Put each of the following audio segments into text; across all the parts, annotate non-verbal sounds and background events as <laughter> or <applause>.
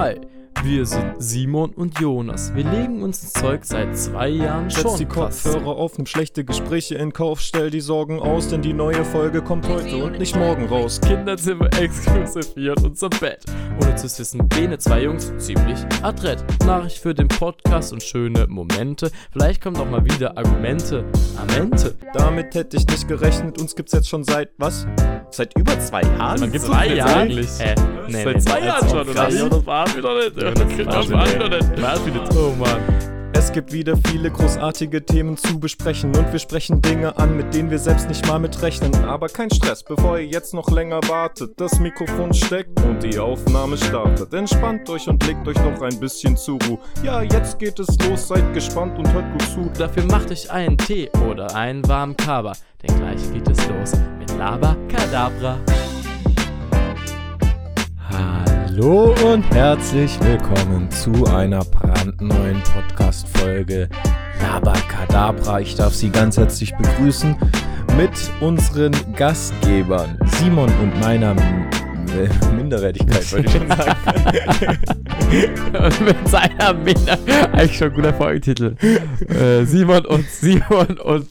Hi, wir sind Simon und Jonas. Wir legen uns ins Zeug seit zwei Jahren Setz schon. die fast. Kopfhörer auf, nimm schlechte Gespräche in Kauf, stell die Sorgen aus, denn die neue Folge kommt heute und nicht morgen raus. Kinderzimmer <laughs> exklusiv hier in unserem Bett. Ohne zu wissen, bene zwei Jungs ziemlich adrett. Nachricht für den Podcast und schöne Momente. Vielleicht kommen auch mal wieder Argumente. Amente. Damit hätte ich nicht gerechnet, uns gibt's jetzt schon seit, was? Seit über zwei Jahren? Man gibt's zwei uns jetzt Jahre? eigentlich? Hä? Nee, Seit nee, zwei nee, Jahren das schon, oder? Ja, das war wieder nicht. Ja, Das das geht war das wieder war nicht. wieder oh Mann. Es gibt wieder viele großartige Themen zu besprechen und wir sprechen Dinge an, mit denen wir selbst nicht mal mitrechnen. Aber kein Stress, bevor ihr jetzt noch länger wartet. Das Mikrofon steckt und die Aufnahme startet. Entspannt euch und legt euch noch ein bisschen zur Ruhe. Ja, jetzt geht es los, seid gespannt und hört gut zu. Dafür macht euch einen Tee oder einen warmen Kaba, denn gleich geht es los mit Laber Kadabra. Hallo und herzlich willkommen zu einer brandneuen Podcast-Folge Labakadabra. Ich darf Sie ganz herzlich begrüßen mit unseren Gastgebern Simon und meiner <laughs> Minderwertigkeit, wollte ich schon sagen. Und <laughs> mit seiner Minder, eigentlich schon ein guter Folgentitel. Äh, Simon und Simon und,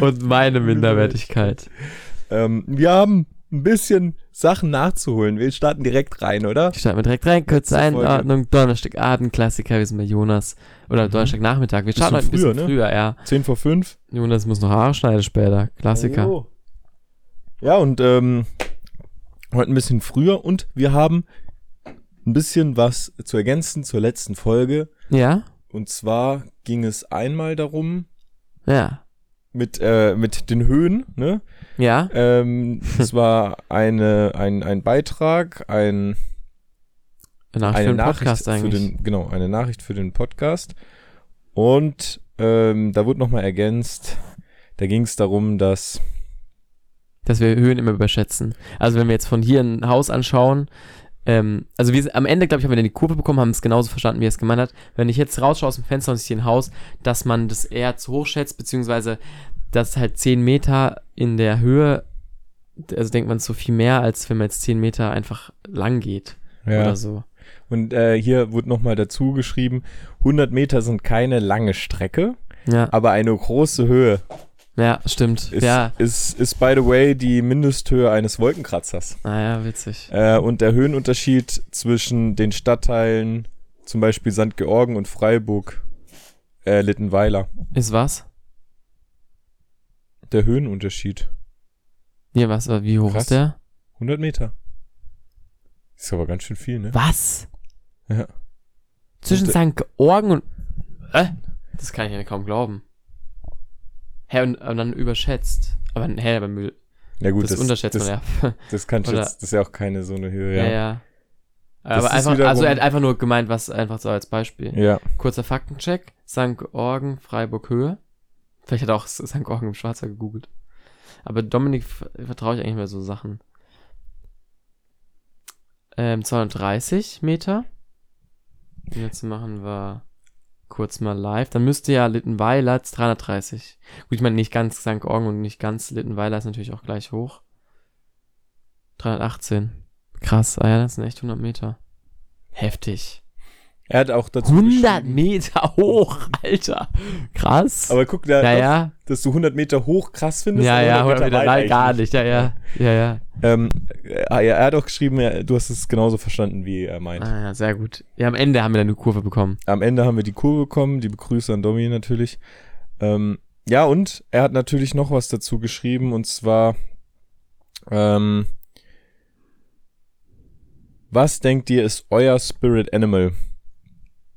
und meine Minderwertigkeit. Ähm, wir haben ein bisschen Sachen nachzuholen. Wir starten direkt rein, oder? Ich starte mal direkt rein, kurze. Einordnung. Donnerstagabend, Klassiker, wir sind bei Jonas. Oder Donnerstagnachmittag. Wir starten heute ein bisschen früher, früher, ja. 10 vor 5. Jonas muss noch Haare schneiden später. Klassiker. Oh. Ja, und ähm, heute ein bisschen früher und wir haben ein bisschen was zu ergänzen zur letzten Folge. Ja? Und zwar ging es einmal darum, Ja. mit, äh, mit den Höhen, ne? Ja? Ähm, es war eine, ein, ein Beitrag, ein, Nachricht eine für den Nachricht Podcast für eigentlich. den, genau, eine Nachricht für den Podcast. Und ähm, da wurde nochmal ergänzt, da ging es darum, dass dass wir Höhen immer überschätzen. Also wenn wir jetzt von hier ein Haus anschauen, ähm, also wir am Ende, glaube ich, haben wir dann die Kurve bekommen, haben es genauso verstanden, wie er es gemeint hat. Wenn ich jetzt rausschaue aus dem Fenster und ich sehe ein Haus, dass man das eher zu hoch schätzt, beziehungsweise dass halt 10 Meter in der Höhe, also denkt man so viel mehr, als wenn man jetzt 10 Meter einfach lang geht ja, oder so. Und äh, hier wurde nochmal dazu geschrieben, 100 Meter sind keine lange Strecke, Ja, aber eine große Höhe. ja, stimmt. Ist, ja, ist, ist, by the way, die Mindesthöhe eines Wolkenkratzers. naja, witzig. Äh, und der Höhenunterschied zwischen den Stadtteilen, zum Beispiel St. Georgen und Freiburg, äh, Littenweiler. Ist was? Der Höhenunterschied. Ja, was, wie hoch Krass. ist der? 100 Meter. Ist aber ganz schön viel, ne? Was? Ja. Zwischen St. Georgen und. Äh? Das kann ich ja kaum glauben. Hä, und, und dann überschätzt. Aber hä, aber Müll. Ja gut, das, das, unterschätzt das, man ja. <laughs> das kann jetzt, das ist ja auch keine so eine Höhe, ja, ja. ja. Das Aber einfach, also er hat einfach nur gemeint, was einfach so als Beispiel. Ja. Kurzer Faktencheck. St. Georgen, Freiburg Höhe. Vielleicht hat er auch St. Georgen im Schwarzer gegoogelt. Aber Dominik vertraue ich eigentlich mehr so Sachen. Ähm, 230 Meter. Und Jetzt machen wir kurz mal live. Dann müsste ja Littenweiler jetzt 330. Gut, ich meine nicht ganz St. Georgen und nicht ganz Littenweiler ist natürlich auch gleich hoch. 318. Krass, ah ja, das sind echt 100 Meter. Heftig. Er hat auch dazu 100 geschrieben- Meter hoch, Alter. Krass. Aber guck, da, ja, ja. dass du 100 Meter hoch krass findest. Ja, ja, 100 Meter, weit gar nicht. Ja, ja. Ja, ja. Ähm, äh, er hat auch geschrieben, du hast es genauso verstanden, wie er meint. Ah, ja, sehr gut. Ja, am Ende haben wir dann eine Kurve bekommen. Am Ende haben wir die Kurve bekommen, die Begrüße an Domi natürlich. Ähm, ja, und er hat natürlich noch was dazu geschrieben, und zwar, ähm, was denkt ihr ist euer Spirit Animal?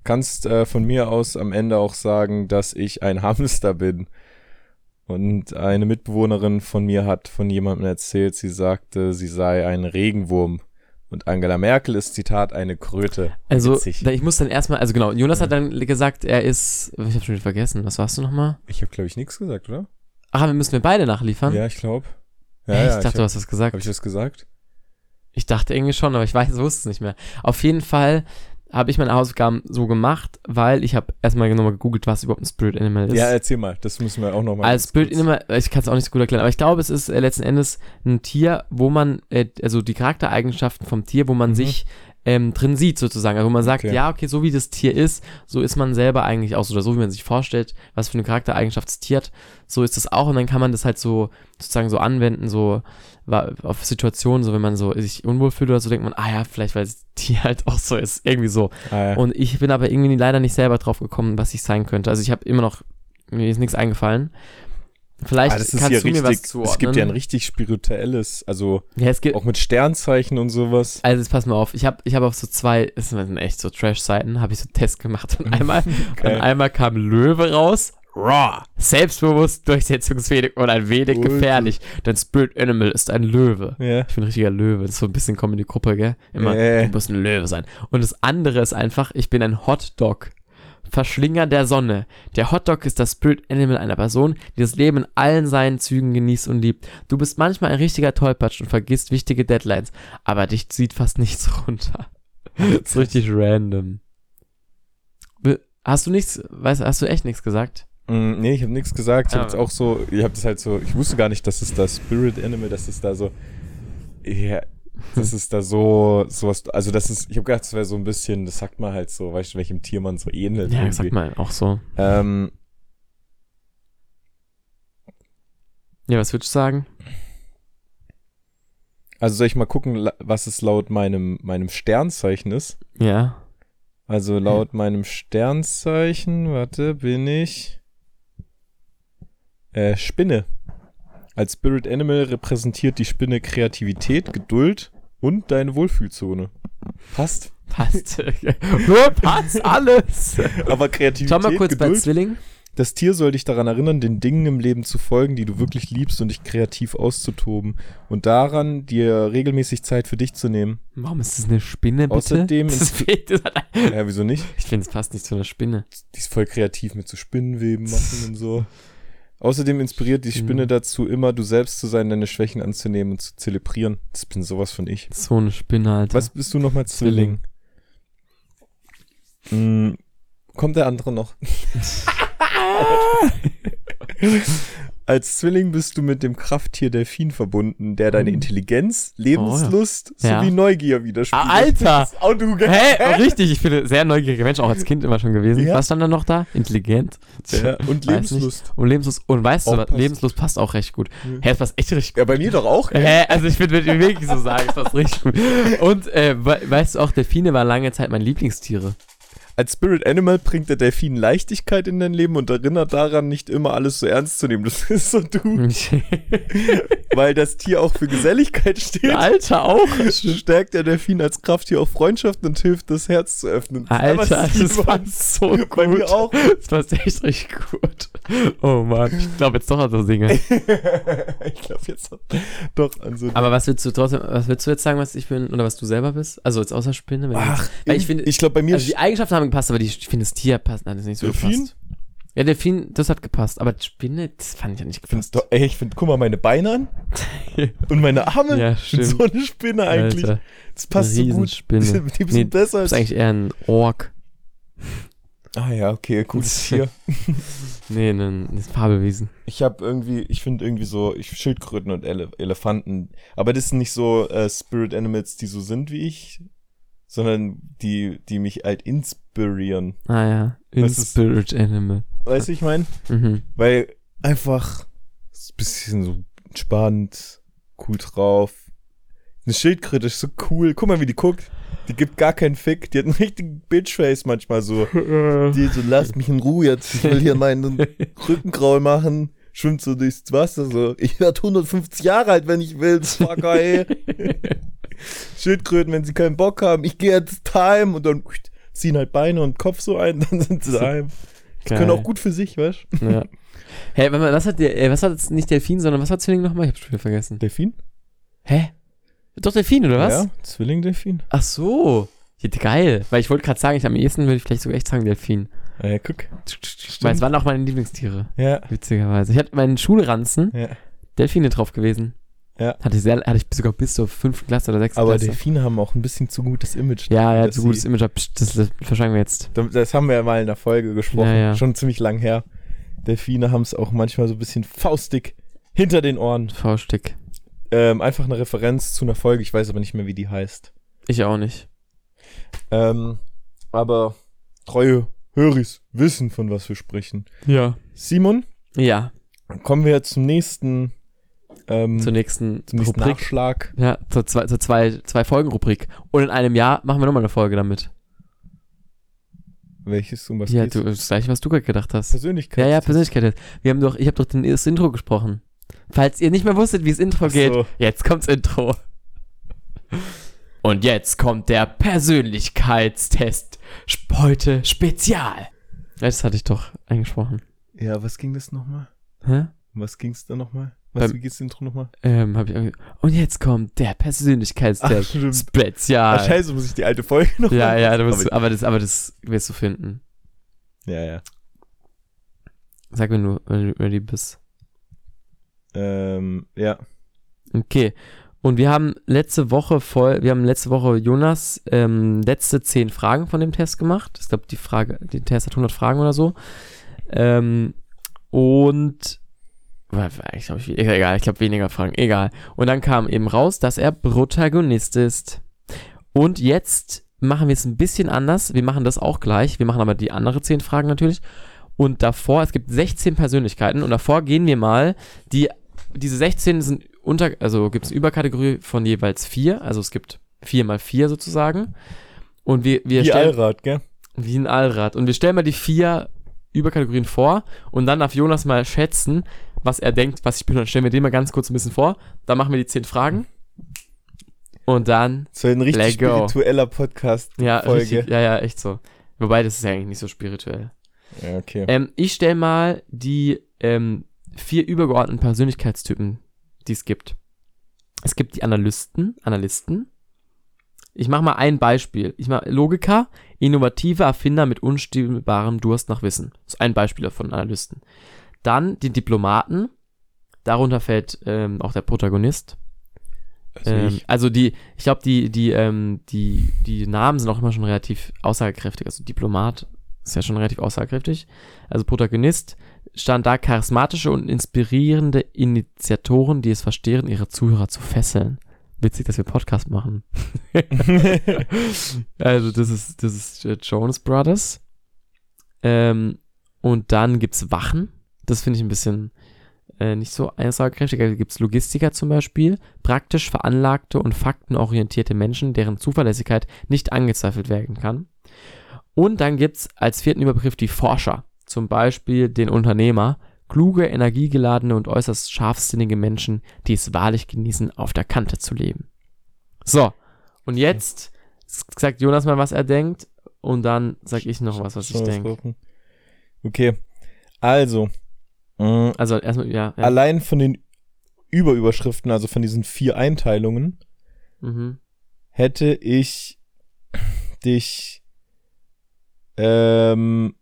Kannst äh, von mir aus am Ende auch sagen, dass ich ein <laughs> Hamster bin. Und eine Mitbewohnerin von mir hat von jemandem erzählt, sie sagte, sie sei ein Regenwurm. Und Angela Merkel ist, Zitat, eine Kröte. Also, Witzig. ich muss dann erstmal, also genau, Jonas hat dann gesagt, er ist, ich habe schon wieder vergessen, was warst du nochmal? Ich habe, glaube ich, nichts gesagt, oder? Ach, wir müssen wir beide nachliefern? Ja, ich glaube. Ja, ja, ich dachte, ich du hab, hast das gesagt. Habe ich das gesagt? Ich dachte irgendwie schon, aber ich weiß, wusste es nicht mehr. Auf jeden Fall habe ich meine Hausaufgaben so gemacht, weil ich habe erstmal nochmal gegoogelt, was überhaupt ein Spirit Animal ist. Ja, erzähl mal. Das müssen wir auch nochmal. Als Spirit Animal, ich kann es auch nicht so gut erklären, aber ich glaube, es ist äh, letzten Endes ein Tier, wo man, äh, also die Charaktereigenschaften vom Tier, wo man Mhm. sich ähm, drin sieht, sozusagen. Also wo man sagt, Okay. ja, okay, so wie das Tier ist, so ist man selber eigentlich auch so, oder so wie man sich vorstellt, was für eine Charaktereigenschaft das Tier hat, so ist das auch und dann kann man das halt so sozusagen so anwenden, so auf Situationen, so wenn man so sich unwohl fühlt oder so, denkt man, ah ja, vielleicht weil Tier <laughs> halt auch so ist, irgendwie so. Ah, ja. Und ich bin aber irgendwie leider nicht selber drauf gekommen, was ich sein könnte. Also ich habe immer noch, mir ist nichts eingefallen. Vielleicht Ah, kannst du mir was richtig, zuordnen. es gibt ja ein richtig spirituelles, also ja, gibt, auch mit Sternzeichen und sowas. also jetzt pass mal auf, ich habe ich hab auf so zwei, das sind echt so Trash-Seiten, habe ich so Tests gemacht und <laughs> einmal, und einmal kam Löwe raus, raw, selbstbewusst, durchsetzungsfähig und ein wenig Ultra. gefährlich. Dein Spirit Animal ist ein Löwe. Ja. Ich bin ein richtiger Löwe. Das ist so ein bisschen kommen in die Gruppe, gell? Immer, Äh. du musst ein Löwe sein. Und das andere ist einfach, ich bin ein Hotdog. Verschlinger der Sonne. Der Hotdog ist das Spirit Animal einer Person, die das Leben in allen seinen Zügen genießt und liebt. Du bist manchmal ein richtiger Tollpatsch und vergisst wichtige Deadlines, aber dich zieht fast nichts <laughs> runter. das ist richtig random. Hast du nichts, weißt, hast du echt nichts gesagt? Mm, nee, ich habe nichts gesagt. Ich Ah. habe jetzt auch so, ich habe das halt so, ich wusste gar nicht, dass es da Spirit Animal, dass es da so, ja, das ist da so, sowas, also das ist, ich habe gedacht, das wäre so ein bisschen, das sagt man halt so, weißt du, welchem Tier man so ähnelt. Ja, irgendwie. sag mal auch so. Ähm, Ja, was würdest du sagen? also soll ich mal gucken, was es laut meinem, meinem Sternzeichen ist? Ja. Also laut meinem Sternzeichen, warte, bin ich äh, Spinne. Als Spirit Animal repräsentiert die Spinne Kreativität, Geduld und deine Wohlfühlzone. Passt. Passt. Passt <laughs> alles. Aber Kreativität, Schau mal kurz bei Geduld. Zwilling. Das Tier soll dich daran erinnern, den Dingen im Leben zu folgen, die du wirklich liebst und dich kreativ auszutoben. Und daran, dir regelmäßig Zeit für dich zu nehmen. Warum ist das eine Spinne, bitte? Außerdem <laughs> das ist- fehlt, das Ja, wieso nicht? ich finde, es passt nicht zu einer Spinne. Die ist voll kreativ mit so Spinnenweben machen und so. Außerdem inspiriert die Spinne Mhm. dazu, immer du selbst zu sein, deine Schwächen anzunehmen und zu zelebrieren. Das bin sowas von ich. So eine Spinne, Alter. Was bist du nochmal Zwilling? Mm, kommt der andere noch? <laughs> <laughs> <laughs> Als Zwilling bist du mit dem Krafttier Delfin verbunden, der deine Mhm. Intelligenz, Lebenslust Ja. sowie Neugier widerspiegelt. Ah, Alter! Du, gell? Hä? Richtig, ich bin sehr neugieriger Mensch, auch als Kind immer schon gewesen. Ja. Was stand da noch da? Intelligent. Ja, und Lebenslust. Und Lebenslust. Und weißt du, Auch was? passt. Lebenslust passt auch recht gut. Ja. Hä, das passt echt richtig gut. Ja, bei mir doch auch. Hä? Also ich würde würd wirklich so sagen, es passt richtig gut. Und äh, we weißt du auch, Delfine waren lange Zeit meine Lieblingstiere. Als Spirit Animal bringt der Delfin Leichtigkeit in dein Leben und erinnert daran, nicht immer alles so ernst zu nehmen. Das ist so du, <laughs> weil das Tier auch für Geselligkeit steht. Alter, auch. Stärkt der Delfin als Krafttier auch Freundschaft und hilft, das Herz zu öffnen. Alter, das passt so gut. Bei mir auch. Das passt echt richtig gut. Oh Mann, ich glaube jetzt doch an so Dinge. <laughs> ich glaube jetzt doch an so. Aber was willst du trotzdem, was willst du jetzt sagen, was ich bin oder was du selber bist? Also jetzt außer Spinne? Ach, ich finde, ich glaube bei mir. also die Eigenschaften haben gepasst, aber die, ich finde das Tier passt, nein, das ist nicht so Delfin? gepasst. Ja, Delfin, das hat gepasst, aber Spinne, das fand ich ja nicht gepasst. doch, ey, ich finde, guck mal meine Beine an <laughs> und meine Arme. Ja, stimmt. so eine Spinne eigentlich. Alter, Das passt so gut. Sind, <laughs> die sind Nee, besser du als. bist eigentlich eher ein Ork. Ah ja, okay, gutes Tier. <laughs> Nee, ein, ein Fabelwesen. Ich habe irgendwie, ich finde irgendwie so, ich Schildkröten und Ele Elefanten, aber das sind nicht so äh, Spirit Animals, die so sind wie ich, sondern die, die mich halt inspirieren. Ah ja, in Was ist- Spirit Animal. Weißt du, ich meine? Mhm. Weil einfach ein bisschen so entspannt, cool drauf. Eine Schildkröte ist so cool. Guck mal, wie die guckt. Die gibt gar keinen Fick. Die hat einen richtigen Bitchface manchmal so. <laughs> Die so, lasst mich in Ruhe jetzt. Ich will hier meinen Rückenkraul machen. Schwimmt so durchs Wasser so. Ich werde 150 Jahre alt, wenn ich will. Das war geil. Schildkröten, wenn sie keinen Bock haben. Ich gehe jetzt time und dann ziehen halt Beine und Kopf so ein, <laughs> dann sind sie daheim. Die können auch gut für sich, weißt du? Ja. Hey, warte mal, was hat der, äh, was hat jetzt nicht Delfin, sondern was hat Zwilling nochmal? Ich hab's schon wieder vergessen. Delfin? Hä? Doch Delfin, oder was? Ja, Zwilling-Delfin. Ach so. Ja, geil. Weil ich wollte gerade sagen, ich am ehesten würde ich vielleicht sogar echt sagen Delfin. Ah, ja, guck. Weil es waren auch meine Lieblingstiere. Ja. Witzigerweise. Ich hatte meinen Schulranzen ja. Delfine drauf gewesen. Ja. Hatte ich, sehr, hatte ich sogar bis zur fünften Klasse oder sechsten Aber Klasse. Delfine haben auch ein bisschen zu gutes Image. ja, ja, dass so gutes Image. Das, das verschweigen wir jetzt. Das haben wir ja mal in der Folge gesprochen. Ja, ja. Schon ziemlich lang her. Delfine haben es auch manchmal so ein bisschen faustig hinter den Ohren. V-Stick. Ähm, einfach eine Referenz zu einer Folge, ich weiß aber nicht mehr, wie die heißt. Ich auch nicht. Ähm, aber treue Höris wissen, von was wir sprechen. Ja. Simon, Ja, kommen wir zum nächsten, ähm, zur nächsten zum nächsten Rubrik. Nachschlag. Ja, zur, zwei, zur zwei, zwei Folgen-Rubrik. Und in einem Jahr machen wir nochmal eine Folge damit. Welches um was ja, geht's? du, das gleiche, was du gerade gedacht hast. Persönlichkeit. Ja, ja, Persönlichkeit. Wir haben doch, ich habe doch den, das Intro gesprochen. Falls ihr nicht mehr wusstet, wie das Intro Ach geht, so. jetzt kommt's Intro. Und jetzt kommt der Persönlichkeitstest. Heute Spezial. Das hatte ich doch eingesprochen. Ja, was ging das nochmal? Hä? Was ging's da nochmal? Was, Beim- wie geht's Intro nochmal? Ähm, hab ich. Und jetzt kommt der Ach, Persönlichkeitstest. stimmt. Spezial. Ah, scheiße, muss ich die alte Folge noch Ja, ja, du musst, Aber- aber das, aber das wirst du finden. Ja, ja. Sag mir nur, wenn du ready bist. Ähm, ja. Okay. Und wir haben letzte Woche voll, wir haben letzte Woche Jonas ähm, letzte zehn Fragen von dem Test gemacht. Ich glaube, die Frage, die Test hat 100 Fragen oder so. Ähm, und ich glaube, ich, egal, ich glaube weniger Fragen, egal. Und dann kam eben raus, dass er Protagonist ist. Und jetzt machen wir es ein bisschen anders. Wir machen das auch gleich. Wir machen aber die andere zehn Fragen natürlich. Und davor, es gibt 16 Persönlichkeiten und davor gehen wir mal die diese 16 sind unter, also gibt es Überkategorie von jeweils vier, also es gibt vier mal vier sozusagen. Und wir, wir Wie stellen, Allrad, gell? wie ein Allrad. Und wir stellen mal die vier Überkategorien vor und dann darf Jonas mal schätzen, was er denkt, was ich bin. Dann stellen wir den mal ganz kurz ein bisschen vor. Dann machen wir die zehn Fragen. Und dann, war ein richtig spiritueller Podcast. ja, Folge. richtig, ja, ja, echt so. Wobei, das ist ja eigentlich nicht so spirituell. Ja, okay. Ähm, ich stelle mal die ähm, vier übergeordneten Persönlichkeitstypen, die es gibt. Es gibt die Analysten, Analysten. Ich mache mal ein Beispiel. Ich mache Logiker, innovative Erfinder mit unstillbarem Durst nach Wissen. Das ist ein Beispiel von Analysten. Dann die Diplomaten. Darunter fällt ähm, auch der Protagonist. Also Ähm, ich, also die, ich glaube, die, die, ähm, die, die Namen sind auch immer schon relativ aussagekräftig. Also Diplomat ist ja schon relativ aussagekräftig. Also Protagonist stand da charismatische und inspirierende Initiatoren, die es verstehen, ihre Zuhörer zu fesseln. Witzig, dass wir Podcast machen. <laughs> <laughs> also das ist, das ist äh, Jonas Brothers. Ähm, und dann gibt's Wachen. Das finde ich ein bisschen äh, nicht so aussagekräftig. Da gibt's Logistiker zum Beispiel. Praktisch veranlagte und faktenorientierte Menschen, deren Zuverlässigkeit nicht angezweifelt werden kann. Und dann gibt's als vierten Überbegriff die Forscher. Zum Beispiel den Unternehmer. Kluge, energiegeladene und äußerst scharfsinnige Menschen, die es wahrlich genießen, auf der Kante zu leben. So, und jetzt sagt Jonas mal, was er denkt. Und dann sag ich noch was, was ich denke. Okay. Also. Mh, Also erstmal, ja. ja. Allein von den Überüberschriften, also von diesen vier Einteilungen, Mhm. hätte ich dich, ähm,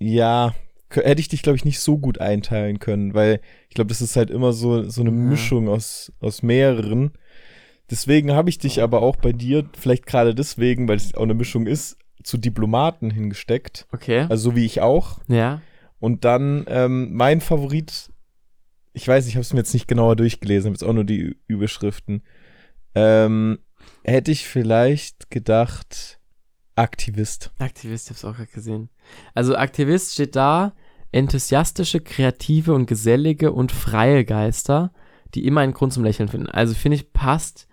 ja, hätte ich dich, glaube ich, nicht so gut einteilen können, weil ich glaube, das ist halt immer so, so eine Ja. Mischung aus, aus mehreren. Deswegen habe ich dich aber auch bei dir, vielleicht gerade deswegen, weil es auch eine Mischung ist, zu Diplomaten hingesteckt. Okay. Also so wie ich auch. ja. Und dann ähm, mein Favorit, ich weiß, ich habe es mir jetzt nicht genauer durchgelesen, habe jetzt auch nur die Ü- Überschriften. Ähm, hätte ich vielleicht gedacht, Aktivist. Aktivist, ich hab's auch gerade gesehen. Also Aktivist steht da, enthusiastische, kreative und gesellige und freie Geister, die immer einen Grund zum Lächeln finden. Also finde ich, passt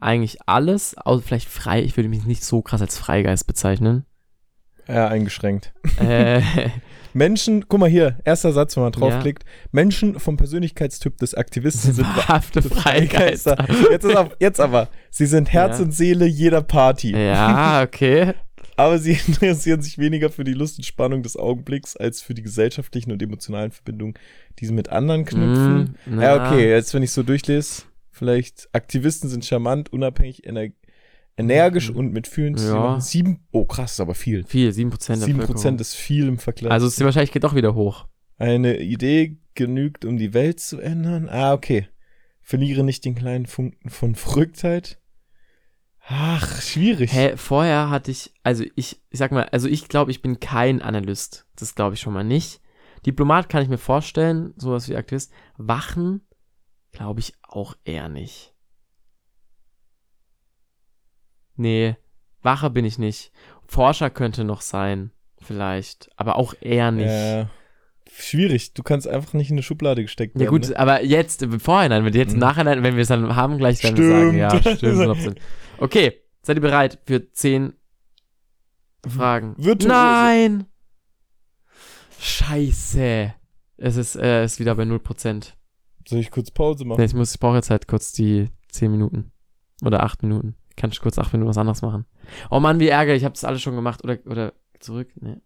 eigentlich alles, außer vielleicht frei, ich würde mich nicht so krass als Freigeist bezeichnen. Ja, eingeschränkt. äh, <laughs> <laughs> Menschen, guck mal hier, erster Satz, wenn man Ja. draufklickt. Menschen vom Persönlichkeitstyp des Aktivisten sind <laughs> wahrhafte Freigeister. Jetzt, ist auf, jetzt aber, sie sind Herz Ja. und Seele jeder Party. Ja, <laughs> okay. Aber sie <laughs> interessieren sich weniger für die Lust und Spannung des Augenblicks als für die gesellschaftlichen und emotionalen Verbindungen, die sie mit anderen knüpfen. Mm, Ja, okay, jetzt wenn ich so durchlese, vielleicht Aktivisten sind charmant, unabhängig, ener energisch und mitfühlend. Ja. Sieben, oh krass, ist aber viel. Viel, 7% der Sieben. Prozent ist viel im Vergleich. Also es wahrscheinlich geht doch wieder hoch. Eine Idee genügt, um die Welt zu ändern. Ah, okay. Verliere nicht den kleinen Funken von Verrücktheit. Ach, schwierig. Hä, vorher hatte ich, also ich, ich sag mal, also ich glaube, ich bin kein Analyst. Das glaube ich schon mal nicht. Diplomat kann ich mir vorstellen, sowas wie Aktivist. Wachen glaube ich auch eher nicht. Nee. Wache bin ich nicht. Forscher könnte noch sein, vielleicht. Aber auch eher nicht. Äh, schwierig. Du kannst einfach nicht in eine Schublade gesteckt werden. ja gut, ne? aber jetzt im Vorhinein, wenn jetzt im Mhm. Nachhinein, wenn wir es dann haben, gleich werden wir sagen, ja, Stimmt. <laughs> stimmt. 100%. Okay, seid ihr bereit für zehn Fragen? Virtuose. Nein! Scheiße. Es ist, äh, ist wieder bei 0%. Soll ich kurz Pause machen? Nee, ich muss, ich brauche jetzt halt kurz die 10 Minuten. Oder 8 Minuten. Kannst du kurz 8 Minuten was anderes machen. Oh Mann, wie ärgerlich, ich habe das alles schon gemacht. Oder, oder zurück? Nee.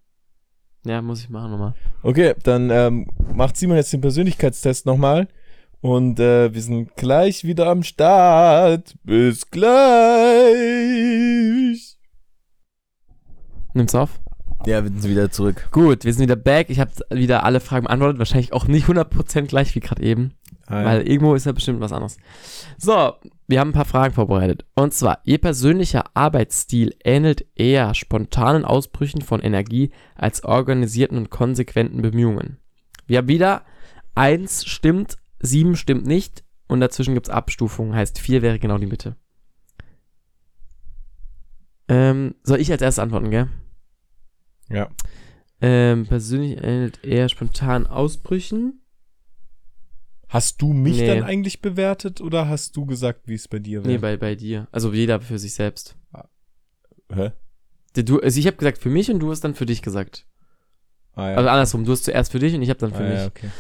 Ja, muss ich machen nochmal. Okay, dann ähm, macht Simon jetzt den Persönlichkeitstest nochmal. Und äh, wir sind gleich wieder am Start. Bis gleich. Nimm's auf. Ja, wir sind wieder zurück. Gut, wir sind wieder back. Ich habe wieder alle Fragen beantwortet. Wahrscheinlich auch nicht 100% gleich wie gerade eben. Weil irgendwo ist ja bestimmt was anderes. So, wir haben ein paar Fragen vorbereitet. Und zwar, Ihr persönlicher Arbeitsstil ähnelt eher spontanen Ausbrüchen von Energie als organisierten und konsequenten Bemühungen. Wir haben wieder, eins stimmt, sieben stimmt nicht und dazwischen gibt es Abstufungen, heißt vier wäre genau die Mitte. Ähm, soll ich als erstes antworten, gell? ja. Ähm, persönlich ähnelt eher spontanen Ausbrüchen. Hast du mich Nee. dann eigentlich bewertet oder hast du gesagt, wie es bei dir Nee, wäre? bei, bei dir. Also jeder für sich selbst. Hä? Du, also ich habe gesagt für mich und du hast dann für dich gesagt. Ah, ja. Also andersrum, du hast zuerst für dich und ich habe dann für ah, mich. ja, okay.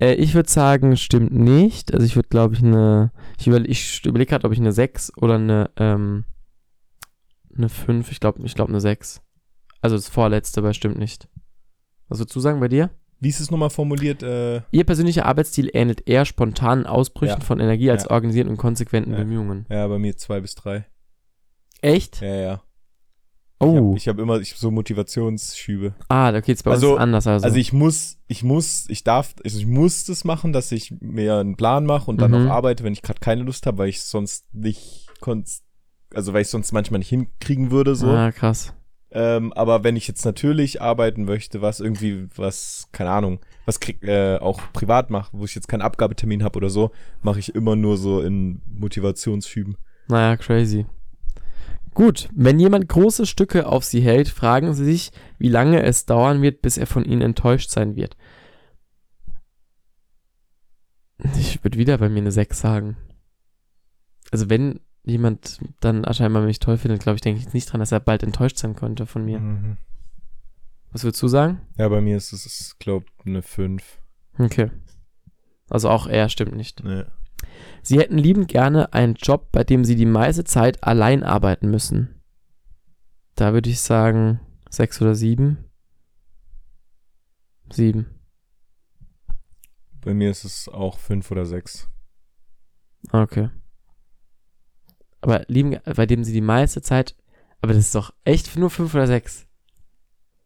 Äh, ich würde sagen, stimmt nicht. Also ich würde, glaube ich, eine. Ich überlege ich überleg gerade, ob ich eine 6 oder eine, ähm, eine 5. Ich glaube, ich glaube eine 6. Also das vorletzte, aber stimmt nicht. Was würdest du sagen bei dir? Wie ist es nochmal formuliert? Äh, Ihr persönlicher Arbeitsstil ähnelt eher spontanen Ausbrüchen Ja. von Energie als Ja. organisierten und konsequenten Ja. Bemühungen. ja, bei mir zwei bis drei. Echt? Ja, ja. Oh. Ich habe hab immer ich, so Motivationsschübe. ah, okay, jetzt bei Also- uns anders. Also, Also ich muss, ich muss, ich darf, also ich muss das machen, dass ich mir einen Plan mache und dann Mhm. auch arbeite, wenn ich gerade keine Lust habe, weil ich sonst nicht konst, also weil ich sonst manchmal nicht hinkriegen würde so. Ah, krass. Ähm, aber wenn ich jetzt natürlich arbeiten möchte, was irgendwie, was, keine Ahnung, was krieg, äh, auch privat mache, wo ich jetzt keinen Abgabetermin habe oder so, mache ich immer nur so in Motivationsschüben. Naja, crazy. Gut, wenn jemand große Stücke auf sie hält, fragen sie sich, wie lange es dauern wird, bis er von ihnen enttäuscht sein wird. Ich würde wieder bei mir eine 6 sagen. Also wenn jemand dann scheinbar mich toll findet, glaube ich, denke ich nicht dran, dass er bald enttäuscht sein könnte von mir. Mhm. Was würdest du sagen? Ja, bei mir ist es, glaube eine 5. Okay. Also auch er stimmt nicht. Nee. Sie hätten liebend gerne einen Job, bei dem sie die meiste Zeit allein arbeiten müssen. Da würde ich sagen, sechs oder sieben. Sieben. Bei mir ist es auch 5 oder 6. Okay. Aber lieben, bei dem sie die meiste Zeit, aber das ist doch echt nur fünf oder sechs.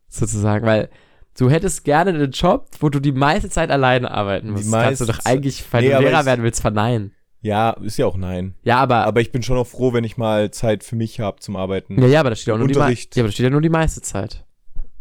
Sozusagen, weil du hättest gerne einen Job, wo du die meiste Zeit alleine arbeiten Die musst. Das kannst du doch eigentlich, weil Nee, du Lehrer werden willst, verneinen. Ja, ist ja auch nein. Ja, aber, Aber ich bin schon auch froh, wenn ich mal Zeit für mich habe zum Arbeiten. ja, ja, aber da steht auch nur die, mei- Unterricht. ja, aber da steht ja nur die meiste Zeit.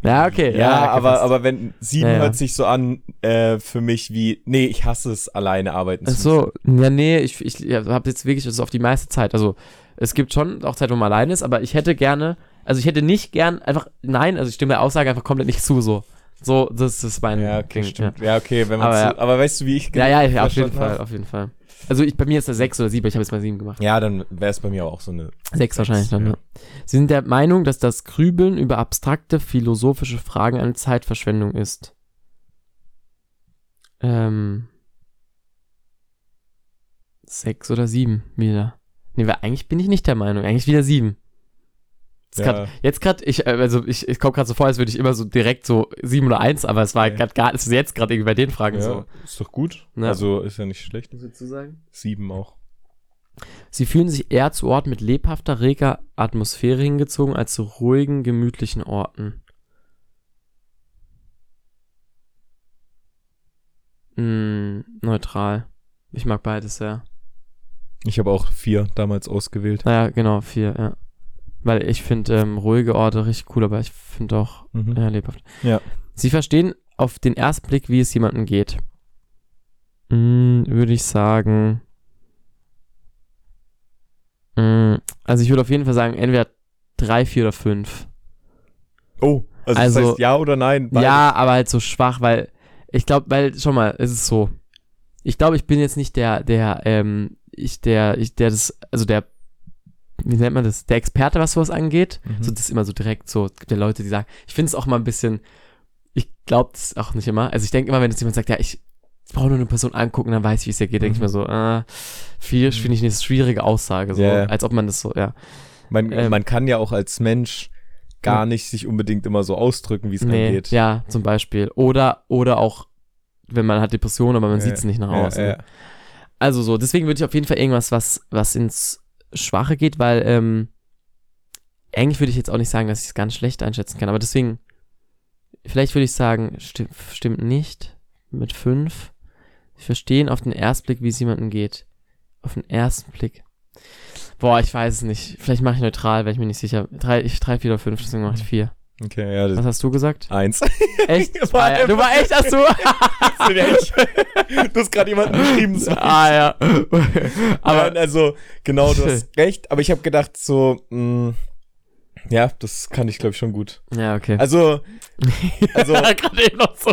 Ja, okay. Ja, okay, aber, aber wenn sieben Ja, ja. hört sich so an äh, für mich wie, nee, ich hasse es, alleine arbeiten Ach zu so, ja, nee, ich, ich ja, habe jetzt wirklich, das ist auf die meiste Zeit. Also, es gibt schon auch Zeit, wo man allein ist, aber ich hätte gerne, also ich hätte nicht gern einfach, nein, also ich stimme der Aussage einfach komplett nicht zu, so. So, das ist mein müssen. Ja, okay, Ding, stimmt. Ja, okay, wenn man Aber ja. aber weißt du, wie ich Ja, ja, ja, auf jeden Fall, hab? auf jeden Fall. Also ich, bei mir ist das 6 oder 7, ich habe jetzt mal 7 gemacht. Ja, dann wäre es bei mir auch so eine. 6 wahrscheinlich dann, ja. Sie sind der Meinung, dass das Grübeln über abstrakte philosophische Fragen eine Zeitverschwendung ist. Ähm. 6 oder 7 wieder. Nee, weil eigentlich bin ich nicht der Meinung, eigentlich wieder 7. Jetzt Ja. grad, jetzt gerade, ich, äh, also ich, ich komme gerade so vor, als würde ich immer so direkt so 7 oder 1, aber es war Okay. gerade gar, ist jetzt gerade irgendwie bei den Fragen Ja, so. ist doch gut. Ja. Also ist ja nicht schlecht. Was würdest du sagen? Sieben auch. Sie fühlen sich eher zu Orten mit lebhafter, reger Atmosphäre hingezogen als zu ruhigen, gemütlichen Orten. Hm, neutral. Ich mag beides sehr. Ich habe auch vier damals ausgewählt. Naja, genau, vier, ja. Weil ich finde ähm, ruhige Orte richtig cool, aber ich finde auch Mhm. ja, lebhaft. Ja. Sie verstehen auf den ersten Blick, wie es jemandem geht. Hm, würde ich sagen. Hm, also ich würde auf jeden Fall sagen, entweder drei, vier oder fünf. Oh, also, Also- das heißt ja oder nein? Beide. Ja, aber halt so schwach, weil ich glaube, weil, schau mal, es ist so. Ich glaube, ich bin jetzt nicht der, der, ähm, ich, der, ich, der das, also der, wie nennt man das, der Experte, was sowas angeht. Mhm. So, das ist immer so direkt so. Es gibt ja Leute, die sagen, ich finde es auch mal ein bisschen, ich glaube das auch nicht immer. Also ich denke immer, wenn jetzt jemand sagt, ja, ich, brauche nur eine Person angucken, dann weiß ich, wie es ihr geht, denke ich Mhm. mir so, äh, viel, Mhm. finde ich eine schwierige Aussage, so, Ja, ja. als ob man das so, ja. Man, ähm, man kann ja auch als Mensch gar nicht sich unbedingt immer so ausdrücken, wie es Nee, angeht. ja, zum Beispiel. Oder, oder auch, wenn man hat Depressionen, aber man Ja, sieht es nicht nach Ja, außen. ja. Also so, deswegen würde ich auf jeden Fall irgendwas, was, was ins Schwache geht, weil ähm, eigentlich würde ich jetzt auch nicht sagen, dass ich es ganz schlecht einschätzen kann, aber deswegen, vielleicht würde ich sagen, sti stimmt nicht mit fünf. Ich verstehe auf den ersten Blick, wie es jemandem geht. Auf den ersten Blick. Boah, ich weiß es nicht. Vielleicht mache ich neutral, weil ich mir nicht sicher. Drei, ich, drei, vier oder fünf, deswegen mache ich vier. Okay, ja, Was hast du gesagt? eins. Echt? <laughs> War Ah, ja. Du war echt, hast <laughs> du? du hast gerade jemanden geschrieben. war ah, ja. Aber Aber, also, genau, du hast <laughs> recht. Aber ich habe gedacht, so, mh, ja, das kann ich, glaube ich, schon gut. ja, okay. Also, also gerade eben noch so.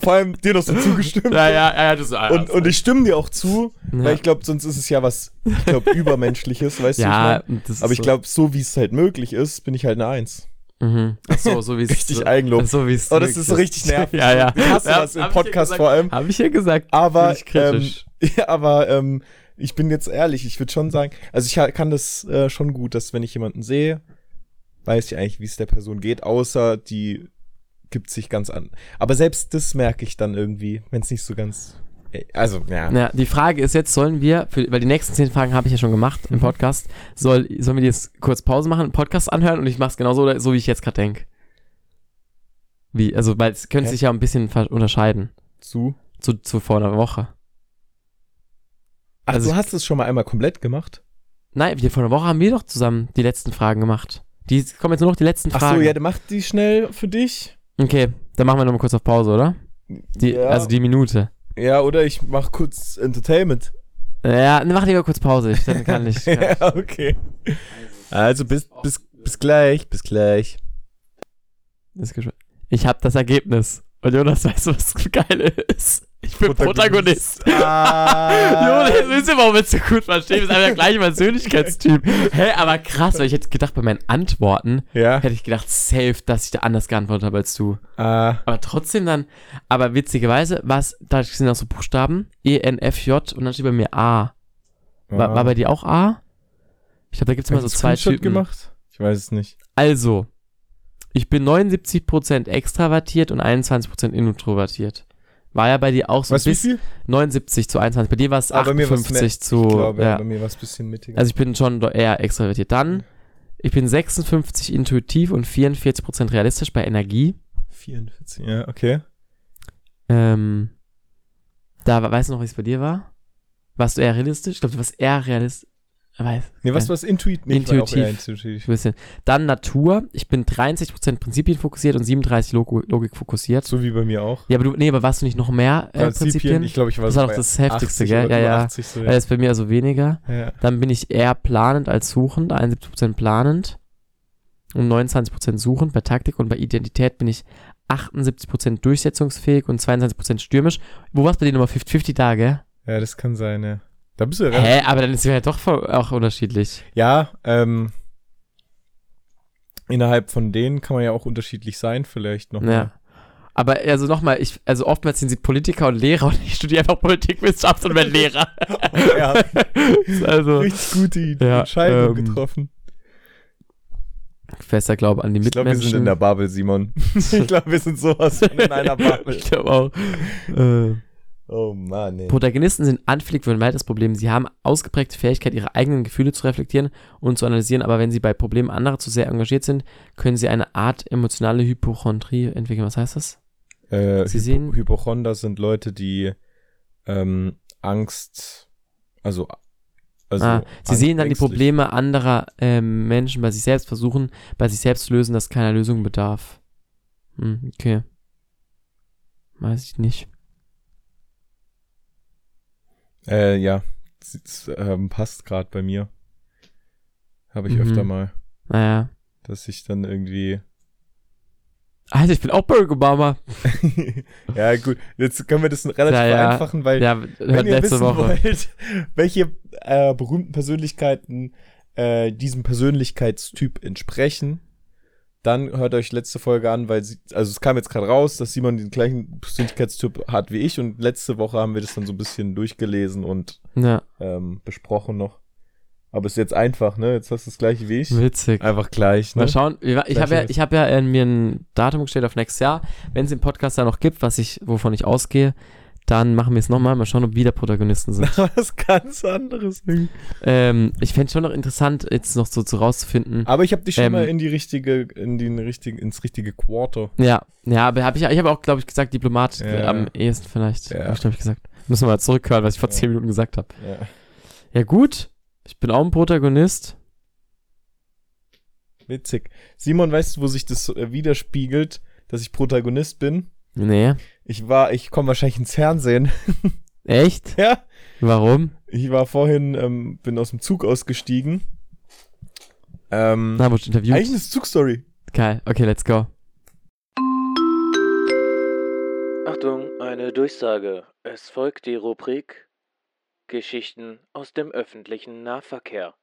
vor allem dir noch so zugestimmt. Ja, ja, ja, das ist Und, und ich stimme dir auch zu, Ja. weil ich glaube, sonst ist es ja was, ich glaube, Übermenschliches, weißt du? ja, ich mein? das ist Aber ich so- glaube, so wie es halt möglich ist, bin ich halt eine Eins. Mhm. Ach so, so wie es Richtig Eigenlob. So wie es Oh, das ist so richtig nervig. Ja, ja. Ich hasse Ja, das im hab ich ja Podcast gesagt. vor allem. Habe ich ja gesagt. Aber, Bin ich kritisch. ähm, <laughs> ja, aber ähm, ich bin jetzt ehrlich, ich würde schon sagen, also ich kann das äh, schon gut, dass wenn ich jemanden sehe, weiß ich eigentlich, wie es der Person geht, außer die gibt sich ganz an. Aber selbst das merke ich dann irgendwie, wenn es nicht so ganz. Also, ja. Ja, die Frage ist jetzt, sollen wir, für, weil die nächsten zehn Fragen habe ich ja schon gemacht im Mhm. Podcast, soll, sollen wir jetzt kurz Pause machen, einen Podcast anhören und ich mache es genauso, so wie ich jetzt gerade denke? Wie, also, weil es könnte sich ja ein bisschen unterscheiden Zu. zu, zu vor einer Woche. Ach, Also du hast es schon mal einmal komplett gemacht? Nein, wir vor einer Woche haben wir doch zusammen die letzten Fragen gemacht. Die kommen jetzt nur noch die letzten Ach Fragen. so, ja, dann mach die schnell für dich. Okay, dann machen wir nochmal kurz auf Pause, oder? Die, ja. Also die Minute. Ja, oder ich mach kurz Entertainment. Ja, mach lieber kurz Pause, ich, dann kann ich. Kann <laughs> ja, okay. Also bis, bis, bis gleich, bis gleich. Ich habe das Ergebnis. Und Jonas, weißt du, was geil ist? Ich bin Protagonist. Ah. <laughs> Jonas, wisst ihr, warum wir so gut verstehen? Wir sind einfach der gleiche Persönlichkeitstyp. Hä, aber krass, weil ich hätte gedacht, bei meinen Antworten Ja. hätte ich gedacht, safe, dass ich da anders geantwortet habe als du. Ah, Aber trotzdem dann, aber witzigerweise, was, da sind auch so Buchstaben, E, N, F, J und dann steht bei mir A. War, war bei dir auch A? Ich glaube, da gibt es immer so zwei Typen. gemacht? Ich weiß es nicht. Also, ich bin 79% extravertiert und 21% introvertiert. War ja bei dir auch so Was, wie bis viel? 79 zu 21. Bei dir war es Ah, bei mir war's 58 mehr. zu. Ich glaube, ja. bei mir war es ein bisschen mittiger. Also ich bin schon eher extravertiert. Dann, ich bin 56 intuitiv und 44% realistisch bei Energie. 44, ja, okay. Ähm, da we- weißt du noch, wie es bei dir war? Warst du eher realistisch? Ich glaube, du warst eher realistisch. Weiß. Nee, was was Intuit? Ich war auch Intuitiv. intuitiv. Bisschen. Dann Natur. Ich bin 63% Prinzipien fokussiert und 37 Logo Logik fokussiert. So wie bei mir auch. Ja, aber du, nee, aber warst du nicht noch mehr äh, Prinzipien, Prinzipien? ich glaube, ich war Das war doch das Heftigste, 80 gell? Ja, ja. 80 so, ja. das ist bei mir also weniger. ja. Dann bin ich eher planend als suchend, 71% planend und 29% suchend bei Taktik und bei Identität bin ich 78% durchsetzungsfähig und 22% stürmisch. Wo war's bei dir nochmal 50-50 da, gell? ja, das kann sein, ja. Da bist du ja Hä, aber dann ist es ja doch auch unterschiedlich. Ja, ähm, innerhalb von denen kann man ja auch unterschiedlich sein, vielleicht noch. Ja. Aber also nochmal, ich, also oftmals sind sie Politiker und Lehrer und ich studiere einfach Politikwissenschaft und werde Lehrer. <laughs> Ja. <laughs> also Richtig gute Ja, Entscheidung ähm, getroffen. fester Glaube an die Ich glaube, wir Mitmenschen. sind in der Bubble, Simon. <laughs> ich glaube, wir sind sowas in einer Bubble. ich glaube auch. Äh, Oh Mann, ey. Protagonisten sind anfällig für ein weiteres Problem. Sie haben ausgeprägte Fähigkeit, ihre eigenen Gefühle zu reflektieren und zu analysieren, aber wenn sie bei Problemen anderer zu sehr engagiert sind, können sie eine Art emotionale Hypochondrie entwickeln. Was heißt das? Äh, Sie Hypo sehen- Hypochonder sind Leute, die ähm, Angst, also, also ah, sie sehen dann die. Probleme anderer ähm, Menschen bei sich selbst, versuchen bei sich selbst zu lösen, dass keiner Lösung bedarf. Hm, okay. Weiß ich nicht. Äh, ja, das, ähm, passt gerade bei mir. Habe ich Mhm. öfter mal. Naja. dass ich dann irgendwie. Alter, ich bin auch Barack Obama. <laughs> ja, gut, jetzt können wir das relativ Ja, ja. vereinfachen, weil Ja, wenn ihr wissen Woche. wollt, <laughs> welche äh, berühmten Persönlichkeiten äh, diesem Persönlichkeitstyp entsprechen, dann hört euch letzte Folge an, weil sie, also es kam jetzt gerade raus, dass Simon den gleichen Persönlichkeitstyp hat wie ich und letzte Woche haben wir das dann so ein bisschen durchgelesen und Ja, ähm, besprochen noch. Aber ist jetzt einfach, ne? Jetzt hast du das gleiche wie ich. witzig. Einfach gleich, ne? Mal schauen. Ich habe ja, ich hab ja äh, mir ein Datum gestellt auf nächstes Jahr. Wenn es den Podcast da noch gibt, was ich, wovon ich ausgehe, dann machen wir es nochmal. Mal schauen, ob wieder Protagonisten sind. <laughs> Was ganz anderes. ähm, ich fände schon noch interessant, jetzt noch so zu rauszufinden. Aber ich habe dich schon Ähm, mal in die richtige, in den richtigen, ins richtige Quarter. Ja, ja, aber hab ich, ich habe auch, glaube ich, gesagt, Diplomat äh, Ja. am ehesten vielleicht. Ja. Hab ich, glaube ich, gesagt. Müssen wir mal zurückhören, was ich vor Ja. zehn Minuten gesagt habe. Ja. Ja, gut. Ich bin auch ein Protagonist. Witzig. Simon, weißt du, wo sich das äh, widerspiegelt, dass ich Protagonist bin? Nee. Ich war, ich komme wahrscheinlich ins Fernsehen. <laughs> Echt? ja. Warum? Ich war vorhin, ähm, bin aus dem Zug ausgestiegen. Ähm, Na, wurde interviewt. eigentlich eine Zugstory. Geil. Okay, let's go. Achtung, eine Durchsage. Es folgt die Rubrik Geschichten aus dem öffentlichen Nahverkehr.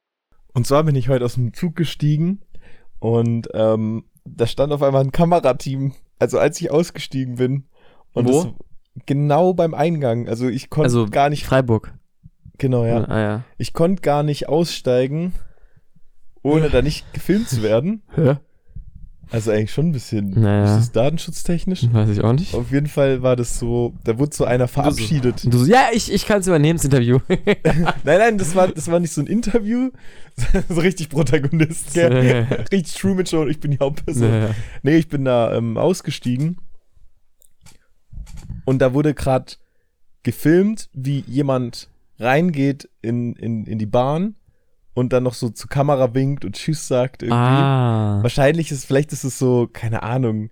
Und zwar bin ich heute aus dem Zug gestiegen und ähm, da stand auf einmal ein Kamerateam, also als ich ausgestiegen bin. Und Wo? Genau beim Eingang. Also ich konnte Also gar nicht, Freiburg. genau, ja. Ah, ja. Ich konnte gar nicht aussteigen, ohne da nicht gefilmt zu werden. <laughs> Hä? Also eigentlich schon ein bisschen, Naja. ist das datenschutztechnisch? Weiß ich auch nicht. Auf jeden Fall war das so, da wurde so einer verabschiedet. Und du so, ja, ich, ich kann es übernehmen, das Interview. <laughs> <laughs> Nein, nein, das war, das war nicht so ein Interview, so richtig Protagonist, gell? richtig Truman Show, ich bin die Hauptperson. Naja. Nee, ich bin da ähm, ausgestiegen und da wurde gerade gefilmt, wie jemand reingeht in, in, in die Bahn und dann noch so zur Kamera winkt und Tschüss sagt irgendwie. Ah. Wahrscheinlich ist, vielleicht ist es so, keine Ahnung,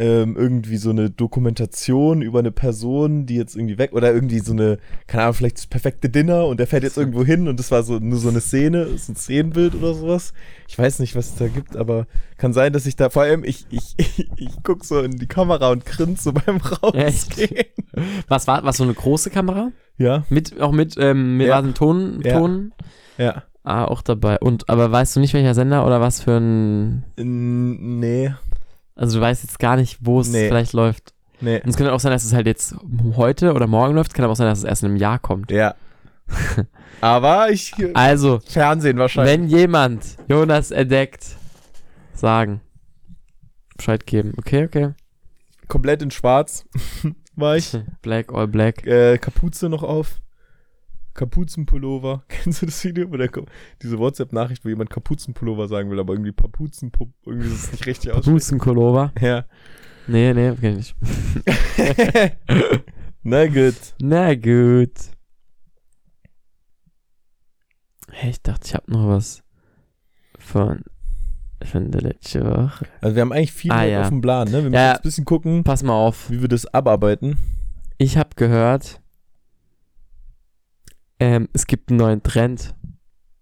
ähm, irgendwie so eine Dokumentation über eine Person, die jetzt irgendwie weg, oder irgendwie so eine, keine Ahnung, vielleicht das perfekte Dinner und der fährt jetzt irgendwo hin und das war so nur so eine Szene, so ein Szenenbild oder sowas. Ich weiß nicht, was es da gibt, aber kann sein, dass ich da, vor allem, ich, ich, <laughs> ich, ich guck so in die Kamera und grinse so beim Rausgehen. Was war, was so eine große Kamera? Ja, Mit, auch mit, ähm, mit Ja. einem Ton, Ja. Ton? ja. Ah, auch dabei. Und, aber weißt du nicht, welcher Sender oder was für ein, Nee, also du weißt jetzt gar nicht, wo es Nee. vielleicht läuft. nee. Und es könnte auch sein, dass es halt jetzt heute oder morgen läuft. Es kann aber auch sein, dass es erst in einem Jahr kommt. Ja. <laughs> Aber ich, Also, Fernsehen wahrscheinlich. wenn jemand Jonas entdeckt, sagen. Bescheid geben. Okay, okay. Komplett in schwarz <laughs> war ich. <laughs> Black, all black. äh, Kapuze noch auf. Kapuzenpullover. <laughs> Kennst du das Video? Wo der, Ko- diese WhatsApp-Nachricht, wo jemand Kapuzenpullover sagen will, aber irgendwie Papuzen, irgendwie ist es nicht richtig aus. Busenkolova. <laughs> Ja. Nee, nee, kenn ich nicht. <laughs> Na gut. Na gut. Hey, ich dachte, ich hab noch was von, von der letzten Woche. Also wir haben eigentlich viel Ah, ja. auf dem Plan, ne? Wir müssen Ja, jetzt ein bisschen gucken, Pass mal auf. wie wir das abarbeiten. Ich habe gehört, ähm, es gibt einen neuen Trend.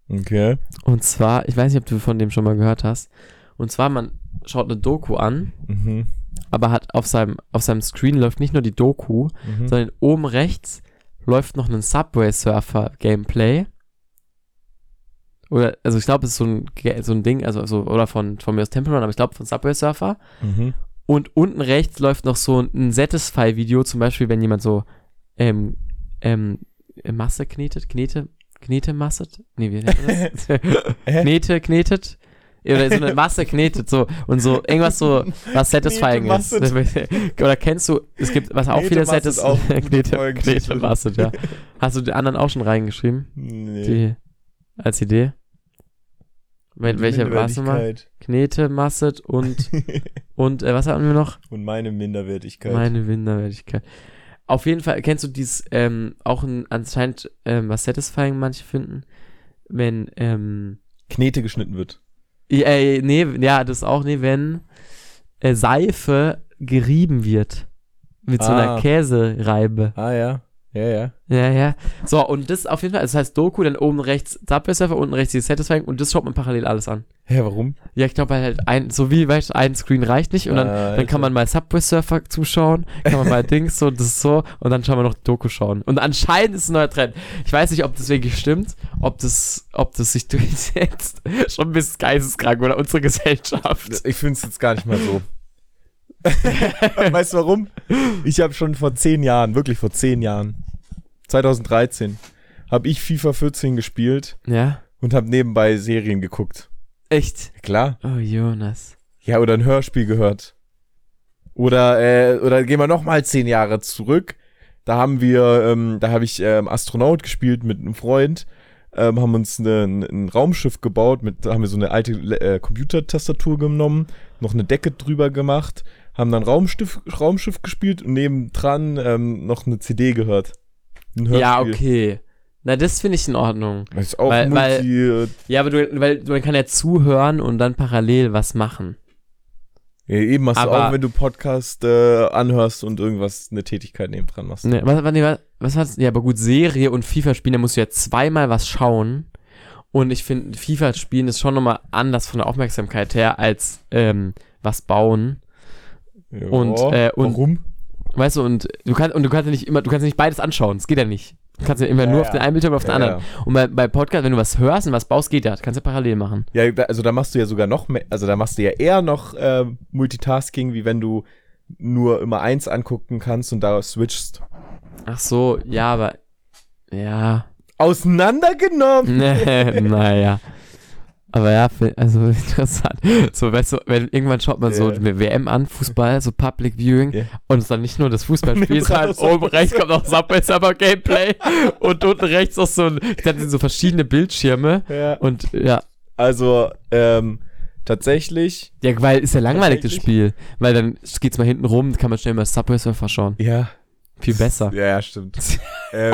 Okay. Und zwar, ich weiß nicht, ob du von dem schon mal gehört hast. Und zwar, man schaut eine Doku an, Mhm. aber hat auf seinem, auf seinem Screen läuft nicht nur die Doku, Mhm. sondern oben rechts läuft noch ein Subway Surfer Gameplay. Oder, also ich glaube, es ist so ein, so ein Ding, also, so, oder von, von mir aus Temple Run, aber ich glaube von Subway Surfer. Mhm. Und unten rechts läuft noch so ein Satisfy-Video, zum Beispiel, wenn jemand so, ähm, ähm, Masse knetet, knete, knete masset? Nee, wie nennt man das? <laughs> Knete, knetet? Oder so eine Masse knetet, so, und so, irgendwas so, was satisfying ist. <laughs> Oder kennst du, es gibt, was auch viele Satis, auch <laughs> knete, knete masset, ja. Hast du die anderen auch schon reingeschrieben? Nee. Die, als Idee? Wel welche warst du mal? Knete, masset und, und, äh, was hatten wir noch? Und meine Minderwertigkeit. Meine Minderwertigkeit. Auf jeden Fall, kennst du dies ähm, auch ein, anscheinend, ähm, was satisfying manche finden, wenn, ähm, Knete geschnitten wird. ja, äh, nee, ja, das auch, nee, wenn äh, Seife gerieben wird. Mit so Ah. einer Käsereibe. Ah ja. Ja, ja. Ja, ja. So, und das auf jeden Fall, also das heißt Doku, dann oben rechts Subway Surfer, unten rechts die Satisfying und das schaut man parallel alles an. Hä, warum? Ja, ich glaube halt ein, so wie, weißt du, ein Screen reicht nicht und dann, Ah, dann kann man mal Subway Surfer zuschauen, kann man mal <laughs> Dings so, das ist so und dann schauen wir noch Doku schauen. Und anscheinend ist es ein neuer Trend. Ich weiß nicht, ob das wirklich stimmt, ob das, ob das sich durchsetzt. <laughs> Schon ein bisschen geisteskrank oder unsere Gesellschaft. Ich finde es jetzt gar nicht mal so. <laughs> weißt du warum? Ich habe schon vor zehn Jahren, wirklich vor zehn Jahren, 2013, habe ich FIFA 14 gespielt Ja? und habe nebenbei Serien geguckt. Echt? Klar. Oh, Jonas. Ja, oder ein Hörspiel gehört. Oder, äh, oder gehen wir noch mal zehn Jahre zurück. Da haben wir, ähm, da habe ich ähm, Astronaut gespielt mit einem Freund, ähm, haben uns ne, ein, Raumschiff gebaut, mit, da haben wir so eine alte äh, Computertastatur genommen, noch eine Decke drüber gemacht, haben dann Raumschiff, Raumschiff gespielt und nebendran ähm, noch eine CD gehört. Ja, okay. Na, das finde ich in Ordnung. Das ist auch Weil- weil- multi, äh, Ja, aber du, weil man kann ja zuhören und dann parallel was machen. ja, eben machst du Aber- auch, wenn du Podcast äh, anhörst und irgendwas, eine Tätigkeit nebendran machst. Ne, was, was, was, was war's? Ja, aber gut, Serie und FIFA spielen, da musst du ja zweimal was schauen. Und ich finde, FIFA spielen ist schon nochmal anders von der Aufmerksamkeit her als ähm, was bauen. Ja, Und, äh, und- warum? Weißt du, und du kannst und du kannst ja nicht immer, du kannst ja nicht beides anschauen. Das geht ja nicht. Du kannst ja immer Ja, nur auf den einen Bildschirm oder auf den anderen. Und bei, bei Podcast, wenn du was hörst und was baust, geht ja. Das kannst du ja parallel machen. Ja, also da machst du ja sogar noch mehr, also da machst du ja eher noch äh, Multitasking, wie wenn du nur immer eins angucken kannst und da switchst. Ach so, ja, aber ja. Auseinandergenommen! <laughs> Naja. Aber ja, also <laughs> interessant. So, weißt du, wenn irgendwann schaut man so Ja. eine WM an, Fußball, so Public Viewing, Ja. und es dann nicht nur das Fußballspiel, <laughs> Und sondern oben rechts kommt noch Subway Summer Gameplay und unten rechts noch so ein, dann sind so verschiedene Bildschirme Ja. und ja, Also, ähm, tatsächlich, ja, weil ist ja langweilig das? Spiel, weil dann geht's mal hinten rum, kann man schnell mal Subway Surfer schauen. ja. Viel besser. Ja, ja, stimmt. <laughs> ähm,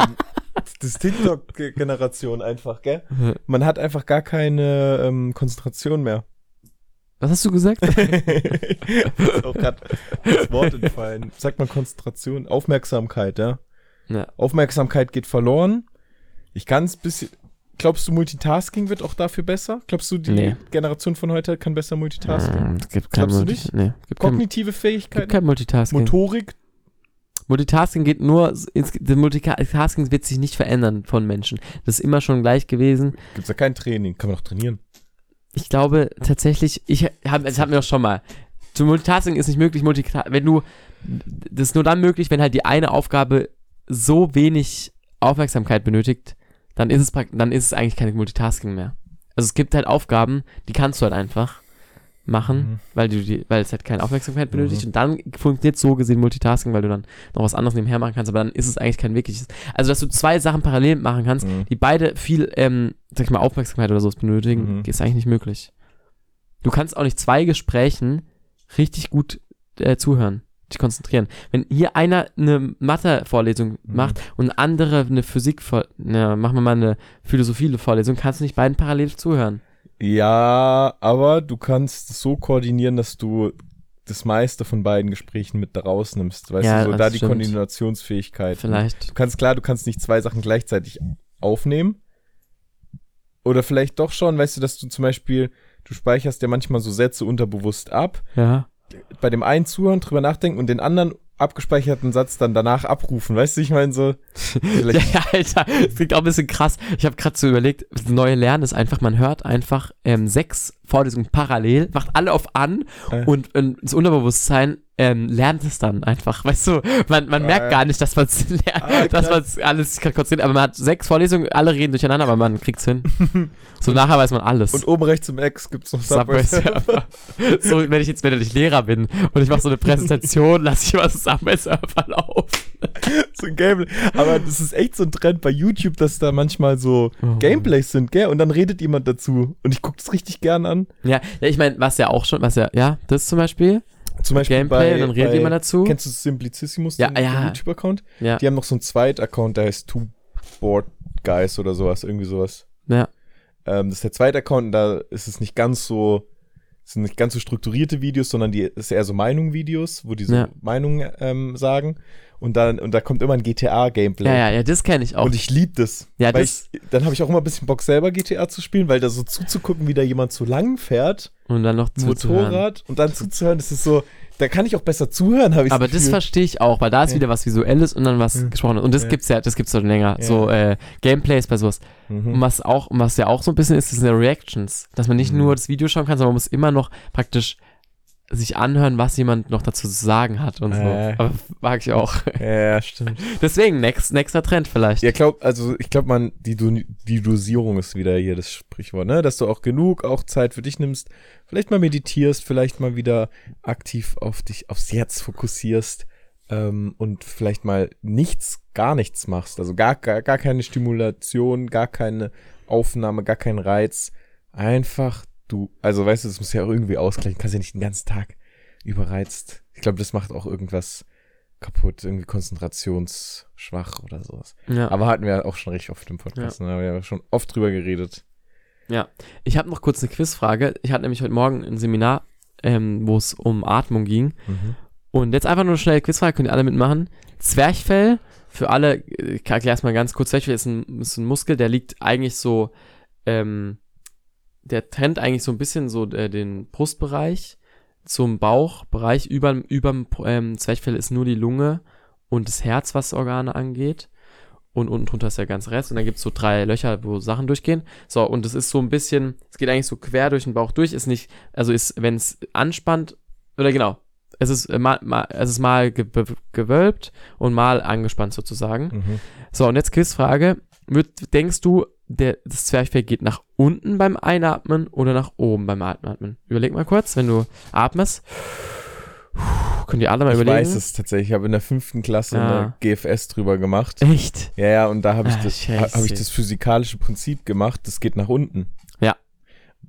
das TikTok-Generation einfach, gell? Man hat einfach gar keine ähm, Konzentration mehr. Was hast du gesagt? <laughs> ist auch gerade das Wort entfallen. Sagt man Konzentration, Aufmerksamkeit, ja? Ja. Aufmerksamkeit geht verloren. Ich kann es bisschen. Glaubst du, Multitasking wird auch dafür besser? Glaubst du, die Nee. Generation von heute kann besser Multitasking? Mm, Es gibt kein Glaubst du nicht? Nee, gibt kein, Kognitive gibt Fähigkeiten, kein Multitasking. Motorik. Multitasking geht nur, Multitasking wird sich nicht verändern von Menschen. Das ist immer schon gleich gewesen. Gibt's da kein Training? Kann man doch trainieren. Ich glaube tatsächlich, ich habe, das hatten wir doch schon mal. Zu Multitasking ist nicht möglich, Multita wenn du, das ist nur dann möglich, wenn halt die eine Aufgabe so wenig Aufmerksamkeit benötigt, dann ist es dann ist es eigentlich kein Multitasking mehr. Also es gibt halt Aufgaben, die kannst du halt einfach machen, Mhm. weil du die, weil es halt keine Aufmerksamkeit benötigt und dann funktioniert so gesehen Multitasking, weil du dann noch was anderes nebenher machen kannst, aber dann ist es eigentlich kein wirkliches. Also dass du zwei Sachen parallel machen kannst, Mhm. die beide viel, ähm, sag ich mal, Aufmerksamkeit oder sowas benötigen, Mhm. ist eigentlich nicht möglich. Du kannst auch nicht zwei Gesprächen richtig gut äh, zuhören, dich konzentrieren. Wenn hier einer eine Mathe-Vorlesung Mhm. macht und andere eine Physik, na, machen wir mal eine Philosophie-Vorlesung, kannst du nicht beiden parallel zuhören. Ja, aber du kannst es so koordinieren, dass du das meiste von beiden Gesprächen mit da rausnimmst. Weißt Ja, du, so da die. Koordinationsfähigkeit. Vielleicht. Du kannst klar, du kannst nicht zwei Sachen gleichzeitig aufnehmen. Oder vielleicht doch schon, weißt du, dass du zum Beispiel, du speicherst ja manchmal so Sätze unterbewusst ab. Ja. Bei dem einen zuhören, drüber nachdenken und den anderen abgespeicherten Satz dann danach abrufen. Weißt du, ich meine so. <laughs> Ja, Alter, das klingt auch ein bisschen krass. Ich habe gerade so überlegt, das neue Lernen ist einfach, man hört einfach ähm, sechs Vorlesungen parallel, macht alle auf an Äh. und, und das Unterbewusstsein ähm, lernt es dann einfach. Weißt du, man, man Ah, merkt gar nicht, dass man es <laughs> lernt, Ah, dass man alles sich gerade konzentriert, aber man hat sechs Vorlesungen, alle reden durcheinander, aber man kriegt's hin. <laughs> so nachher weiß man alles. und oben rechts im Ex gibt's noch Subway. Surfer. <laughs> So, wenn ich jetzt, wenn ich Lehrer bin und ich mache so eine Präsentation, lasse ich mal Subway Surfer laufen. so ein Gameplay. Aber das ist echt so ein Trend bei YouTube, dass da manchmal so Oh. Gameplays sind, gell? Und dann redet jemand dazu. Und ich gucke das richtig gern an. Ja, ja ich meine, was ja auch schon, was ja, ja, das zum Beispiel, Zum Beispiel Gameplay, bei, dann redet bei, jemand dazu. Kennst du Simplicissimus, Ja, den, ja. den YouTube-Account? Ja, Die haben noch so einen Zweit-Account, der heißt Two Board Guys oder sowas, irgendwie sowas. ja. Ähm, das ist der zweite Account und da ist es nicht ganz so Das sind nicht ganz so strukturierte Videos, sondern die ist eher so Meinung-Videos, wo die so Ja. Meinungen ähm, sagen. Und dann, und da kommt immer ein GTA-Gameplay. Ja, ja, ja, das kenne ich auch. Und ich liebe das. Ja, das- ich, dann habe ich auch immer ein bisschen Bock, selber GTA zu spielen, weil da so zuzugucken, wie da jemand zu lang fährt, Und dann noch zuzuhören. Motorrad, und dann zuzuhören, das ist so, da kann ich auch besser zuhören, habe ich Aber das verstehe ich auch, weil da ist Ja. wieder was Visuelles und dann was Ja. gesprochen. Und das Ja. gibt's ja, das gibt's schon länger. Ja. So äh, Gameplays bei sowas. Und Mhm. was auch, und was ja auch so ein bisschen ist, sind ja Reactions. Dass man nicht Mhm. nur das Video schauen kann, sondern man muss immer noch praktisch sich anhören, was jemand noch dazu zu sagen hat und so. Äh. Aber mag ich auch. <laughs> Ja, stimmt. <laughs> Deswegen, next, nächster Trend vielleicht. Ja, glaub, also ich glaube, man, die, Do- die Dosierung ist wieder hier das Sprichwort, ne? Dass du auch genug auch Zeit für dich nimmst, vielleicht mal meditierst, vielleicht mal wieder aktiv auf dich, aufs Jetzt fokussierst ähm, und vielleicht mal nichts, gar nichts machst. Also gar, gar, gar keine Stimulation, gar keine Aufnahme, gar kein Reiz. Einfach du, also weißt du, das muss ja auch irgendwie ausgleichen. Du kannst ja nicht den ganzen Tag überreizt. Ich glaube, das macht auch irgendwas kaputt, irgendwie konzentrationsschwach oder sowas. ja. Aber hatten wir auch schon richtig oft im Podcast. Ne? Da haben wir ja schon oft drüber geredet. Ich habe noch kurz eine Quizfrage. Ich hatte nämlich heute Morgen ein Seminar, ähm, wo es um Atmung ging. Und jetzt einfach nur eine schnelle Quizfrage, könnt ihr alle mitmachen. Zwerchfell, für alle, äh, ich erkläre es mal ganz kurz, Zwerchfell ist ein, ist ein Muskel, der liegt eigentlich so, ähm, der trennt eigentlich so ein bisschen so äh, den Brustbereich zum Bauchbereich. Über, überm ähm, Zwerchfell ist nur die Lunge und das Herz, was Organe angeht. Und unten drunter ist der ganze Rest. Und dann gibt es so drei Löcher, wo Sachen durchgehen. So, und es ist so ein bisschen, es geht eigentlich so quer durch den Bauch durch. Ist nicht, also ist, wenn es anspannt, oder genau, es ist äh, mal, mal, es ist mal ge gewölbt und mal angespannt sozusagen. Mhm. So, und jetzt Quizfrage. Denkst du, der, das Zwerchfell geht nach unten beim Einatmen oder nach oben beim Atmen? Überleg mal kurz, wenn du atmest. Könnt ihr alle mal Ich überlegen? weiß es tatsächlich. Ich habe in der fünften Klasse Ah. eine GFS drüber gemacht. Echt? Ja, ja, und da habe ich, Ah, das, hab ich das physikalische Prinzip gemacht. Das geht nach unten. Ja.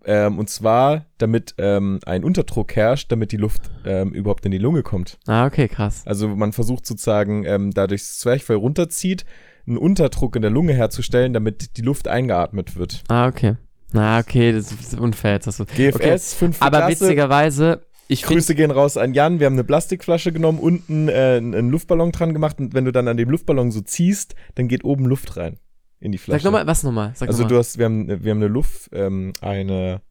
Ähm, und zwar, damit ähm, ein Unterdruck herrscht, damit die Luft ähm, überhaupt in die Lunge kommt. Ah, okay, krass. Also man versucht sozusagen, ähm, dadurch das Zwerchfell runterzieht, einen Unterdruck in der Lunge herzustellen, damit die Luft eingeatmet wird. Ah, okay. Na, okay, das ist unfair jetzt. Das GFS, okay. fünfte Aber Klasse. witzigerweise, ich Grüße gehen raus an Jan. Wir haben eine Plastikflasche genommen, unten äh, einen Luftballon dran gemacht und wenn du dann an dem Luftballon so ziehst, dann geht oben Luft rein in die Flasche. sag nochmal, was nochmal? Sag also noch du hast, wir haben, wir haben eine Luft, ähm, eine,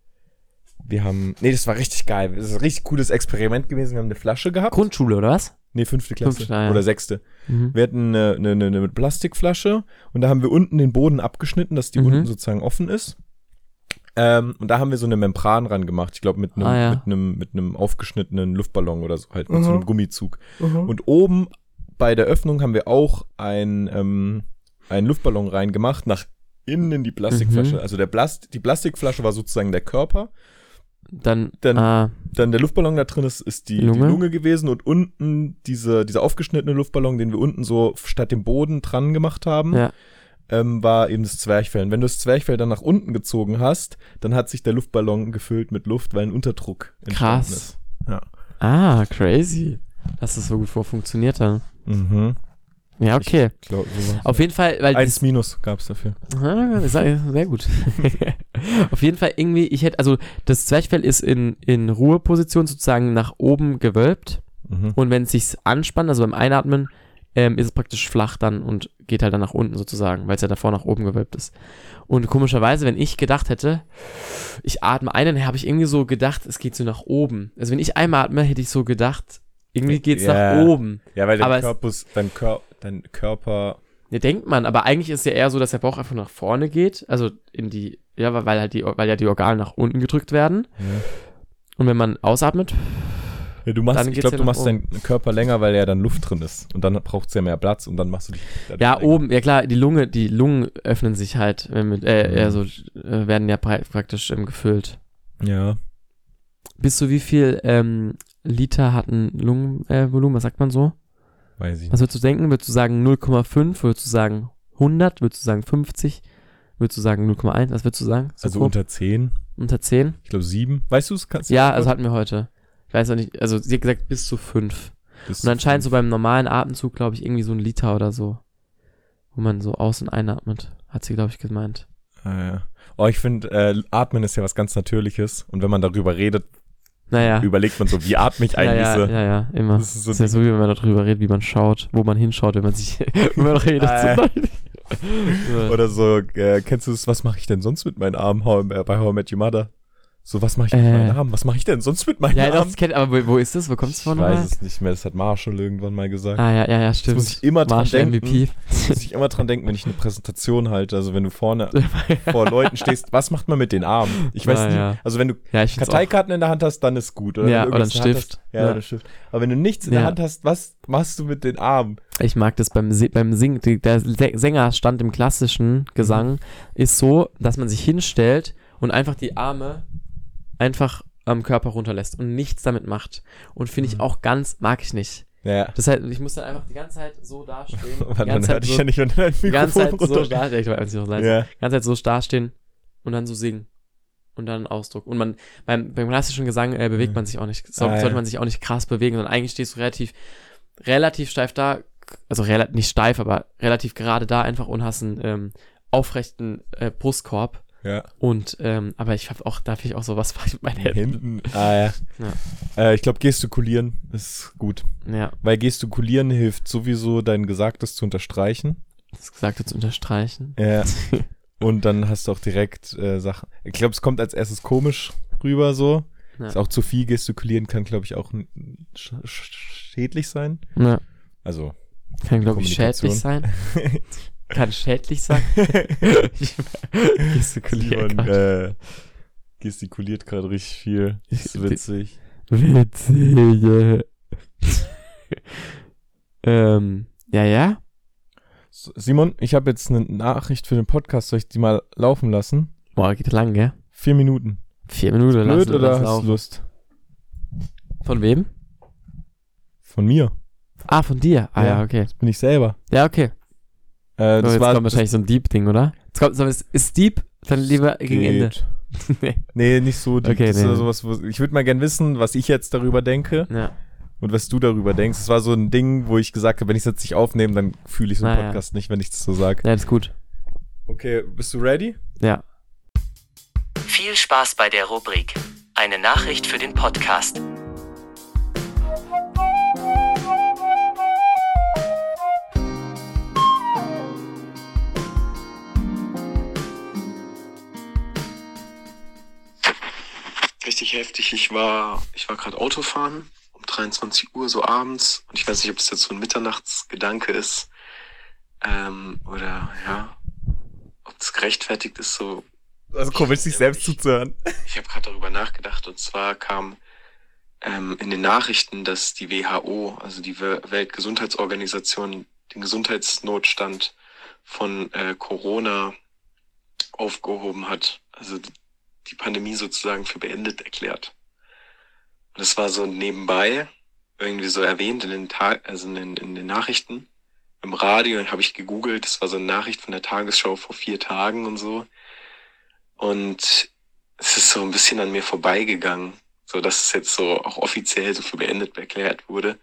wir haben, nee, das war richtig geil. Das ist ein richtig cooles Experiment gewesen. Wir haben eine Flasche gehabt. Grundschule, oder was? nee, fünfte Klasse Fünfte, ah, ja. oder sechste. Mhm. Wir hatten eine, eine, eine, eine Plastikflasche und da haben wir unten den Boden abgeschnitten, dass die Mhm. unten sozusagen offen ist. Ähm, und da haben wir so eine Membran ran gemacht. Ich glaube, mit einem Ah, ja. mit einem mit einem aufgeschnittenen Luftballon oder so, halt mit Mhm. so einem Gummizug. Und oben bei der Öffnung haben wir auch ein, ähm, einen Luftballon reingemacht, nach innen in die Plastikflasche. Mhm. Also der Plast die Plastikflasche war sozusagen der Körper. Dann, Dann- ah, Dann der Luftballon da drin ist, ist die, Lunge? die Lunge gewesen und unten diese, dieser aufgeschnittene Luftballon, den wir unten so statt dem Boden dran gemacht haben, Ja. ähm, war eben das Zwerchfell. Und wenn du das Zwerchfell dann nach unten gezogen hast, dann hat sich der Luftballon gefüllt mit Luft, weil ein Unterdruck entstanden Krass. ist. Ja. ah, crazy. Dass das so gut vor funktioniert dann. Mhm. Ja, okay. Glaub, so. Auf jeden Fall, weil Eins Minus gab es dafür. Ah, sehr, gut. <laughs> Auf jeden Fall irgendwie, ich hätte, also das Zwerchfell ist in, in Ruheposition sozusagen nach oben gewölbt Mhm. und wenn es sich anspannt, also beim Einatmen, ähm, ist es praktisch flach dann und geht halt dann nach unten sozusagen, weil es ja davor nach oben gewölbt ist. Und komischerweise, wenn ich gedacht hätte, ich atme ein, dann habe ich irgendwie so gedacht, es geht so nach oben. Also wenn ich einatme, hätte ich so gedacht, irgendwie geht's Ja. nach oben. Ja, weil dein, Körpus, dein, Kör dein Körper. Ja, denkt man, aber eigentlich ist ja eher so, dass der Bauch einfach nach vorne geht, also in die, ja, weil halt die, weil ja die Organe nach unten gedrückt werden. Ja. Und wenn man ausatmet, Ja, du machst, ich glaube, du machst deinen Körper länger, weil ja dann Luft drin ist. Und dann braucht es ja mehr Platz und dann machst du dich. ja, länger. oben, ja klar, die Lunge, die Lungen öffnen sich halt, wenn mit, äh, Mhm. also werden ja pra- praktisch ähm, gefüllt. Ja. Bis zu wie viel ähm, Liter hat ein Lungenvolumen, äh, was sagt man so? Weiß ich Was würdest du denken? Würdest du sagen 0,5? Würdest du sagen 100? Würdest du sagen 50? Würdest du sagen 0,1? Was würdest du sagen? So Also grob? unter 10. unter 10? Ich glaube 7. Weißt du es? Kannst du Ja, das also hatten wir heute. Ich weiß auch nicht, also sie hat gesagt bis zu 5. Bis Und anscheinend so beim normalen Atemzug, glaube ich, irgendwie so ein Liter oder so. Wo man so aus- und einatmet. Hat sie, glaube ich, gemeint. Ah, ja. Oh, ich finde, äh, Atmen ist ja was ganz Natürliches. Und wenn man darüber redet, Naja. überlegt man so, wie atme ich eigentlich ja, so. ja, ja, immer. Das Das ist ist, so ein ja so, wie wenn man darüber redet, wie man schaut, wo man hinschaut, wenn man sich, <laughs> man redet. Ah. Oder so, äh, kennst du das, was mache ich denn sonst mit meinen Armen bei How I Met Your Mother? So, was mache ich mit Äh. meinen Armen? Was mache ich denn sonst mit meinen ja, Armen? das kennt, aber wo, wo ist das? Wo kommst du ich von? weiß nochmal? es nicht mehr, das hat Marshall irgendwann mal gesagt. Ah, ja, ja, ja, stimmt. muss ich immer dran Marshall denken. MVP. Muss ich immer dran denken, wenn ich eine Präsentation halte, also wenn du vorne <laughs> vor Leuten stehst, was macht man mit den Armen? Ich weiß Ah, nicht, ja. also wenn du ja, ich. Karteikarten in der Hand hast, dann ist gut. Oder Ja, oder ein irgendwas in der Hand Stift. Hast, ja, Ja. oder Stift. Aber wenn du nichts in der Ja. Hand hast, was machst du mit den Armen? Ich mag das beim, beim Singen. Der Sängerstand im klassischen Gesang ist so, dass man sich hinstellt und einfach die Arme einfach am Körper runterlässt und nichts damit macht. Und finde ich Mhm. auch ganz, mag ich nicht. Ja. Das heißt, ich muss dann einfach die ganze Zeit so dastehen. <laughs> Die ganze Zeit dich so, ja nicht, wenn du dein die ganze Mikrofon Zeit so dastehen. Ich weiß nicht, leise. Ja. Die ganze Zeit so dastehen und dann so singen. Und dann Ausdruck. Und man, beim, beim klassischen Gesang äh, bewegt Mhm. man sich auch nicht, so, Ah, ja. sollte man sich auch nicht krass bewegen, sondern eigentlich stehst du relativ, relativ steif da, also rela nicht steif, aber relativ gerade da einfach und hast einen ähm, aufrechten äh, Brustkorb. Ja. Und, ähm, aber ich habe auch, da finde ich auch so, was mache <laughs> ich mit meinen Händen? Hinten. Ah, ja. Äh, ich glaube, gestikulieren ist gut. Ja, Weil gestikulieren hilft sowieso, dein Gesagtes zu unterstreichen. das Gesagte zu unterstreichen. Ja. <laughs> Und dann hast du auch direkt äh, Sachen. Ich glaube, es kommt als erstes komisch rüber so. Ja. Ist auch zu viel gestikulieren kann, glaube ich, auch sch sch schädlich sein. Ja, Also. kann, glaube ich, schädlich sein. <laughs> Kann schädlich sein. <laughs> <laughs> Simon gerade. äh, gestikuliert gerade richtig viel. Das ist witzig. Witzige. <laughs> ähm, ja, ja. Simon, ich habe jetzt eine Nachricht für den Podcast. Soll ich die mal laufen lassen? Boah, geht lang, gell? Vier Minuten. Vier Minuten Blöd lassen oder das hast du. Lust? Von wem? Von mir. Ah, von dir. Ah, ja, Ja. okay. Das bin ich selber. Ja, okay. Äh, das jetzt war kommt wahrscheinlich so ein Deep-Ding, oder? Jetzt kommt, so, ist, ist Deep dann lieber gegen Ende. <laughs> nee. Nee, nicht so. deep. Okay, das nee. ja sowas, wo, ich würde mal gern wissen, was ich jetzt darüber denke Ja. und was du darüber denkst. Es war so ein Ding, wo ich gesagt habe, wenn ich es jetzt nicht aufnehme, dann fühle ich so einen Ah, ja. Podcast nicht, wenn ich das so sage. ja, ist gut. Okay, bist du ready? Ja. Viel Spaß bei der Rubrik. Eine Nachricht für den Podcast. Richtig heftig. Ich war, ich war gerade Autofahren um 23 Uhr so abends und ich weiß nicht, ob das jetzt so ein Mitternachtsgedanke ist ähm, oder ja, ob das gerechtfertigt ist. So, Also komisch, sich selbst zuzuhören. ich habe gerade darüber nachgedacht und zwar kam ähm, in den Nachrichten, dass die WHO, also die We- Weltgesundheitsorganisation, den Gesundheitsnotstand von äh, Corona aufgehoben hat. Also die- Pandemie sozusagen für beendet erklärt. Und das war so nebenbei irgendwie so erwähnt in den Tag, also in den, in den Nachrichten. Im Radio habe ich gegoogelt, das war so eine Nachricht von der Tagesschau vor vier Tagen und so. Und es ist so ein bisschen an mir vorbeigegangen, so dass es jetzt so auch offiziell so für beendet erklärt wurde,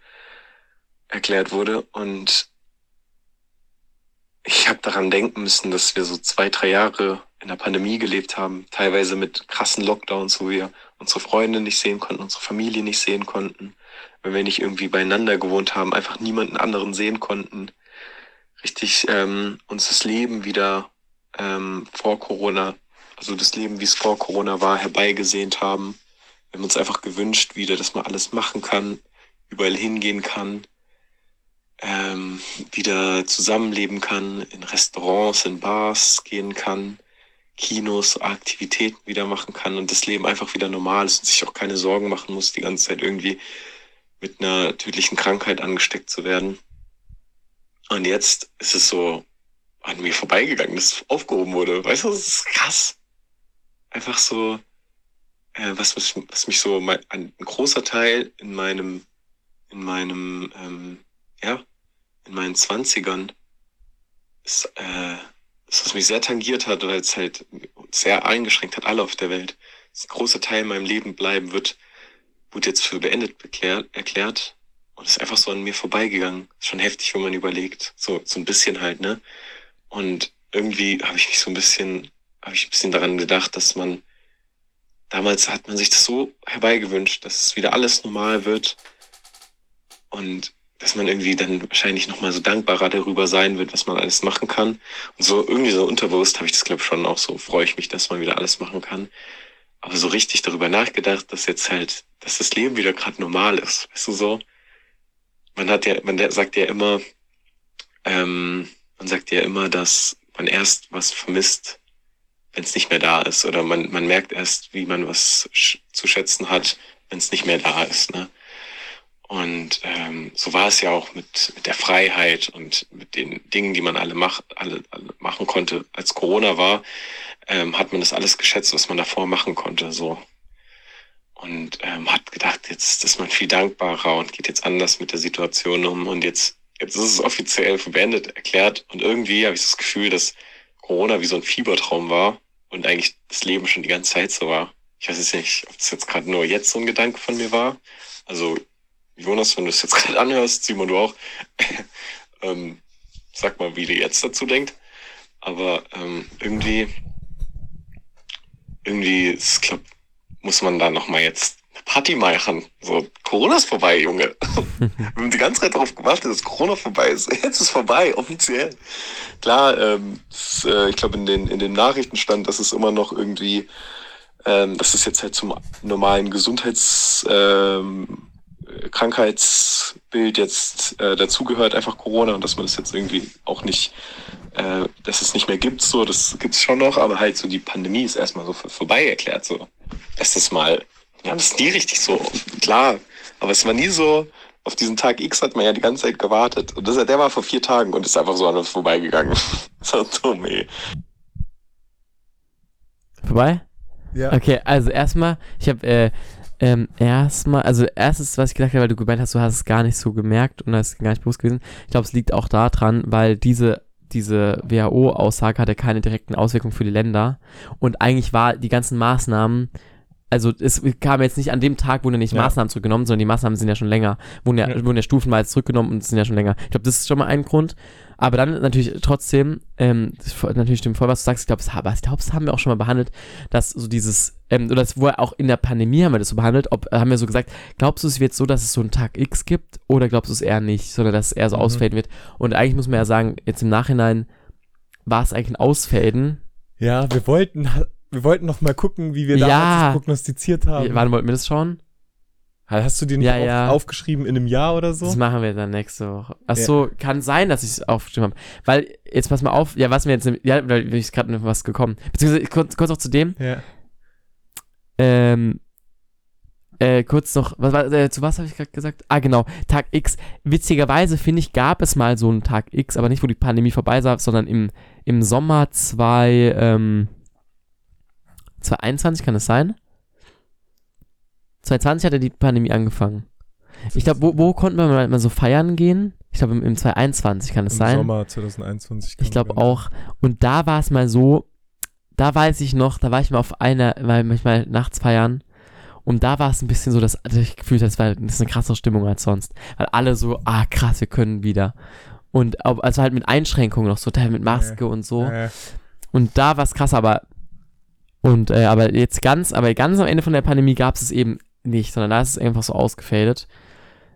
erklärt wurde. Und ich habe daran denken müssen, dass wir so zwei, drei Jahre in der Pandemie gelebt haben, teilweise mit krassen Lockdowns, wo wir unsere Freunde nicht sehen konnten, unsere Familie nicht sehen konnten, wenn wir nicht irgendwie beieinander gewohnt haben, einfach niemanden anderen sehen konnten, richtig ähm, uns das Leben wieder ähm, vor Corona, also das Leben, wie es vor Corona war, herbeigesehnt haben. Wir haben uns einfach gewünscht wieder, dass man alles machen kann, überall hingehen kann, ähm, wieder zusammenleben kann, in Restaurants, in Bars gehen kann, Kinos, Aktivitäten wieder machen kann und das Leben einfach wieder normal ist und sich auch keine Sorgen machen muss, die ganze Zeit irgendwie mit einer tödlichen Krankheit angesteckt zu werden. Und jetzt ist es so an mir vorbeigegangen, dass es aufgehoben wurde. Weißt du, das ist krass. Einfach so, äh, was, was, was mich so, mein, ein, großer Teil in meinem, in meinem, ähm, ja, in meinen Zwanzigern ist, äh, das, was mich sehr tangiert hat, weil es halt sehr eingeschränkt hat, alle auf der Welt. Das ein großer Teil in meinem Leben bleiben wird, wurde jetzt für beendet beklärt, erklärt und ist einfach so an mir vorbeigegangen. Ist schon heftig, wenn man überlegt. So, so ein bisschen halt, ne? Und irgendwie habe ich mich so ein bisschen, habe ich ein bisschen daran gedacht, dass man damals hat man sich das so herbeigewünscht, dass es wieder alles normal wird und dass man irgendwie dann wahrscheinlich nochmal so dankbarer darüber sein wird, was man alles machen kann. Und so irgendwie so unterbewusst habe ich das, glaube ich, schon auch so, freue ich mich, dass man wieder alles machen kann. Aber so richtig darüber nachgedacht, dass jetzt halt, dass das Leben wieder gerade normal ist. Weißt du so? Man hat ja, man sagt ja immer, ähm, man sagt ja immer, dass man erst was vermisst, wenn es nicht mehr da ist. Oder man, man merkt erst, wie man was sch zu schätzen hat, wenn es nicht mehr da ist. Ne? Und ähm, so war es ja auch mit, mit der Freiheit und mit den Dingen, die man alle, mach, alle, alle machen konnte. Als Corona war, ähm, hat man das alles geschätzt, was man davor machen konnte. So. Und ähm, hat gedacht, jetzt ist man viel dankbarer und geht jetzt anders mit der Situation um. Und jetzt, jetzt ist es offiziell beendet erklärt. Und irgendwie habe ich das Gefühl, dass Corona wie so ein Fiebertraum war und eigentlich das Leben schon die ganze Zeit so war. Ich weiß jetzt nicht, ob es jetzt gerade nur jetzt so ein Gedanke von mir war. Also Jonas, wenn du es jetzt <laughs> gerade anhörst, Simon, du auch, <laughs> ähm, sag mal, wie du jetzt dazu denkst. Aber ähm, irgendwie, irgendwie, ich glaub, muss man da nochmal jetzt eine Party machen. So, Corona ist vorbei, Junge. <laughs> Wir haben die ganze Zeit darauf gewartet, dass Corona vorbei ist. Jetzt ist vorbei, offiziell. Klar, ähm, das, äh, ich glaube, in den, in den Nachrichten stand, dass es immer noch irgendwie, ähm, dass es jetzt halt zum normalen Gesundheits... Ähm, Krankheitsbild jetzt äh, dazugehört, einfach Corona und dass man das jetzt irgendwie auch nicht, äh, dass es nicht mehr gibt, so, das gibt es schon noch, aber halt so die Pandemie ist erstmal so vorbei erklärt, so. Dass das mal, ja, das ist nie richtig so, klar, aber es war nie so, auf diesen Tag X hat man ja die ganze Zeit gewartet und das, der war vor vier Tagen und ist einfach so an uns vorbeigegangen. <laughs> so dumm, ey. Vorbei? Ja. Okay, also erstmal, ich habe äh, ähm, erstmal, also erstes, was ich gedacht habe, weil du gemeint hast, du hast es gar nicht so gemerkt und das ist gar nicht bewusst gewesen. Ich glaube, es liegt auch daran, weil diese diese WHO-Aussage hatte keine direkten Auswirkungen für die Länder und eigentlich war die ganzen Maßnahmen also es kam jetzt nicht an dem Tag, wurden ja nicht Ja. Maßnahmen zurückgenommen, sondern die Maßnahmen sind ja schon länger, wurden ja, Ja. wurden ja stufenweise zurückgenommen und sind ja schon länger. Ich glaube, das ist schon mal ein Grund. Aber dann natürlich trotzdem, ähm, natürlich stimmt voll, was du sagst, ich glaube, das, glaube, das haben wir auch schon mal behandelt, dass so dieses, ähm, oder das war auch in der Pandemie haben wir das so behandelt, ob, äh, haben wir so gesagt, glaubst du, es wird so, dass es so einen Tag X gibt oder glaubst du es eher nicht, sondern dass es eher so Mhm. ausfaden wird? Und eigentlich muss man ja sagen, jetzt im Nachhinein war es eigentlich ein Ausfaden. Ja, wir wollten, wir wollten noch mal gucken, wie wir Ja. damals das prognostiziert haben. Wann wollten wir das schauen? Hast du nicht Ja, auf, ja. aufgeschrieben in einem Jahr oder so? Das machen wir dann nächste Woche. Ach so, kann sein, dass ich es aufgeschrieben habe. Weil, jetzt pass mal auf, ja, was mir jetzt, ja, weil mir ist gerade noch was gekommen. Beziehungsweise kurz, kurz auch zu dem, ja. ähm, äh, kurz noch, was war, äh, zu was habe ich gerade gesagt? Ah, genau, Tag X. Witzigerweise, finde ich, gab es mal so einen Tag X, aber nicht, wo die Pandemie vorbei war, sondern im, im Sommer 2, ähm, 2021, kann es sein? 2020 hatte die Pandemie angefangen. Ich glaube, wo, wo konnten wir mal, mal so feiern gehen? Ich glaube, im, im 2021 kann es Im sein. Sommer 2021. kann Ich glaube auch. Und da war es mal so, da weiß ich noch, da war ich mal auf einer, weil manchmal nachts feiern. Und da war es ein bisschen so, dass ich gefühlt habe, das war das ist eine krassere Stimmung als sonst. Weil alle so, ah krass, wir können wieder. Und also halt mit Einschränkungen noch so, teil mit Maske und so. Ja, ja. Und da war es krass, aber und äh, aber jetzt ganz, aber ganz am Ende von der Pandemie gab es es eben nicht, sondern da ist es einfach so ausgefadet.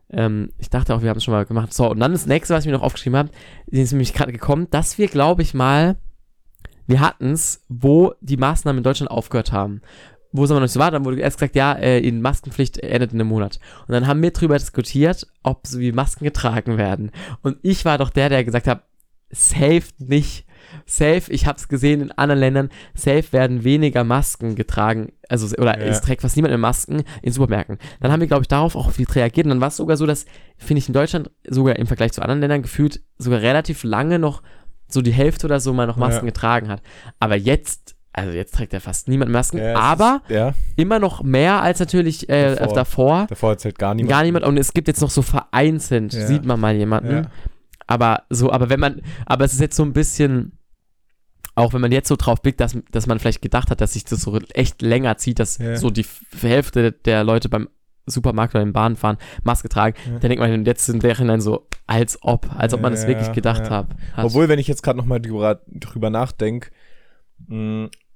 Ähm, ich dachte auch, wir haben es schon mal gemacht. So, und dann das nächste, was ich mir noch aufgeschrieben habe, ist nämlich gerade gekommen, dass wir, glaube ich, mal, wir hatten es, wo die Maßnahmen in Deutschland aufgehört haben. Wo es aber noch nicht so war, dann wurde erst gesagt, ja, äh, in Maskenpflicht endet in einem Monat. Und dann haben wir drüber diskutiert, ob so wie Masken getragen werden. Und ich war doch der, der gesagt hat, safe nicht. Safe, ich habe es gesehen in anderen Ländern, safe werden weniger Masken getragen, also oder Ja. es trägt fast niemand mehr Masken in Supermärkten. Dann haben wir, glaube ich, darauf auch viel reagiert und dann war es sogar so, dass, finde ich, in Deutschland sogar im Vergleich zu anderen Ländern gefühlt sogar relativ lange noch so die Hälfte oder so mal noch Masken Ja. getragen hat. Aber jetzt, also jetzt trägt ja fast niemand Masken, Ja, aber Ist, ja, immer noch mehr als natürlich äh, Davor. davor. davor hat halt gar niemand. Gar niemand und es gibt jetzt noch so vereinzelt, Ja. sieht man mal jemanden. Aber so, aber wenn man, aber es ist jetzt so ein bisschen, auch wenn man jetzt so drauf blickt, dass, dass man vielleicht gedacht hat, dass sich das so echt länger zieht, dass Ja. so die Hälfte der Leute beim Supermarkt oder im Bahnfahren Maske tragen, Ja. dann denkt man jetzt im Nachhinein so, als ob, als ob man es Ja, wirklich gedacht hat. Obwohl, wenn ich jetzt gerade nochmal drüber, drüber nachdenke,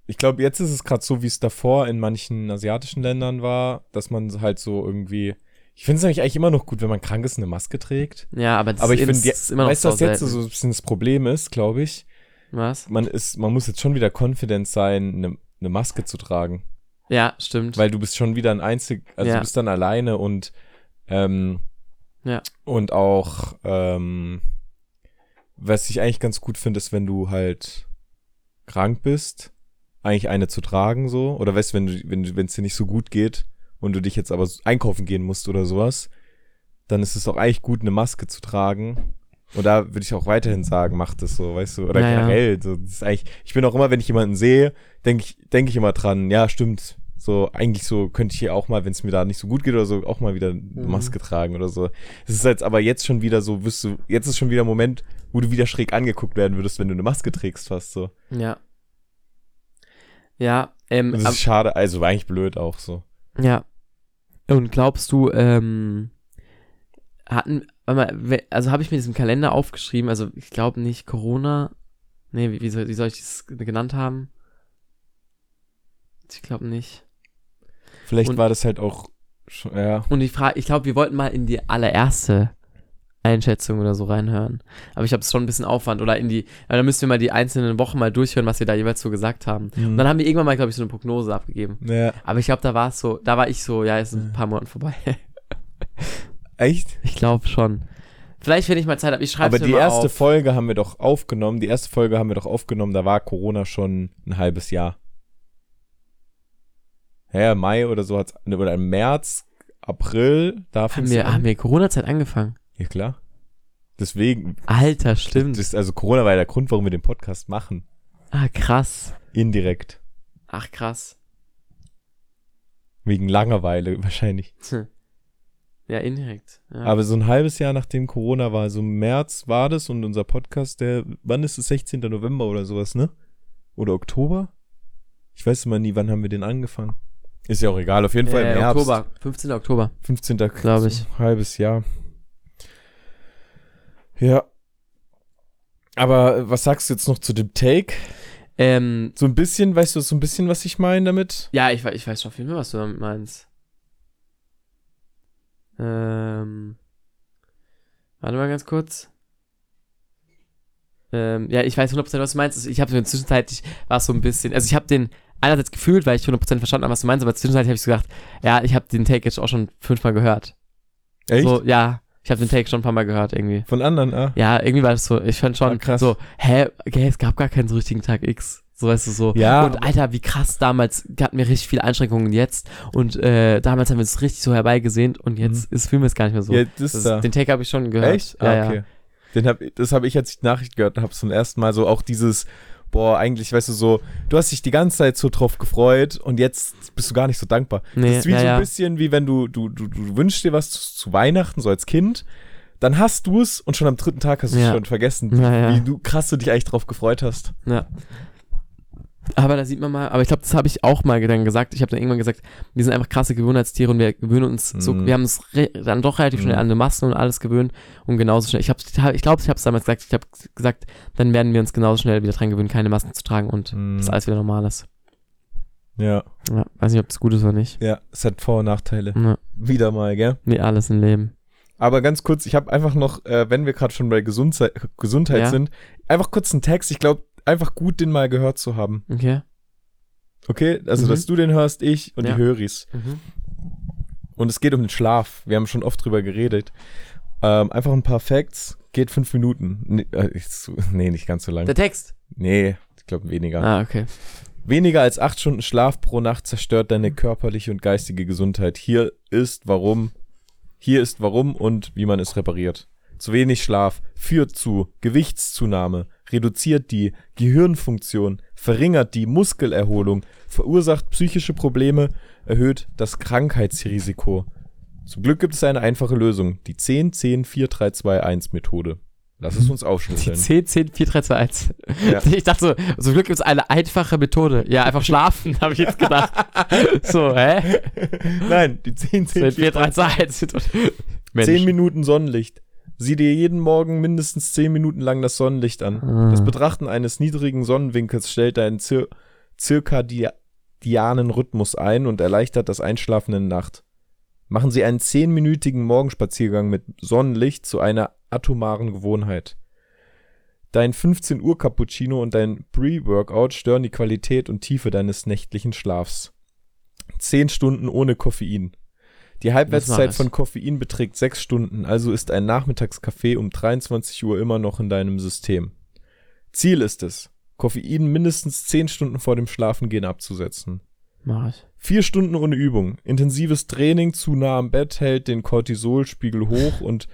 ich glaube, jetzt ist es gerade so, wie es davor in manchen asiatischen Ländern war, dass man halt so irgendwie. Ich finde es eigentlich, eigentlich immer noch gut, wenn man krank ist, eine Maske trägt. Ja, aber das Aber ich ist, finde, ist immer noch weißt du, was jetzt so ein bisschen das Problem ist, glaube ich? Was? Man ist, man muss jetzt schon wieder confident sein, eine eine Maske zu tragen. Ja, stimmt. Weil du bist schon wieder ein Einzig, also Ja. du bist dann alleine und ähm, Ja. und auch ähm, was ich eigentlich ganz gut finde, ist, wenn du halt krank bist, eigentlich eine zu tragen so oder weißt, wenn du wenn du- wenn es dir nicht so gut geht und du dich jetzt aber einkaufen gehen musst oder sowas, dann ist es auch eigentlich gut, eine Maske zu tragen. Und da würde ich auch weiterhin sagen, mach das so, weißt du, oder Ja, ja. generell. So, das ist eigentlich, ich bin auch immer, wenn ich jemanden sehe, denke ich, denke ich immer dran, ja, stimmt. So, eigentlich so könnte ich hier auch mal, wenn es mir da nicht so gut geht oder so, auch mal wieder eine Mhm. Maske tragen oder so. Es ist jetzt aber jetzt schon wieder so, wirst du, jetzt ist schon wieder ein Moment, wo du wieder schräg angeguckt werden würdest, wenn du eine Maske trägst, fast so. ja. Ja, ähm, Das ist schade, also war eigentlich blöd auch so. Ja. Und glaubst du, ähm, hatten, also habe ich mir diesen Kalender aufgeschrieben, also ich glaube nicht Corona, nee, wie, wie, soll, wie soll ich das genannt haben? Ich glaube nicht. Vielleicht Und- war das halt auch, schon, ja. Und ich frage, ich glaube, wir wollten mal in die allererste Einschätzung oder so reinhören. Aber ich habe es schon ein bisschen Aufwand. Oder in die, ja, dann müssen wir mal die einzelnen Wochen mal durchhören, was wir da jeweils so gesagt haben. Und dann haben wir irgendwann mal, glaube ich, so eine Prognose abgegeben. Ja, Aber ich glaube, da war es so, da war ich so, ja, ist ein paar Monaten vorbei. <laughs> echt? ich glaube schon. Vielleicht, wenn ich mal Zeit habe, ich schreibe Aber die erste auf. Folge haben wir doch aufgenommen. Die erste Folge haben wir doch aufgenommen, da war Corona schon ein halbes Jahr. Ja, Mai oder so hat's, oder im März, April, da Haben wir, an. haben wir Corona-Zeit angefangen? Ja, klar. Deswegen, Alter, stimmt. das, also Corona war ja der Grund, warum wir den Podcast machen. ah, krass. Indirekt. Ach, krass. Wegen Langeweile wahrscheinlich. Ja, indirekt. Ja. Aber so ein halbes Jahr nachdem Corona war, so im März war das und unser Podcast, der, wann ist es? 16. November oder sowas, ne? Oder Oktober? Ich weiß immer nie, wann haben wir den angefangen. Ist ja auch egal, auf jeden Fall im äh, Herbst. Oktober, 15. Oktober. 15. Glaub ich. So ein halbes Jahr. Ja. Aber äh, was sagst du jetzt noch zu dem Take? Ähm, So ein bisschen, weißt du so ein bisschen, was ich meine damit? ja, ich, ich weiß schon viel mehr, was du damit meinst. Ähm, warte mal ganz kurz. Ähm, ja, ich weiß 100% was du meinst. Ich habe so zwischenzeitlich war es so ein bisschen, also ich habe den einerseits gefühlt, weil ich 100% verstanden habe, was du meinst, aber zwischenzeitlich habe ich so gedacht, ja, ich habe den Take jetzt auch schon fünfmal gehört. Echt? So, ja, ich habe den Take schon ein paar Mal gehört irgendwie. Von anderen, ah. Ja, irgendwie war das so, ich fand schon Ah, krass. so, hä, okay, es gab gar keinen so richtigen Tag X. So weißt du so. Ja, Und Alter, wie krass damals hatten wir richtig viele Einschränkungen jetzt. Und äh, damals haben wir es richtig so herbeigesehnt und jetzt ist, fühlen wir es gar nicht mehr so. Mhm. Ja, das, das, da. Den Take habe ich schon gehört. Echt? Ja, ah, okay. Den hab, das habe ich, als ich die Nachricht gehört habe, zum ersten Mal so auch dieses, boah, eigentlich, weißt du, so, du hast dich die ganze Zeit so drauf gefreut und jetzt bist du gar nicht so dankbar. Nee, das ist wie ja, so ein ja. bisschen wie wenn du, du, du, du wünschst dir was zu, zu Weihnachten, so als Kind, dann hast du es und schon am dritten Tag hast du es Ja. schon vergessen, Ja, ja. wie du krass du dich eigentlich drauf gefreut hast. Ja. Aber da sieht man mal, aber ich glaube, das habe ich auch mal dann gesagt. Ich habe dann irgendwann gesagt, wir sind einfach krasse Gewohnheitstiere und wir gewöhnen uns so, Mhm. wir haben uns dann doch relativ schnell Mhm. an eine Masken und alles gewöhnt und genauso schnell. Ich habe, ich glaube, ich habe es damals gesagt. Ich habe gesagt, dann werden wir uns genauso schnell wieder dran gewöhnen, keine Masken zu tragen und Mhm. dass alles wieder normal ist. Ja, Ja, weiß nicht, ob das gut ist oder nicht. ja, es hat Vor- und Nachteile. Ja, Wieder mal, gell? wie alles im Leben. Aber ganz kurz, ich habe einfach noch, äh, wenn wir gerade schon bei Gesundheit, Gesundheit Ja. sind, einfach kurz einen Text. Ich glaube, einfach gut, den mal gehört zu haben. Okay. Okay? Also, Mhm. dass du den hörst, ich und Ja. die Höris. Mhm. Und es geht um den Schlaf. Wir haben schon oft drüber geredet. Ähm, einfach ein paar Facts. Geht fünf Minuten. Nee, äh, <laughs> nee nicht ganz so lang. Der Text. Nee, ich glaube weniger. Ah, okay. Weniger als acht Stunden Schlaf pro Nacht zerstört deine körperliche und geistige Gesundheit. Hier ist warum. Hier ist warum und wie man es repariert. Zu wenig Schlaf führt zu Gewichtszunahme, reduziert die Gehirnfunktion, verringert die Muskelerholung, verursacht psychische Probleme, erhöht das Krankheitsrisiko. Zum Glück gibt es eine einfache Lösung, die 10-10-4-3-2-1-Methode. Lass es uns Die aufschlüsseln. 10, 10, 4, 3, 2, 1. Ja. <laughs> Ich dachte so, zum Glück gibt es eine einfache Methode. Ja, einfach schlafen, habe ich jetzt gedacht. <laughs> so, hä? Nein, die 10, 10, 4, 3, 2, 1. Mensch. 10 Minuten Sonnenlicht. Sieh dir jeden Morgen mindestens 10 Minuten lang das Sonnenlicht an. Ah. Das Betrachten eines niedrigen Sonnenwinkels stellt deinen Zir zirkadianen Rhythmus ein und erleichtert das Einschlafen in der Nacht. Machen Sie einen zehnminütigen Morgenspaziergang mit Sonnenlicht zu einer atomaren Gewohnheit. Dein 15 Uhr Cappuccino und dein Pre-Workout stören die Qualität und Tiefe deines nächtlichen Schlafs. 10 Stunden ohne Koffein. Die Halbwertszeit von Koffein beträgt 6 Stunden, also ist ein Nachmittagskaffee um 23 Uhr immer noch in deinem System. Ziel ist es, Koffein mindestens 10 Stunden vor dem Schlafengehen abzusetzen. Mach ich. Vier Stunden ohne Übung. Intensives Training zu nah am Bett hält den Cortisolspiegel hoch und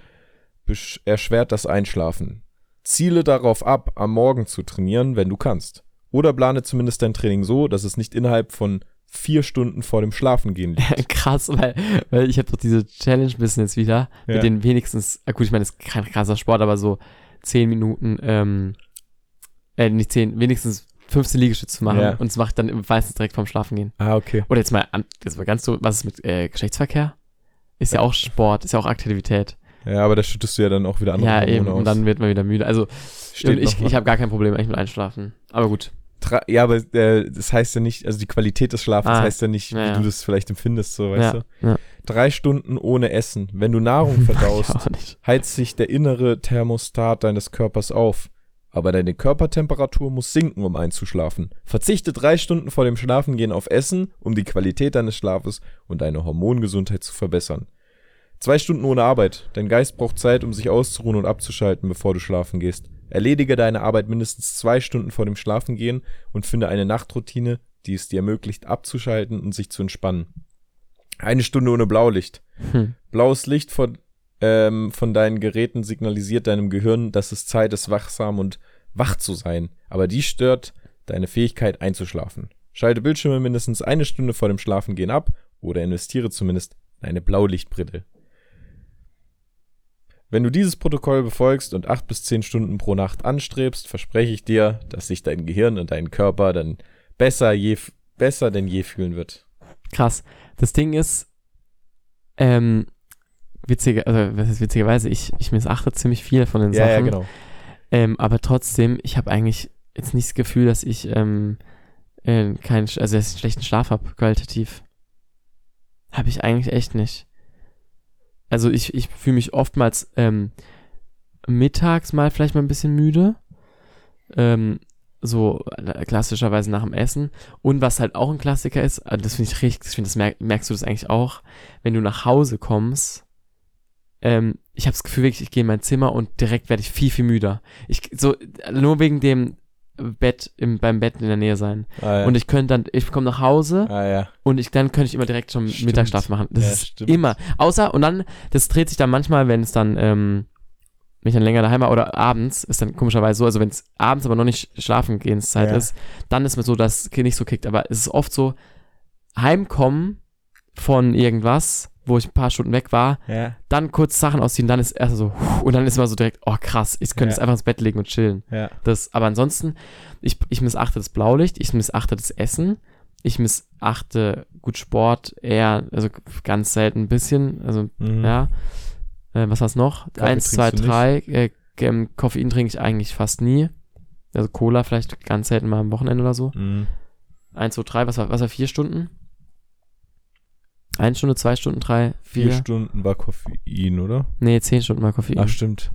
erschwert das Einschlafen. Ziele darauf ab, am Morgen zu trainieren, wenn du kannst. Oder plane zumindest dein Training so, dass es nicht innerhalb von vier Stunden vor dem Schlafengehen liegt. <laughs> Krass, weil, weil ich habe doch diese Challenge bisschen jetzt wieder, Ja. mit den wenigstens, ah, gut, ich meine, das ist kein krasser Sport, aber so 10 Minuten, ähm, äh, nicht 10, wenigstens 15 Liegestütze zu machen Ja. und das mache ich dann meistens direkt vorm Schlafen gehen. Ah, okay. Oder jetzt mal, an- jetzt mal ganz so, was ist mit äh, Geschlechtsverkehr? Ist ja auch Sport, ist ja auch Aktivität. Ja, aber da schüttest du ja dann auch wieder andere ja, Hormone eben, aus. und dann wird man wieder müde. Also, Steht ich, noch ich habe gar kein Problem eigentlich mit Einschlafen. Aber gut. Ja, aber äh, das heißt ja nicht, also die Qualität des Schlafens Ah, heißt ja nicht, ja, wie du das vielleicht empfindest, so, weißt Ja, du? ja. Drei Stunden ohne Essen. Wenn du Nahrung <laughs> verdaust, heizt sich der innere Thermostat deines Körpers auf. Aber deine Körpertemperatur muss sinken, um einzuschlafen. Verzichte drei Stunden vor dem Schlafengehen auf Essen, um die Qualität deines Schlafes und deine Hormongesundheit zu verbessern. Zwei Stunden ohne Arbeit. Dein Geist braucht Zeit, um sich auszuruhen und abzuschalten, bevor du schlafen gehst. Erledige deine Arbeit mindestens zwei Stunden vor dem Schlafengehen und finde eine Nachtroutine, die es dir ermöglicht, abzuschalten und sich zu entspannen. Eine Stunde ohne Blaulicht. Hm. Blaues Licht von, ähm, von deinen Geräten signalisiert deinem Gehirn, dass es Zeit ist, wachsam und wach zu sein. Aber dies stört deine Fähigkeit einzuschlafen. Schalte Bildschirme mindestens eine Stunde vor dem Schlafengehen ab oder investiere zumindest in eine Blaulichtbrille. Wenn du dieses Protokoll befolgst und acht bis zehn Stunden pro Nacht anstrebst, verspreche ich dir, dass sich dein Gehirn und dein Körper dann besser, je, besser denn je fühlen wird. Krass. Das Ding ist, ähm, witzige, also was ist witzigerweise, ich, ich missachte ziemlich viel von den Ja, Sachen. ja, genau. Ähm, aber trotzdem, ich habe eigentlich jetzt nicht das Gefühl, dass ich ähm, äh, keinen, also dass ich einen schlechten Schlaf habe, qualitativ. Habe ich eigentlich echt nicht. Also ich, ich fühle mich oftmals ähm, mittags mal vielleicht mal ein bisschen müde. Ähm, so äh, klassischerweise nach dem Essen. Und was halt auch ein Klassiker ist, äh, das finde ich richtig, ich finde, das merk, merkst du das eigentlich auch, wenn du nach Hause kommst, ähm, ich habe das Gefühl wirklich, ich gehe in mein Zimmer und direkt werde ich viel, viel müder. Ich, so, nur wegen dem Bett, im, beim Bett in der Nähe sein. Ah, ja. Und ich könnte dann, ich komme nach Hause ah, ja. und ich, dann könnte ich immer direkt schon Stimmt. Mittagsschlaf machen. Das Ja, ist stimmt. immer. Außer, und dann, das dreht sich dann manchmal, wenn es dann, ähm, wenn ich dann länger daheim war oder abends, ist dann komischerweise so, also wenn es abends aber noch nicht schlafen Zeit Ja. ist, dann ist mir so, dass es nicht so kickt. Aber es ist oft so, heimkommen von irgendwas, wo ich ein paar Stunden weg war, Ja, dann kurz Sachen ausziehen, dann ist erst so, und dann ist immer so direkt, oh krass, ich könnte Ja. jetzt einfach ins Bett legen und chillen. ja. Das, aber ansonsten, ich, ich missachte das Blaulicht, ich missachte das Essen, ich missachte gut Sport eher, also ganz selten ein bisschen, also Mhm. ja. Äh, was war's noch? Kaffee Eins, zwei, drei. Äh, ähm, Koffein trinke ich eigentlich fast nie. Also Cola vielleicht ganz selten mal am Wochenende oder so. Mhm. Eins, zwei, drei, was war, was war vier Stunden? Eine Stunde, zwei Stunden, drei, Vier vier. Stunden war Koffein, oder? Nee, zehn Stunden mal Koffein. Ach, stimmt.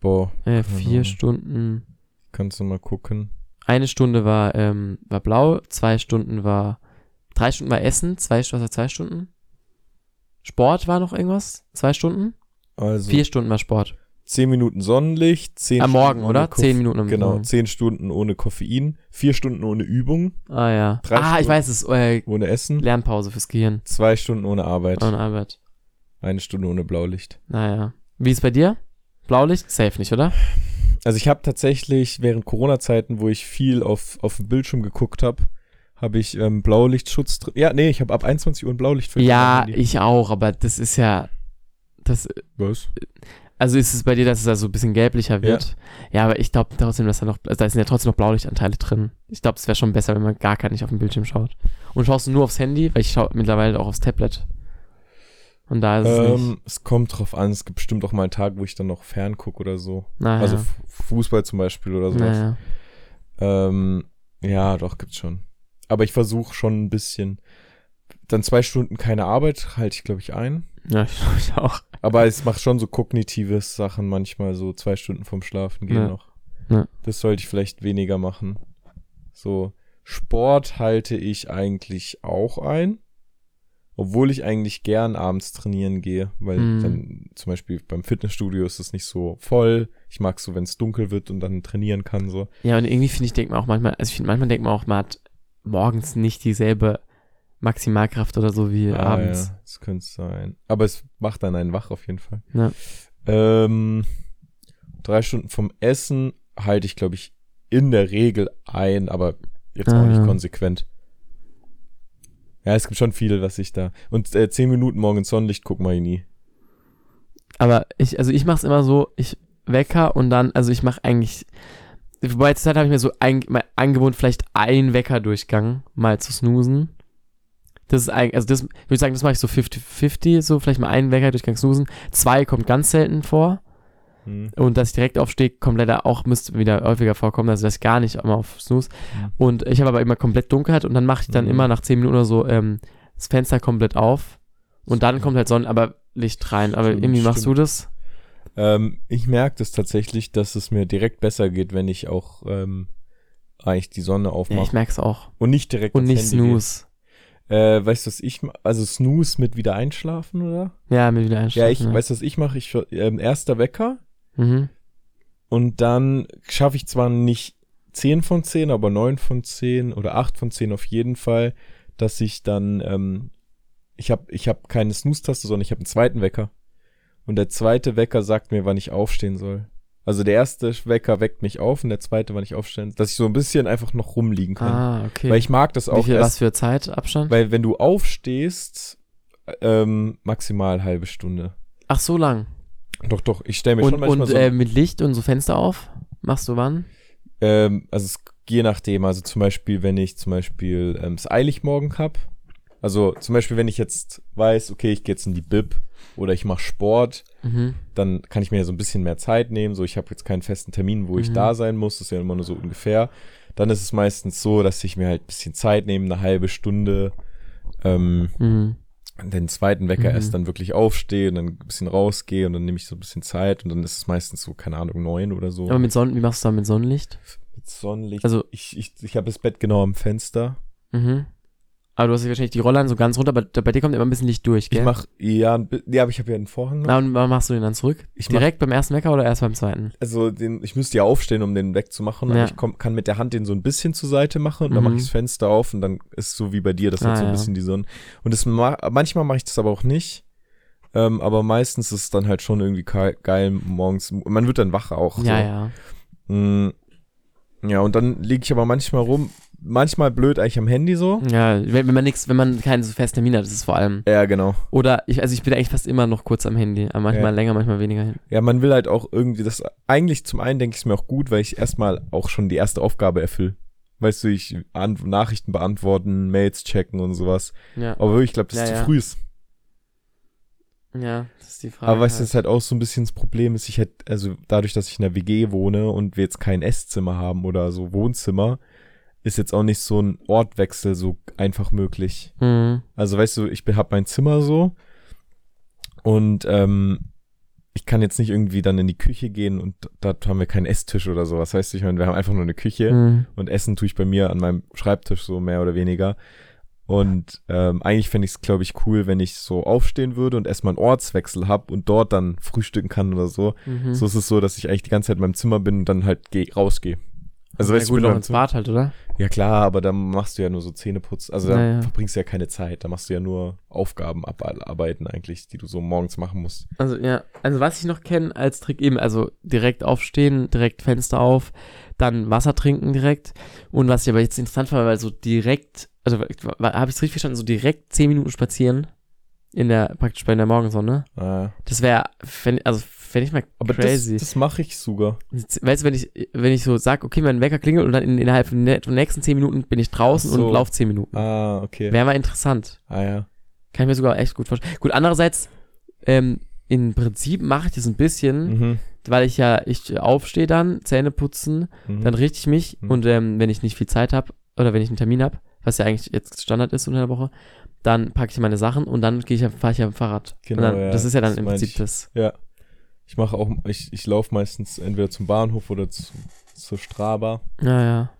Boah, äh, vier. Stunden. kannst du mal gucken. Eine Stunde war, ähm, war blau, zwei Stunden war, drei Stunden war Essen, zwei, was war zwei Stunden? Sport war noch irgendwas? Zwei Stunden? Also Vier Stunden war Sport. Zehn Minuten Sonnenlicht, zehn Am Stunden Morgen, ohne oder? Koff- Zehn Minuten am Genau, Morgen. zehn Stunden ohne Koffein, vier Stunden ohne Übung, Ah ja. Drei ah, ich Stunden. weiß es. Äh, ohne Essen, Lernpause fürs Gehirn. zwei Stunden ohne Arbeit, Und Arbeit. eine Stunde ohne Blaulicht. Naja. Wie ist bei dir? Blaulicht? Safe nicht, oder? Also ich habe tatsächlich während Corona-Zeiten, wo ich viel auf, auf den Bildschirm geguckt habe, habe ich ähm, Blaulichtschutz drin. Ja, nee, ich habe ab 21 Uhr ein Blaulicht für Ja, ich auch, aber das ist ja. Das, Was? Also ist es bei dir, dass es da so ein bisschen gelblicher wird? Ja, aber ich glaube trotzdem, dass da noch. Also da sind ja trotzdem noch Blaulichtanteile drin. Ich glaube, es wäre schon besser, wenn man gar kein nicht auf dem Bildschirm schaut. Und schaust du nur aufs Handy, weil ich schaue mittlerweile auch aufs Tablet. Und da ist es nicht. Ähm, es kommt drauf an, es gibt bestimmt auch mal einen Tag, wo ich dann noch fern gucke oder so. Naja. Also Fußball zum Beispiel oder sowas. naja. Ähm, Ja, doch, gibt's schon. Aber ich versuche schon ein bisschen. Dann zwei Stunden keine Arbeit halte ich, glaube ich, ein. Ja, ich, ich auch. Aber es macht schon so kognitive Sachen manchmal, so zwei Stunden vom Schlafen gehen Ja. noch. Ja. Das sollte ich vielleicht weniger machen. So, Sport halte ich eigentlich auch ein. Obwohl ich eigentlich gern abends trainieren gehe, weil Mhm. dann zum Beispiel beim Fitnessstudio ist es nicht so voll. Ich mag so, wenn es dunkel wird und dann trainieren kann, so. Ja, und irgendwie finde ich, denkt man auch manchmal, also ich finde, manchmal denkt man auch, man hat morgens nicht dieselbe Maximalkraft oder so wie Ah, abends. Ja, das könnte sein. Aber es macht dann einen wach auf jeden Fall. Ja. Ähm, drei Stunden vom Essen halte ich, glaube ich, in der Regel ein, aber jetzt auch Ah, nicht ja. konsequent. Ja, es gibt schon viel, was ich da. Und äh, zehn Minuten morgens Sonnenlicht gucken wir nie. Aber ich, also ich mache es immer so, ich Wecker und dann, also ich mache eigentlich, wobei zur Zeit habe ich mir so ein, mal angewohnt, vielleicht einen Wecker-Durchgang mal zu snoosen. Das ist eigentlich, also das, würde ich sagen, das mache ich so 50-50, so vielleicht mal einen Wecker-Durchgang snoosen. Zwei kommt ganz selten vor. Hm. Und dass ich direkt aufstehe, kommt leider auch, müsste wieder häufiger vorkommen, also ich gar nicht immer auf Snooze. Mhm. Und ich habe aber immer komplett Dunkelheit und dann mache ich dann Mhm. immer nach 10 Minuten oder so ähm, das Fenster komplett auf. Und dann kommt halt Sonnen, aber Licht rein. Aber Stimmt, irgendwie machst stimmt. du das? Ähm, ich merke das tatsächlich, dass es mir direkt besser geht, wenn ich auch ähm, eigentlich die Sonne Ja, aufmache. ich merke es auch. und nicht direkt Und nicht Handy. Snooze. Äh, weißt du, was ich Also Snooze mit wieder einschlafen, oder? Ja, mir wieder Ja, einschlafen. ich, weißt du, was ich mache? Ich ähm, erster Wecker Mhm. und dann schaffe ich zwar nicht 10 von 10, aber 9 von 10 oder 8 von 10 auf jeden Fall, dass ich dann, ähm, ich habe ich hab keine Snooze-Taste, sondern ich habe einen zweiten Wecker. Und der zweite Wecker sagt mir, wann ich aufstehen soll. Also der erste Wecker weckt mich auf und der zweite, wann ich aufstehen, dass ich so ein bisschen einfach noch rumliegen kann. Ah, okay. Weil ich mag das Wie auch viel, erst, was für Zeitabstand? weil wenn du aufstehst, ähm, maximal halbe Stunde. Ach, so lang. Doch, doch, ich stelle mir schon Und, manchmal und so äh, mit Licht und so Fenster auf? Machst du wann? Ähm, also es, je nachdem, also zum Beispiel, wenn ich zum Beispiel ähm, es eilig morgen hab, also zum Beispiel, wenn ich jetzt weiß, okay, ich gehe jetzt in die Bib oder ich mache Sport, Mhm. dann kann ich mir so ein bisschen mehr Zeit nehmen. So, ich habe jetzt keinen festen Termin, wo ich Mhm. da sein muss, das ist ja immer nur so ungefähr. Dann ist es meistens so, dass ich mir halt ein bisschen Zeit nehme, eine halbe Stunde, ähm, Mhm. den zweiten Wecker Mhm. erst dann wirklich aufstehe und dann ein bisschen rausgehe und dann nehme ich so ein bisschen Zeit und dann ist es meistens so, keine Ahnung, neun oder so. Aber mit Sonnen, wie machst du da mit Sonnenlicht? Mit Sonnenlicht. Also- ich, ich, ich habe das Bett genau am Fenster. Mhm. Aber du hast ja wahrscheinlich die Rollladen so ganz runter, aber bei dir kommt immer ein bisschen Licht durch, gell? Ich mach ja, ein bi- ja, aber ich habe ja einen Vorhang. Noch. Na, und wann machst du den dann zurück? Ich mach- Direkt beim ersten Wecker oder erst beim zweiten? Also den, ich müsste ja aufstehen, um den wegzumachen, Ja. aber ich komm, kann mit der Hand den so ein bisschen zur Seite machen und dann Mhm. mache ich das Fenster auf und dann ist so wie bei dir, das Ah, hat so ein ja. bisschen die Sonne. Und das ma manchmal mache ich das aber auch nicht. Ähm, aber meistens ist es dann halt schon irgendwie ge- geil morgens. Man wird dann wach auch. Ja, so. ja. Mm, Ja, und dann liege ich aber manchmal rum. Manchmal blöd eigentlich am Handy so. Ja, wenn, wenn man nichts, wenn man keinen so festen Termin hat, das ist vor allem. Ja, genau. Oder ich, also ich bin eigentlich fast immer noch kurz am Handy. Aber manchmal Ja. länger, manchmal weniger hin. Ja, man will halt auch irgendwie das. Eigentlich zum einen denke ich es mir auch gut, weil ich erstmal auch schon die erste Aufgabe erfülle. Weißt du, ich an Nachrichten beantworten, Mails checken und sowas. Ja. Aber wirklich, ich glaube, das ist Ja, zu ja. früh. Ist. Ja, das ist die Frage. Aber weißt du, halt. das halt auch so ein bisschen das Problem ist, ich hätte, also dadurch, dass ich in der WG wohne und wir jetzt kein Esszimmer haben oder so Wohnzimmer, ist jetzt auch nicht so ein Ortwechsel so einfach möglich. Mhm. Also weißt du, ich habe mein Zimmer so und ähm, ich kann jetzt nicht irgendwie dann in die Küche gehen und dort haben wir keinen Esstisch oder sowas. Weißt du, ich meine, wir haben einfach nur eine Küche Mhm. und Essen tue ich bei mir an meinem Schreibtisch so mehr oder weniger. Und ähm, eigentlich fände ich es, glaube ich, cool, wenn ich so aufstehen würde und erstmal einen Ortswechsel habe und dort dann frühstücken kann oder so. Mhm. So ist es so, dass ich eigentlich die ganze Zeit in meinem Zimmer bin und dann halt geh, rausgehe. Also ja, weißt du, gut, bin noch ins Bad halt, oder? ja klar, aber dann machst du ja nur so Zähneputz. Also da Naja. verbringst du ja keine Zeit. Da machst du ja nur Aufgaben abarbeiten eigentlich, die du so morgens machen musst. Also ja, also was ich noch kenne als Trick eben, also direkt aufstehen, direkt Fenster auf, dann Wasser trinken direkt. Und was ich aber jetzt interessant fand, weil so direkt, also habe ich es richtig verstanden, so direkt 10 Minuten spazieren in der, praktisch bei der Morgensonne. Ah, Das wäre, also fände ich mal aber crazy. das, das mache ich sogar. weißt du, wenn ich, wenn ich so sag, okay, mein Wecker klingelt und dann in, innerhalb von den nächsten 10 Minuten bin ich draußen so. und lauf 10 Minuten. Ah, okay. Wäre mal interessant. Ah ja. Kann ich mir sogar echt gut vorstellen. Gut, andererseits, ähm, im Prinzip mache ich das ein bisschen, Mhm. weil ich ja, ich aufstehe dann, Zähne putzen, Mhm. dann richte ich mich Mhm. und ähm, wenn ich nicht viel Zeit habe oder wenn ich einen Termin habe, was ja eigentlich jetzt Standard ist unter der Woche, dann packe ich meine Sachen und dann gehe ich, fahre ich ja mit dem Fahrrad. Genau, und dann, ja, das ist ja dann im Prinzip ich. das. Ja. Ich mache auch, ich, ich laufe meistens entweder zum Bahnhof oder zu, zur Straba. Ja, ja.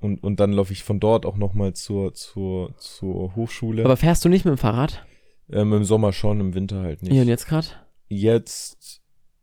Und, und dann laufe ich von dort auch nochmal zur, zur, zur Hochschule. Aber fährst du nicht mit dem Fahrrad? ähm, Im Sommer schon, im Winter halt nicht. Hier und jetzt gerade? Jetzt,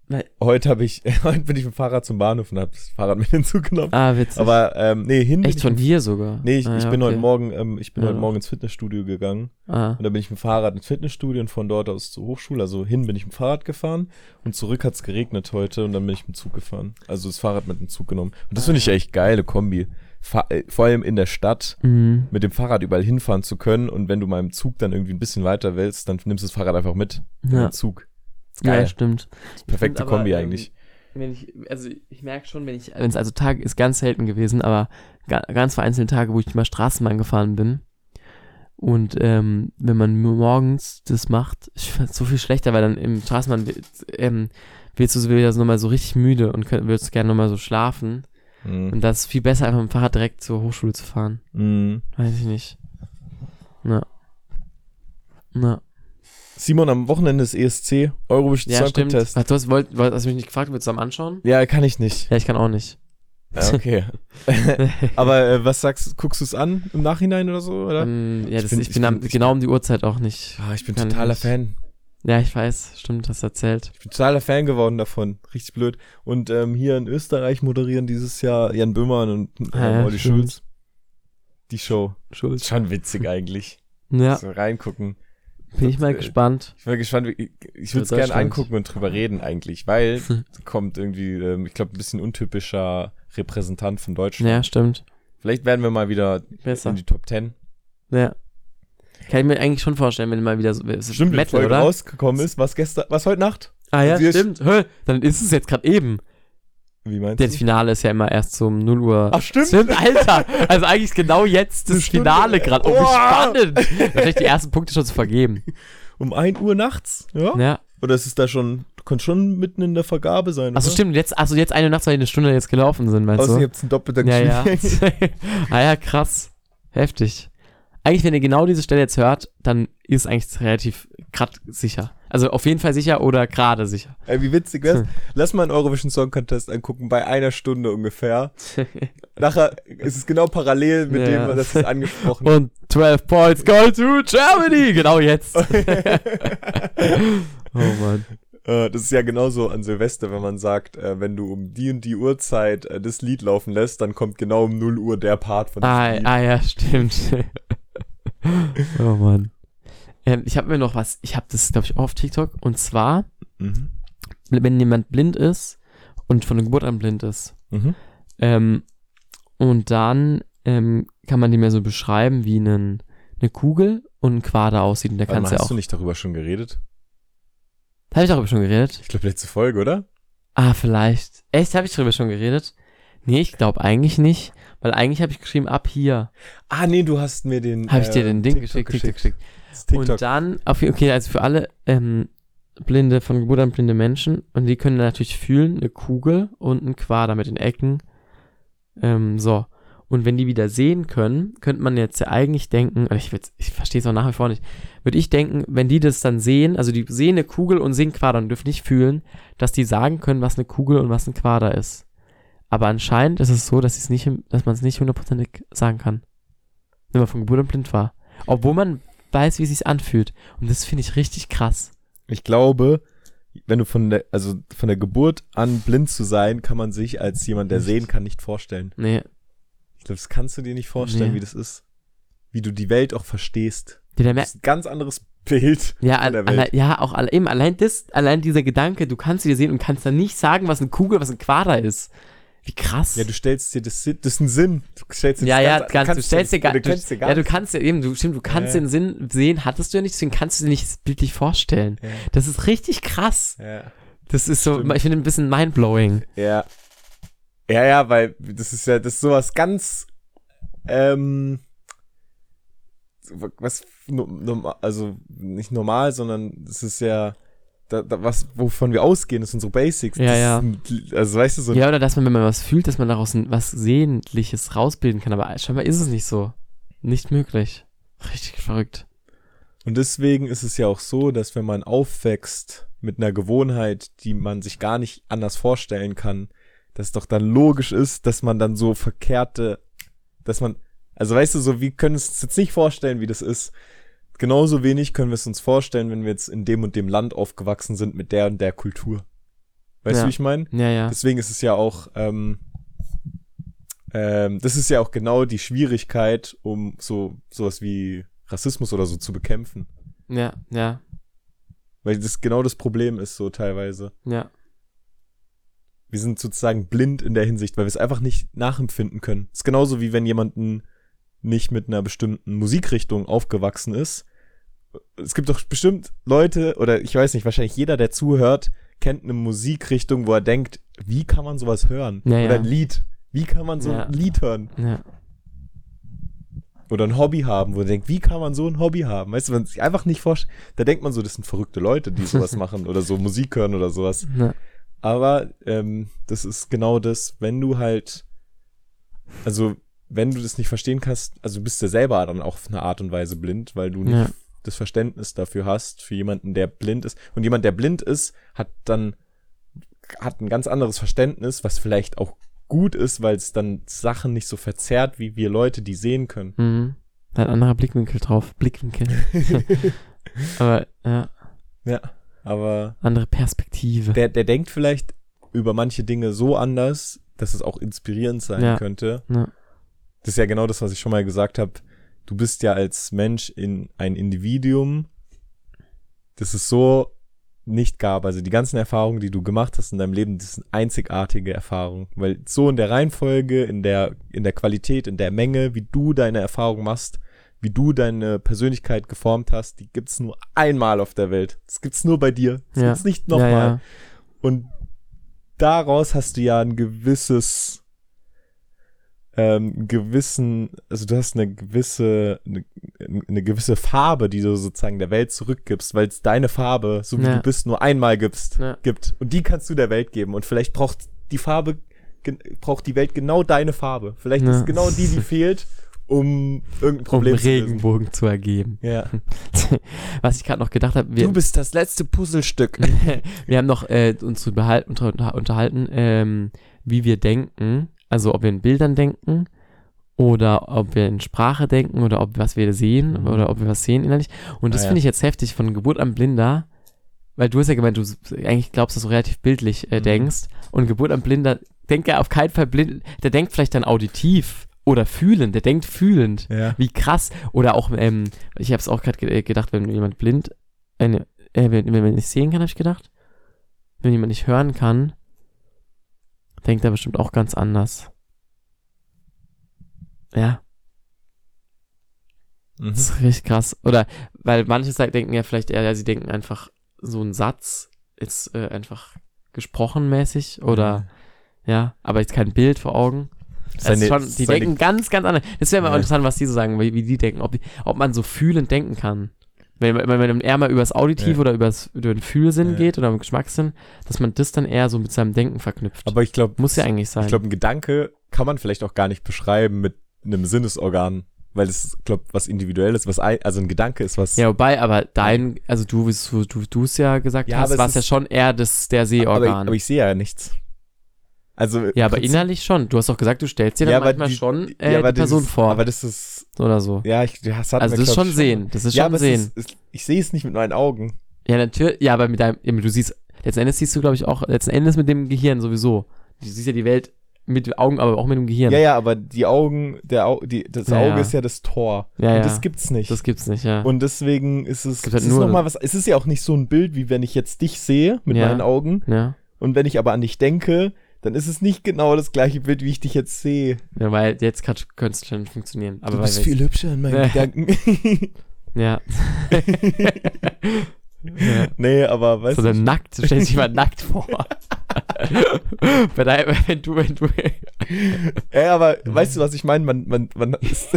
Weil- heute habe ich, <laughs> heute bin ich mit dem Fahrrad zum Bahnhof und habe das Fahrrad mit hinzugenommen. Ah, witzig. Aber ähm, nee, hin Echt ich von hier sogar? Nee, ich, ah, ich ja, bin okay. heute Morgen, ähm, ich bin Ja, heute. Morgen ins Fitnessstudio gegangen Ah, und da bin ich mit dem Fahrrad ins Fitnessstudio und von dort aus zur Hochschule. Also hin bin ich mit dem Fahrrad gefahren und zurück hat's geregnet heute und dann bin ich mit dem Zug gefahren. Also das Fahrrad mit dem Zug genommen. Und das Ah, finde ich ja. echt geile Kombi. Fa äh, vor allem in der Stadt mhm. mit dem Fahrrad überall hinfahren zu können und wenn du mal im Zug dann irgendwie ein bisschen weiter willst, dann nimmst du das Fahrrad einfach mit Ja. den Zug. Ist ja, geil. stimmt. Perfekte aber, Kombi ähm, eigentlich. Wenn ich, also ich merke schon, wenn ich, wenn es also Tag ist ganz selten gewesen, aber ga, ganz vereinzelte Tage, wo ich mal Straßenbahn gefahren bin. Und ähm, wenn man morgens das macht, ich fand so viel schlechter, weil dann im Straßenbahn ähm, wirst du wieder so nochmal so richtig müde und könnt, würdest gerne nochmal so schlafen. Mhm. Und das ist viel besser, einfach mit dem Fahrrad direkt zur Hochschule zu fahren. Mhm. Weiß ich nicht. Na. Na. Simon, am Wochenende ist ESC, Eurovision Ja, Song stimmt. Contest. Ach, du hast, wollt, hast mich nicht gefragt, willst du zusammen anschauen? Ja, kann ich nicht. Ja, ich kann auch nicht. Ja, okay. <laughs> <laughs> Aber äh, was sagst du, guckst du es an im Nachhinein oder so, oder? Ähm, ja, Ich das, bin- ich ich bin, am, ich genau um die Uhrzeit auch nicht. Ah, ich bin kann ich totaler nicht. Fan. Ja, ich weiß, stimmt, hast erzählt. Ich bin totaler Fan geworden davon. Richtig blöd. Und ähm, hier in Österreich moderieren dieses Jahr Jan Böhmermann und ähm, Ah, ja, Olli stimmt. Schulz. Die Show. Schuld. Ist schon witzig eigentlich. Ja, So reingucken. Bin ich mal äh, gespannt. Ich bin gespannt, wie- ich, ich würde es gerne angucken und drüber reden eigentlich, weil <laughs> kommt irgendwie, ähm, ich glaube, ein bisschen untypischer Repräsentant von Deutschland. Ja, stimmt. Vielleicht werden wir mal wieder Besser. in die Top 10. Ja. Kann ich mir eigentlich schon vorstellen, wenn mal wieder so. Stimmt, Metal, Folge oder? rausgekommen ist, was gestern, was heute Nacht? Ah ja, stimmt. Hä, dann ist es jetzt gerade eben. Wie meinst Das du? Finale ist ja immer erst um 0 Uhr. Ach, stimmt. Stimmt, Alter. Also eigentlich ist genau jetzt das. Finale gerade. Oh, wie Oh. spannend. Wahrscheinlich die ersten Punkte schon zu vergeben. Um 1 Uhr nachts? Ja? Ja. Oder ist es da schon, du kannst schon mitten in der Vergabe sein, Achso, stimmt. Jetzt, also jetzt eine Nacht, weil eine Stunde jetzt gelaufen sind, meinst Außer du? ihr habt einen doppelten Ja, ja. <laughs> Ah ja, krass. Heftig. Eigentlich, wenn ihr genau diese Stelle jetzt hört, dann ist eigentlich relativ grad sicher. Also auf jeden Fall sicher oder gerade sicher. Ey, wie witzig wär's? Lass mal einen Eurovision Song Contest angucken, bei einer Stunde ungefähr. Nachher ist es genau parallel mit Ja. dem, das ist angesprochen. Und 12 points go to Germany. Genau jetzt. <laughs> oh Mann. Äh, das ist ja genauso an Silvester, wenn man sagt, äh, wenn du um die und die Uhrzeit äh, das Lied laufen lässt, dann kommt genau um 0 Uhr der Part von diesem Ah, Lied. ah ja, stimmt. <laughs> oh Mann. Ähm, ich habe mir noch was, ich habe das, glaube ich, auch auf TikTok. Und zwar, Mhm. wenn jemand blind ist und von der Geburt an blind ist, Mhm. ähm, und dann ähm, kann man dem ja so beschreiben, wie einen, eine Kugel und ein Quader aussieht. Und der kannst ja hast auch. du nicht darüber schon geredet? Habe ich darüber schon geredet? Ich glaube, letzte Folge, oder? Ah, vielleicht. Echt, habe ich darüber schon geredet? Nee, ich glaube eigentlich nicht. Weil eigentlich habe ich geschrieben, ab hier. Ah, nee, du hast mir den. Habe ich dir äh, den Ding TikTok geschickt, TikTok geschickt. Und dann, okay, also für alle ähm, blinde, von Geburt an blinde Menschen, und die können natürlich fühlen, eine Kugel und ein Quader mit den Ecken. Ähm, so. Und wenn die wieder sehen können, könnte man jetzt ja eigentlich denken, ich, ich verstehe es auch nach wie vor nicht, würde ich denken, wenn die das dann sehen, also die sehen eine Kugel und sehen Quader und dürfen nicht fühlen, dass die sagen können, was eine Kugel und was ein Quader ist. Aber anscheinend ist es so, dass, nicht, dass man es nicht hundertprozentig sagen kann. Wenn man von Geburt an blind war. Obwohl man weiß, wie es sich anfühlt. Und das finde ich richtig krass. Ich glaube, wenn du von der, also von der Geburt an blind zu sein, kann man sich als jemand, der Nicht. sehen kann, nicht vorstellen. Nee. Ich glaube, das kannst du dir nicht vorstellen, Nee. wie das ist. Wie du die Welt auch verstehst. Ja, Das ist ein ganz anderes Bild ja, al der alle Welt. ja, auch alle eben allein das, allein dieser Gedanke, du kannst sie dir sehen und kannst dann nicht sagen, was eine Kugel, was ein Quader ist. Wie krass. Ja, du stellst dir das, das ist ein Sinn. Du stellst dir ja, das ja, ganz- ganz, du stellst dir gar, du du, kannst dir gar ja, du kannst ja eben, du stimmt, du kannst Ja. den Sinn sehen, hattest du ja nicht, deswegen kannst du dir nicht bildlich vorstellen. Ja. Das ist richtig krass. Ja. Das ist so, Stimmt. ich finde ein bisschen mindblowing. Ja. Ja, ja, weil das ist ja, das ist sowas ganz, ähm, was, also nicht normal, sondern es ist ja da, da, was, wovon wir ausgehen, das sind so Basics. Ja, ja. Sind, also weißt du, so Ja, oder dass man, wenn man was fühlt, dass man daraus ein, was Sehnliches rausbilden kann. Aber scheinbar ist es nicht so. Nicht möglich. Richtig verrückt. Und deswegen ist es ja auch so, dass wenn man aufwächst mit einer Gewohnheit, die man sich gar nicht anders vorstellen kann, dass es doch dann logisch ist, dass man dann so verkehrte, dass man, also weißt du, so, wir können es uns jetzt nicht vorstellen, wie das ist. Genauso wenig können wir es uns vorstellen, wenn wir jetzt in dem und dem Land aufgewachsen sind mit der und der Kultur. Weißt Ja. du, wie ich meine? Ja, ja. Deswegen ist es ja auch, ähm, ähm, das ist ja auch genau die Schwierigkeit, um so sowas wie Rassismus oder so zu bekämpfen. Ja, ja, Weil das genau das Problem ist so teilweise. ja. Wir sind sozusagen blind in der Hinsicht, weil wir es einfach nicht nachempfinden können. ist genauso wie wenn jemanden nicht mit einer bestimmten Musikrichtung aufgewachsen ist. Es gibt doch bestimmt Leute, oder ich weiß nicht, wahrscheinlich jeder, der zuhört, kennt eine Musikrichtung, wo er denkt, wie kann man sowas hören? Ja, oder ein Lied. Wie kann man so Ja. ein Lied hören? Ja, Oder ein Hobby haben, wo er denkt, wie kann man so ein Hobby haben? Weißt du, wenn man sich einfach nicht vorstellt, da denkt man so, das sind verrückte Leute, die sowas <laughs> machen oder so Musik hören oder sowas. ja, Aber ähm, das ist genau das, wenn du halt, also wenn du das nicht verstehen kannst, also du bist ja selber dann auch auf eine Art und Weise blind, weil du nicht Ja. das Verständnis dafür hast, für jemanden, der blind ist. Und jemand, der blind ist, hat dann, hat ein ganz anderes Verständnis, was vielleicht auch gut ist, weil es dann Sachen nicht so verzerrt, wie wir Leute, die sehen können. mhm. Ein anderer Blickwinkel drauf. Blickwinkel. <laughs> Aber, ja, Ja. Aber andere Perspektive. der, der denkt vielleicht über manche Dinge so anders, dass es auch inspirierend sein Ja. könnte. Ja. Das ist ja genau das, was ich schon mal gesagt habe. Du bist ja als Mensch in ein Individuum, das es so nicht gab. Also die ganzen Erfahrungen, die du gemacht hast in deinem Leben, das sind einzigartige Erfahrungen. Weil so in der Reihenfolge, in der, in der Qualität, in der Menge, wie du deine Erfahrung machst, wie du deine Persönlichkeit geformt hast, die gibt's nur einmal auf der Welt. Das gibt's nur bei dir. Das Ja. gibt's nicht ja, nochmal. ja. Und daraus hast du ja ein gewisses, ähm, gewissen, also du hast eine gewisse, eine, eine gewisse Farbe, die du sozusagen der Welt zurückgibst, weil es deine Farbe, so wie Ja. du bist, nur einmal gibst, Ja. gibt. Und die kannst du der Welt geben. Und vielleicht braucht die Farbe, braucht die Welt genau deine Farbe. Vielleicht Ja. ist genau die, die fehlt, um irgendein Um Problem zu lösen. Regenbogen zu ergeben. Ja. <laughs> Was ich gerade noch gedacht habe, Du bist das letzte Puzzlestück. <laughs> wir haben noch äh, uns zu behalten, unter, unter, unterhalten, ähm, wie wir denken. Also ob wir in Bildern denken oder ob wir in Sprache denken oder ob was wir sehen Mhm. oder ob wir was sehen innerlich. Und das Ah, ja. finde ich jetzt heftig von Geburt an Blinder, weil du hast ja gemeint, du eigentlich glaubst, dass du relativ bildlich äh, Mhm. denkst. Und Geburt an Blinder denkt ja auf keinen Fall blind, der denkt vielleicht dann auditiv oder fühlend, der denkt fühlend. Ja. Wie krass. Oder auch, ähm, ich habe es auch gerade ge gedacht, wenn jemand blind, äh, wenn, wenn man nicht sehen kann, habe ich gedacht. Wenn jemand nicht hören kann, denkt er bestimmt auch ganz anders. Ja, Mhm. das ist richtig krass. Oder, weil manche denken ja vielleicht eher, ja, sie denken einfach, so ein Satz ist äh, einfach gesprochen mäßig oder, ja, aber jetzt kein Bild vor Augen. Das ist Seine- schon, die denken ganz, ganz anders. Das wäre mal Ja. interessant, was die so sagen, wie, wie die denken, ob, die, ob man so fühlend denken kann. Wenn, wenn man eher mal übers Auditiv Ja. oder übers, über den Fühlsinn Ja. geht oder im Geschmackssinn, dass man das dann eher so mit seinem Denken verknüpft. Aber ich glaube, Muss ja eigentlich sein. Ich glaube, ein Gedanke kann man vielleicht auch gar nicht beschreiben mit einem Sinnesorgan, weil es, glaube was individuelles, was ein, also ein Gedanke ist was. ja, wobei, aber dein, also du, du, du, du es ja gesagt Ja, hast, aber war es ja schon eher das, der aber, ich, Seeorgan. aber ich sehe ja nichts. Also ja, aber innerlich schon. Du hast doch gesagt, du stellst dir dann Ja, aber manchmal die- schon äh, ja, aber die Person dieses- vor. Aber das ist, oder so. ja, ich, das also das ist schon sehen. Das ist ja, schon sehen. Ist, es, ich sehe es nicht mit meinen Augen. Ja, natürlich. Ja, aber mit deinem, du siehst, letzten Endes siehst du, glaube ich, auch, letzten Endes mit dem Gehirn sowieso. Du siehst ja die Welt mit den Augen, aber auch mit dem Gehirn. Ja, ja, aber die Augen, der Au, die, das Ja, Auge ja. ist ja das Tor. Ja, und ja. das gibt's nicht. Das gibt's nicht, ja. und deswegen ist es, halt es ist noch mal was, es ist ja auch nicht so ein Bild, wie wenn ich jetzt dich sehe mit meinen Augen. ja. Und wenn ich aber an dich denke, dann ist es nicht genau das gleiche Bild, wie ich dich jetzt sehe. ja, weil jetzt könnte es schon funktionieren. Aber du bist viel hübscher in meinen. <laughs> Gedanken. Ja. <laughs> ja. nee, aber weißt So du, eine nackt, stell dich mal nackt vor. <laughs> Wenn du, wenn du. ey, aber weißt du, was ich meine? Man, man, man ist,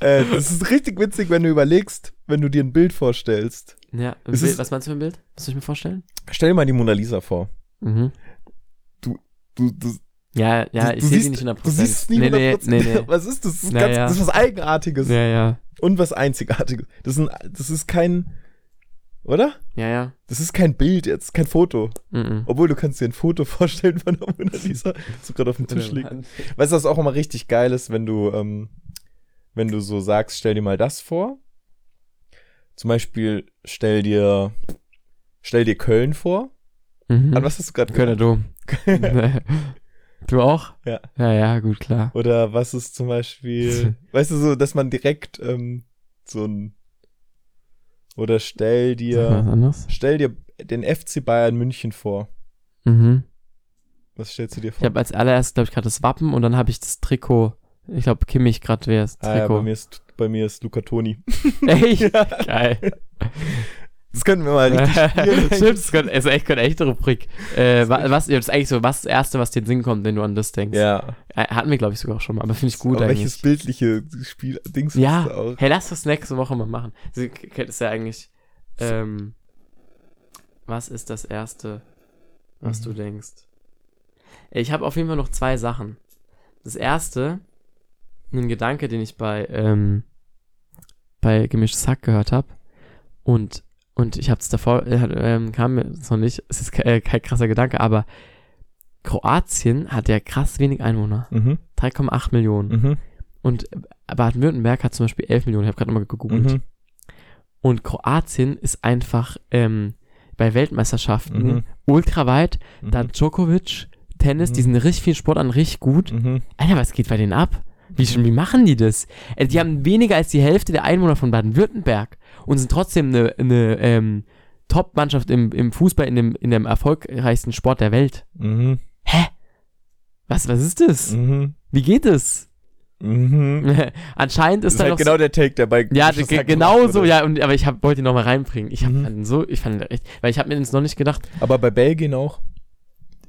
äh, das ist richtig witzig, wenn du überlegst, wenn du dir ein Bild vorstellst. Ja, Bild, ist- was meinst du für ein Bild? Muss ich mir vorstellen? Stell dir mal die Mona Lisa vor. Mhm. Du, du, Ja, ja, du, ich sehe siehst, die nicht 100%. Du siehst es nie nee, nee, 100%. nee, nee. <laughs> Was ist das? Das ist, Ja, ganz, ja. das ist was Eigenartiges. Ja, ja. Und was Einzigartiges. Das ist, ein, das ist kein, oder? Ja, ja. Das ist kein Bild jetzt, kein Foto. Mhm. Obwohl, du kannst dir ein Foto <laughs> vorstellen von der Mona Lisa, das so gerade auf dem Tisch liegt. Weißt du, was auch immer richtig geil ist, wenn du, ähm, wenn du so sagst, stell dir mal das vor. Zum Beispiel, stell dir, stell dir Köln vor. Mhm. An was hast du gerade Kölner Dom. <laughs> du auch? Ja. Ja, ja, gut, klar. Oder was ist zum Beispiel, <laughs> weißt du, so, dass man direkt ähm, so ein, oder stell Was dir, anderes? stell dir den FC Bayern München vor. Mhm. Was stellst du dir Ich vor? habe als allererstes, glaube ich, gerade das Wappen und dann habe ich das Trikot. Ich glaube, Kimmich gerade wäre das ah, ja, bei Trikot. mir ist, bei mir ist Luca Toni. Echt? <laughs> Geil. Das könnten wir mal richtig <laughs> spielen. Stimmt, das könnte, ist echt eine echte Rubrik. Äh, wa- was, das ist eigentlich so, was das Erste, was dir in den Sinn kommt, wenn du an das denkst? Ja. Äh, Hatten wir, glaube ich, sogar auch schon mal, aber finde ich gut eigentlich. welches bildliche Spiel, Dings Ja, auch? hey, lass das nächste Woche mal machen. Das ist ja eigentlich, ähm, was ist das Erste, was Mhm. du denkst? Ich habe auf jeden Fall noch zwei Sachen. Das Erste, ein Gedanke, den ich bei, ähm, bei Gemischtes Hack gehört habe und, und ich habe es davor, äh, ähm, kam mir noch nicht, es ist ke- äh, kein krasser Gedanke, aber Kroatien hat ja krass wenig Einwohner. Mhm. 3,8 Millionen. Mhm. Und Baden-Württemberg hat zum Beispiel 11 Millionen. Ich habe gerade nochmal gegoogelt. Mhm. Und Kroatien ist einfach ähm, bei Weltmeisterschaften Mhm. ultra weit. Mhm. Da Djokovic, Tennis, Mhm. die sind richtig viel Sport an, richtig gut. Mhm. Alter, was geht bei denen ab? Wie, wie machen die das? Äh, die haben weniger als die Hälfte der Einwohner von Baden-Württemberg und sind trotzdem eine, eine ähm, Top-Mannschaft im, im Fußball, in dem, in dem erfolgreichsten Sport der Welt. Mhm. Hä? Was, was ist das? Mhm. Wie geht <laughs> das? Mhm. Anscheinend Das ist ist da halt genau der Take, der bei Ja, genau so, ja, und, aber ich hab, wollte ihn noch mal reinbringen. Ich hab Mhm. so, ich fand echt, weil ich habe mir das noch nicht gedacht. Aber bei Belgien auch.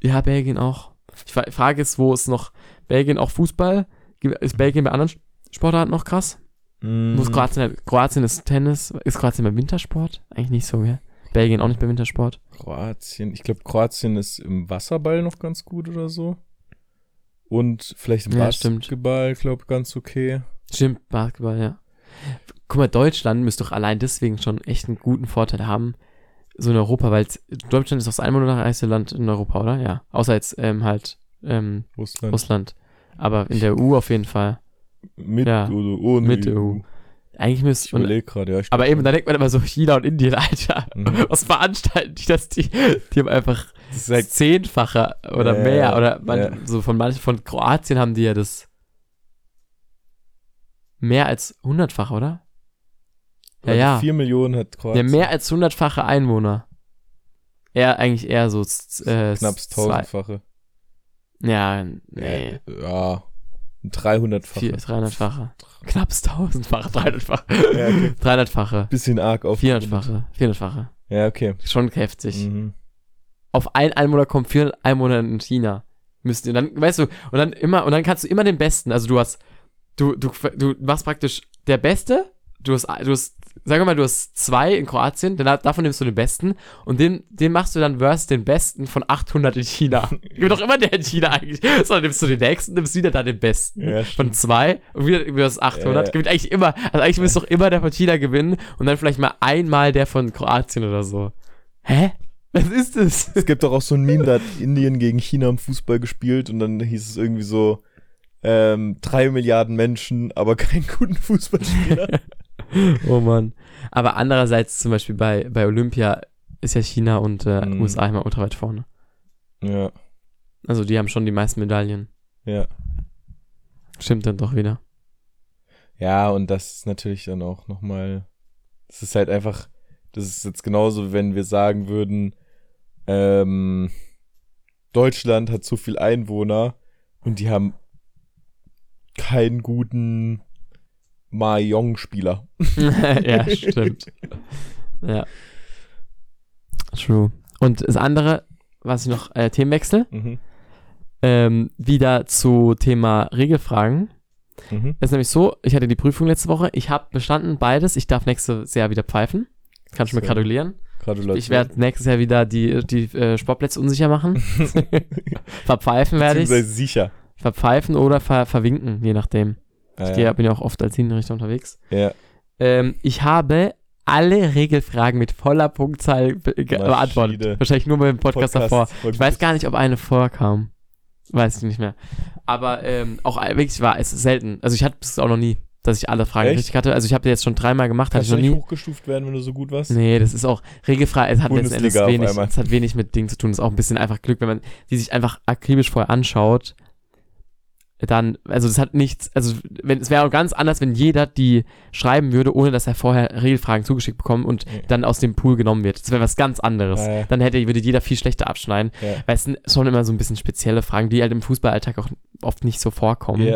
Ja, Belgien auch. Ich fra- frage ist, wo ist noch Belgien auch Fußball? Ist Belgien bei anderen Sportarten noch krass? Wo ist Kroatien? halt- Kroatien ist Tennis. Ist Kroatien beim Wintersport? Eigentlich nicht so, ja. Belgien auch nicht beim Wintersport. Kroatien. Ich glaube, Kroatien ist im Wasserball noch ganz gut oder so. Und vielleicht im Ja. Basketball, glaube ich, ganz okay. Stimmt, Basketball, ja. Guck mal, Deutschland müsste doch allein deswegen schon echt einen guten Vorteil haben. So in Europa, weil Deutschland ist auch das einwohnerreichste Land in Europa, oder? Ja. Außer jetzt ähm, halt ähm, Russland. Russland. Aber in der EU auf jeden Fall. Mit Ja, oder ohne mit EU. Eigentlich Ich müsste. und- überlege gerade, ja. Aber eben, da denkt man immer so, China und Indien, Alter. Mhm. Was veranstalten die das? Die, die haben einfach Das halt, zehnfache oder Ja, mehr. Oder man, ja. so von manchen, von Kroatien haben die ja das mehr als hundertfache, oder? Ja, ja. 4 Millionen hat Ja, Kroatien. mehr als hundertfache Einwohner. Eher, eigentlich eher so, äh, Knapp tausendfache. Ja, nee. Ja. 300-fache. Vier, 300-fache. Knapp tausendfache, 300-fache. <laughs> Ja, okay. 300-fache. Bisschen arg auf. 400-fache. 400-fache. Ja, okay. Schon heftig. Mhm. Auf ein Einwohner kommen 400 Einwohner in China. Müsst ihr dann, weißt du, und dann immer, und dann kannst du immer den Besten, also du hast, du, du, du machst praktisch der Beste, du hast, du hast, sag mal, du hast zwei in Kroatien, dann, davon nimmst du den Besten und den, den machst du dann versus den Besten von 800 in China. <laughs> Gibt doch immer der in China eigentlich. So, dann nimmst du den nächsten, nimmst wieder dann den Besten Ja, von zwei und wieder versus 800. Ja, ja. Gewinnt eigentlich immer, also eigentlich müsste doch immer der von China gewinnen und dann vielleicht mal einmal der von Kroatien oder so. Hä? Was ist das? Es gibt doch auch so ein Meme, <laughs> da hat Indien gegen China im Fußball gespielt und dann hieß es irgendwie so, ähm, drei Milliarden Menschen, aber <laughs> keinen guten Fußballspieler. <laughs> Oh Mann. Aber andererseits zum Beispiel bei, bei Olympia ist ja China und äh, Mhm. USA immer ultra weit vorne. ja, Also die haben schon die meisten Medaillen. ja. Stimmt dann doch wieder. Ja, und das ist natürlich dann auch nochmal, das ist halt einfach, das ist jetzt genauso, wenn wir sagen würden, ähm, Deutschland hat so viel Einwohner und die haben keinen guten Mahjong-Spieler. <laughs> ja, stimmt. Ja. True. Und das andere, was ich noch, äh, Themenwechsel, Mhm. ähm, wieder zu Thema Regelfragen. Mhm. Das ist nämlich so, ich hatte die Prüfung letzte Woche, ich habe bestanden beides, ich darf nächstes Jahr wieder pfeifen. Kannst du mir gratulieren? Gratulation. Ich werde nächstes Jahr wieder die, die äh, Sportplätze unsicher machen. <laughs> Verpfeifen werde ich. Sicher. Verpfeifen oder ver verwinken, je nachdem. Ah, Ich ja. gehe, bin ja auch oft als Hinrichter unterwegs. ja. Ähm, ich habe alle Regelfragen mit voller Punktzahl be beantwortet. Wahrscheinlich nur beim Podcast, Podcast davor. Ich weiß gar nicht, ob eine vorkam. Weiß ich nicht mehr. Aber ähm, auch wirklich war es selten. Also ich hatte es auch noch nie, dass ich alle Fragen Echt? richtig hatte. Also ich habe jetzt schon dreimal gemacht, hatte Kannst ich du noch nicht nie. hochgestuft werden, wenn du so gut warst? Nee, das ist auch regelfrei. Es hat letzten Endes Bundesliga wenig, einmal. es hat wenig mit Dingen zu tun. Es ist auch ein bisschen einfach Glück, wenn man die sich einfach akribisch vorher anschaut. Dann, also das hat nichts, also wenn es wäre auch ganz anders, wenn jeder die schreiben würde, ohne dass er vorher Regelfragen zugeschickt bekommt und Ja. dann aus dem Pool genommen wird. Das wäre was ganz anderes. Ja, ja. Dann hätte, würde jeder viel schlechter abschneiden. Weil es sind schon immer so ein bisschen spezielle Fragen, die halt im Fußballalltag auch oft nicht so vorkommen.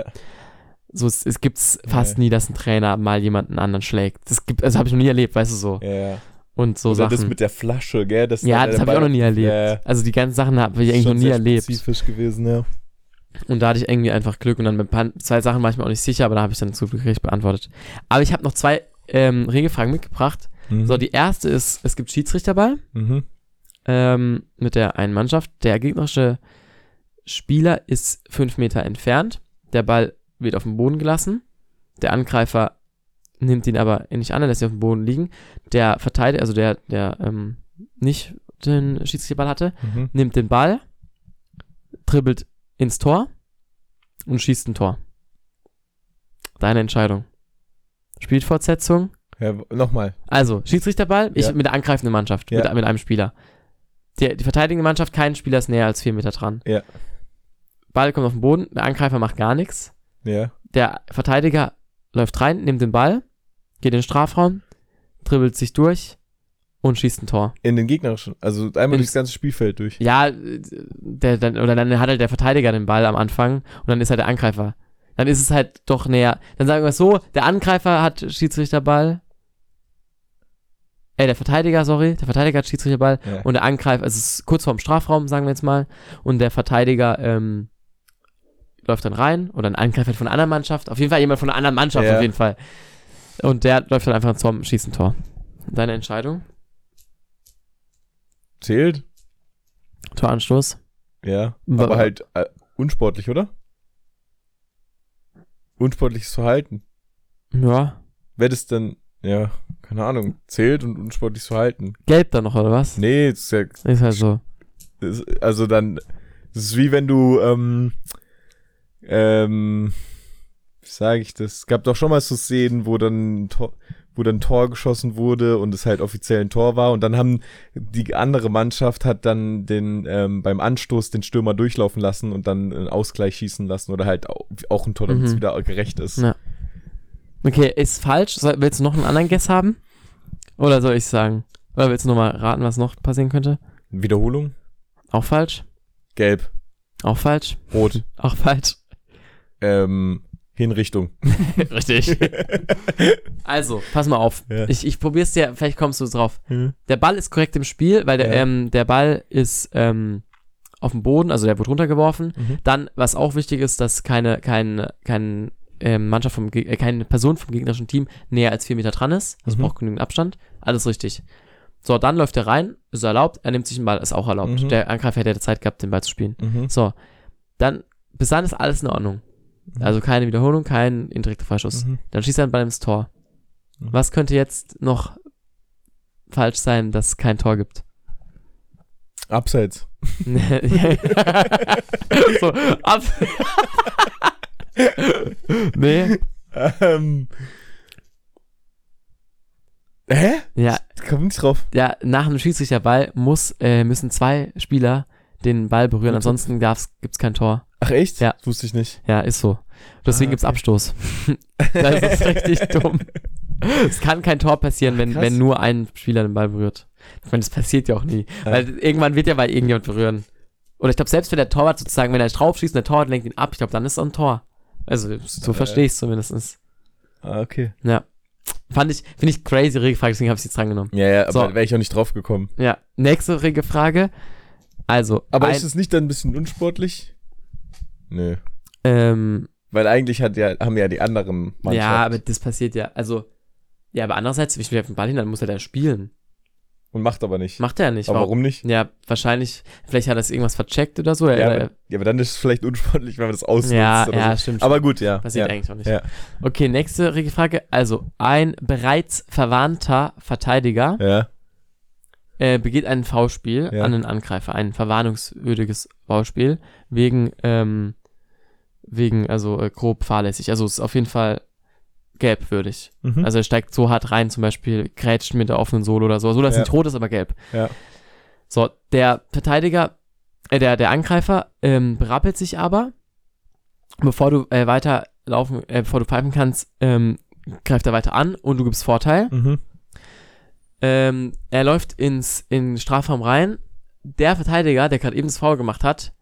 So, es, es gibt's fast nie, dass ein Trainer mal jemanden anderen schlägt. Das gibt, also habe ich noch nie erlebt, weißt du so. Und so Oder Sachen. das mit der Flasche, gell? Das Ja, das habe ich auch noch nie erlebt. Also die ganzen Sachen habe ich eigentlich Schon noch nie erlebt. spezifisch gewesen, ja. Und da hatte ich irgendwie einfach Glück und dann bei zwei Sachen war ich mir auch nicht sicher, aber da habe ich dann zu Glück richtig beantwortet. Aber ich habe noch zwei ähm, Regelfragen mitgebracht. Mhm. So, die erste ist, es gibt Schiedsrichterball mhm. ähm, mit der einen Mannschaft. Der gegnerische Spieler ist fünf Meter entfernt. Der Ball wird auf den Boden gelassen. Der Angreifer nimmt ihn aber nicht an, er lässt ihn auf dem Boden liegen. Der Verteidiger, also der, der ähm, nicht den Schiedsrichterball hatte, Mhm. nimmt den Ball, dribbelt ins Tor und schießt ein Tor. Deine Entscheidung. Spielfortsetzung. Ja, nochmal. Also, Schiedsrichterball, ich Ja. mit der angreifenden Mannschaft, Ja. mit, mit einem Spieler. Die, die verteidigende Mannschaft, kein Spieler ist näher als vier Meter dran. Ja. Ball kommt auf den Boden, der Angreifer macht gar nichts. Ja. Der Verteidiger läuft rein, nimmt den Ball, geht in den Strafraum, dribbelt sich durch und schießt ein Tor. In den gegnerischen, also einmal In- durchs ganze Spielfeld durch. Ja, äh, der, dann, oder dann hat halt der Verteidiger den Ball am Anfang und dann ist halt der Angreifer. Dann ist es halt doch näher. Dann sagen wir es so, der Angreifer hat Schiedsrichterball. Äh, der Verteidiger, sorry, der Verteidiger hat Schiedsrichterball Ja. und der Angreifer, also es ist kurz vorm Strafraum, sagen wir jetzt mal, und der Verteidiger ähm, läuft dann rein oder ein Angreifer von einer anderen Mannschaft, auf jeden Fall jemand von einer anderen Mannschaft, Ja. auf jeden Fall. Und der läuft dann einfach zum schießt ein Tor. Deine Entscheidung? Zählt? Toranstoß? Ja. Wa- Aber halt äh, unsportlich, oder? Unsportliches Verhalten. Ja. Wäre das dann, ja, keine Ahnung, zählt und unsportliches Verhalten? Gelb dann noch, oder was? Nee, das ist ja, Ist halt so. ist, also dann, das ist wie wenn du, ähm, ähm, wie sage ich das? Es gab doch schon mal so Szenen, wo dann wo dann ein Tor geschossen wurde und es halt offiziell ein Tor war und dann haben die andere Mannschaft hat dann den ähm, beim Anstoß den Stürmer durchlaufen lassen und dann einen Ausgleich schießen lassen oder halt au- auch ein Tor, damit es Mhm. wieder gerecht ist. Ja. Okay, ist falsch. Soll, willst du noch einen anderen Guess haben? Oder soll ich sagen? Oder willst du nochmal raten, was noch passieren könnte? Wiederholung? Auch falsch? Gelb, Auch falsch? rot, Auch falsch? ähm, Hinrichtung. <laughs> Richtig. <laughs> Also, pass mal auf. Ja. Ich, ich probier's dir, vielleicht kommst du drauf. Mhm. Der Ball ist korrekt im Spiel, weil der, Ja. ähm, der Ball ist ähm, auf dem Boden, also der wird runtergeworfen. Mhm. Dann, was auch wichtig ist, dass keine, kein, kein ähm, Mannschaft vom, äh, keine Person vom gegnerischen Team näher als vier Meter dran ist. Das Mhm. braucht genügend Abstand. Alles richtig. So, dann läuft er rein, ist erlaubt, er nimmt sich den Ball, ist auch erlaubt. Mhm. Der Angreifer hätte Zeit gehabt, den Ball zu spielen. Mhm. So, dann, bis dann ist alles in Ordnung. Also keine Wiederholung, kein indirekter Freischuss. Mhm. Dann schießt er den Ball ins Tor. Mhm. Was könnte jetzt noch falsch sein, dass es kein Tor gibt? Abseits. <laughs> so, ab. <laughs> nee. Ähm. Hä? Ja, Komm nicht drauf. ja, nach einem Schiedsrichterball muss, äh, müssen zwei Spieler den Ball berühren, ansonsten gab's, gibt's kein Tor. Ach echt? Ja. Das wusste ich nicht. Ja, ist so. Deswegen Ah, gibt's okay. Abstoß. <laughs> das ist richtig dumm. Es kann kein Tor passieren, wenn, wenn nur ein Spieler den Ball berührt. Ich meine, das passiert ja auch nie. Ja. Weil irgendwann wird ja bei irgendjemand berühren. Oder ich glaube, selbst wenn der Torwart sozusagen, wenn er drauf schießt und der Torwart lenkt ihn ab, ich glaube, dann ist es auch ein Tor. Also, so Äh. verstehe ich es zumindest. Ah, okay. Ja. Fand ich, finde ich crazy Regelfrage, deswegen habe ich es jetzt drangenommen. Ja, ja, aber So. da wäre ich auch nicht drauf gekommen. Ja. Nächste Regelfrage. Also, Aber ist es nicht dann ein bisschen unsportlich? Nö. ähm, Weil eigentlich hat ja, haben ja die anderen Mannschaften. ja, aber das passiert ja, also, ja, aber andererseits, ich will auf den Ball hin, dann muss er da spielen. Und macht aber nicht. Macht er nicht. aber warum nicht? Ja, wahrscheinlich, vielleicht hat er es irgendwas vercheckt oder so. Ja, Er- aber, ja, aber dann ist es vielleicht unsportlich, wenn man das ausnutzt ja, oder ja, so. stimmt. Aber gut, ja. Passiert ja. eigentlich auch nicht. Ja. Okay, nächste Regelfrage. Also, ein bereits verwarnter Verteidiger Ja. äh, begeht ein Ja. an einen Angreifer, ein verwarnungswürdiges Foulspiel, wegen, ähm, wegen, also äh, grob fahrlässig. Also es ist auf jeden Fall gelbwürdig. Mhm. Also er steigt so hart rein, zum Beispiel grätscht mit der offenen Sohle oder so, so dass es Ja. nicht rot ist, aber gelb. Ja. So, der Verteidiger, äh, der, der Angreifer ähm, berappelt sich aber, bevor du äh, weiter laufen, äh, bevor du pfeifen kannst, ähm, greift er weiter an und du gibst Vorteil. Mhm. Ähm, er läuft ins in den Strafraum rein. Der Verteidiger, der gerade eben das Foul gemacht hat,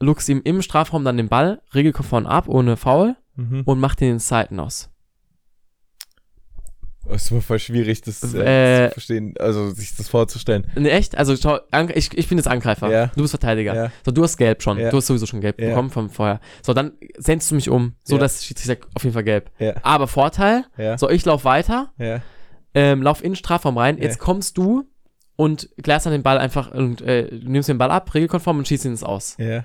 luchst ihm im Strafraum dann den Ball regelkonform ab, ohne Foul, Mhm. und macht ihn ins Seiten aus. Es ist immer voll schwierig, das Äh, äh, zu verstehen, also sich das vorzustellen. Ne, echt? Also schau, ich, ich bin jetzt Angreifer. Ja. Du bist Verteidiger. Ja. So, du hast gelb schon. Ja. Du hast sowieso schon gelb Ja. bekommen vom vorher. So, dann sendst du mich um, so Ja. dass Schiedsrichter sagt, auf jeden Fall gelb. Ja. Aber Vorteil, Ja. so ich lauf weiter, Ja. ähm, lauf in den Strafraum rein, Ja. jetzt kommst du und klärst dann den Ball einfach und äh, nimmst den Ball ab, regelkonform und schießt ihn ins Aus. Ja.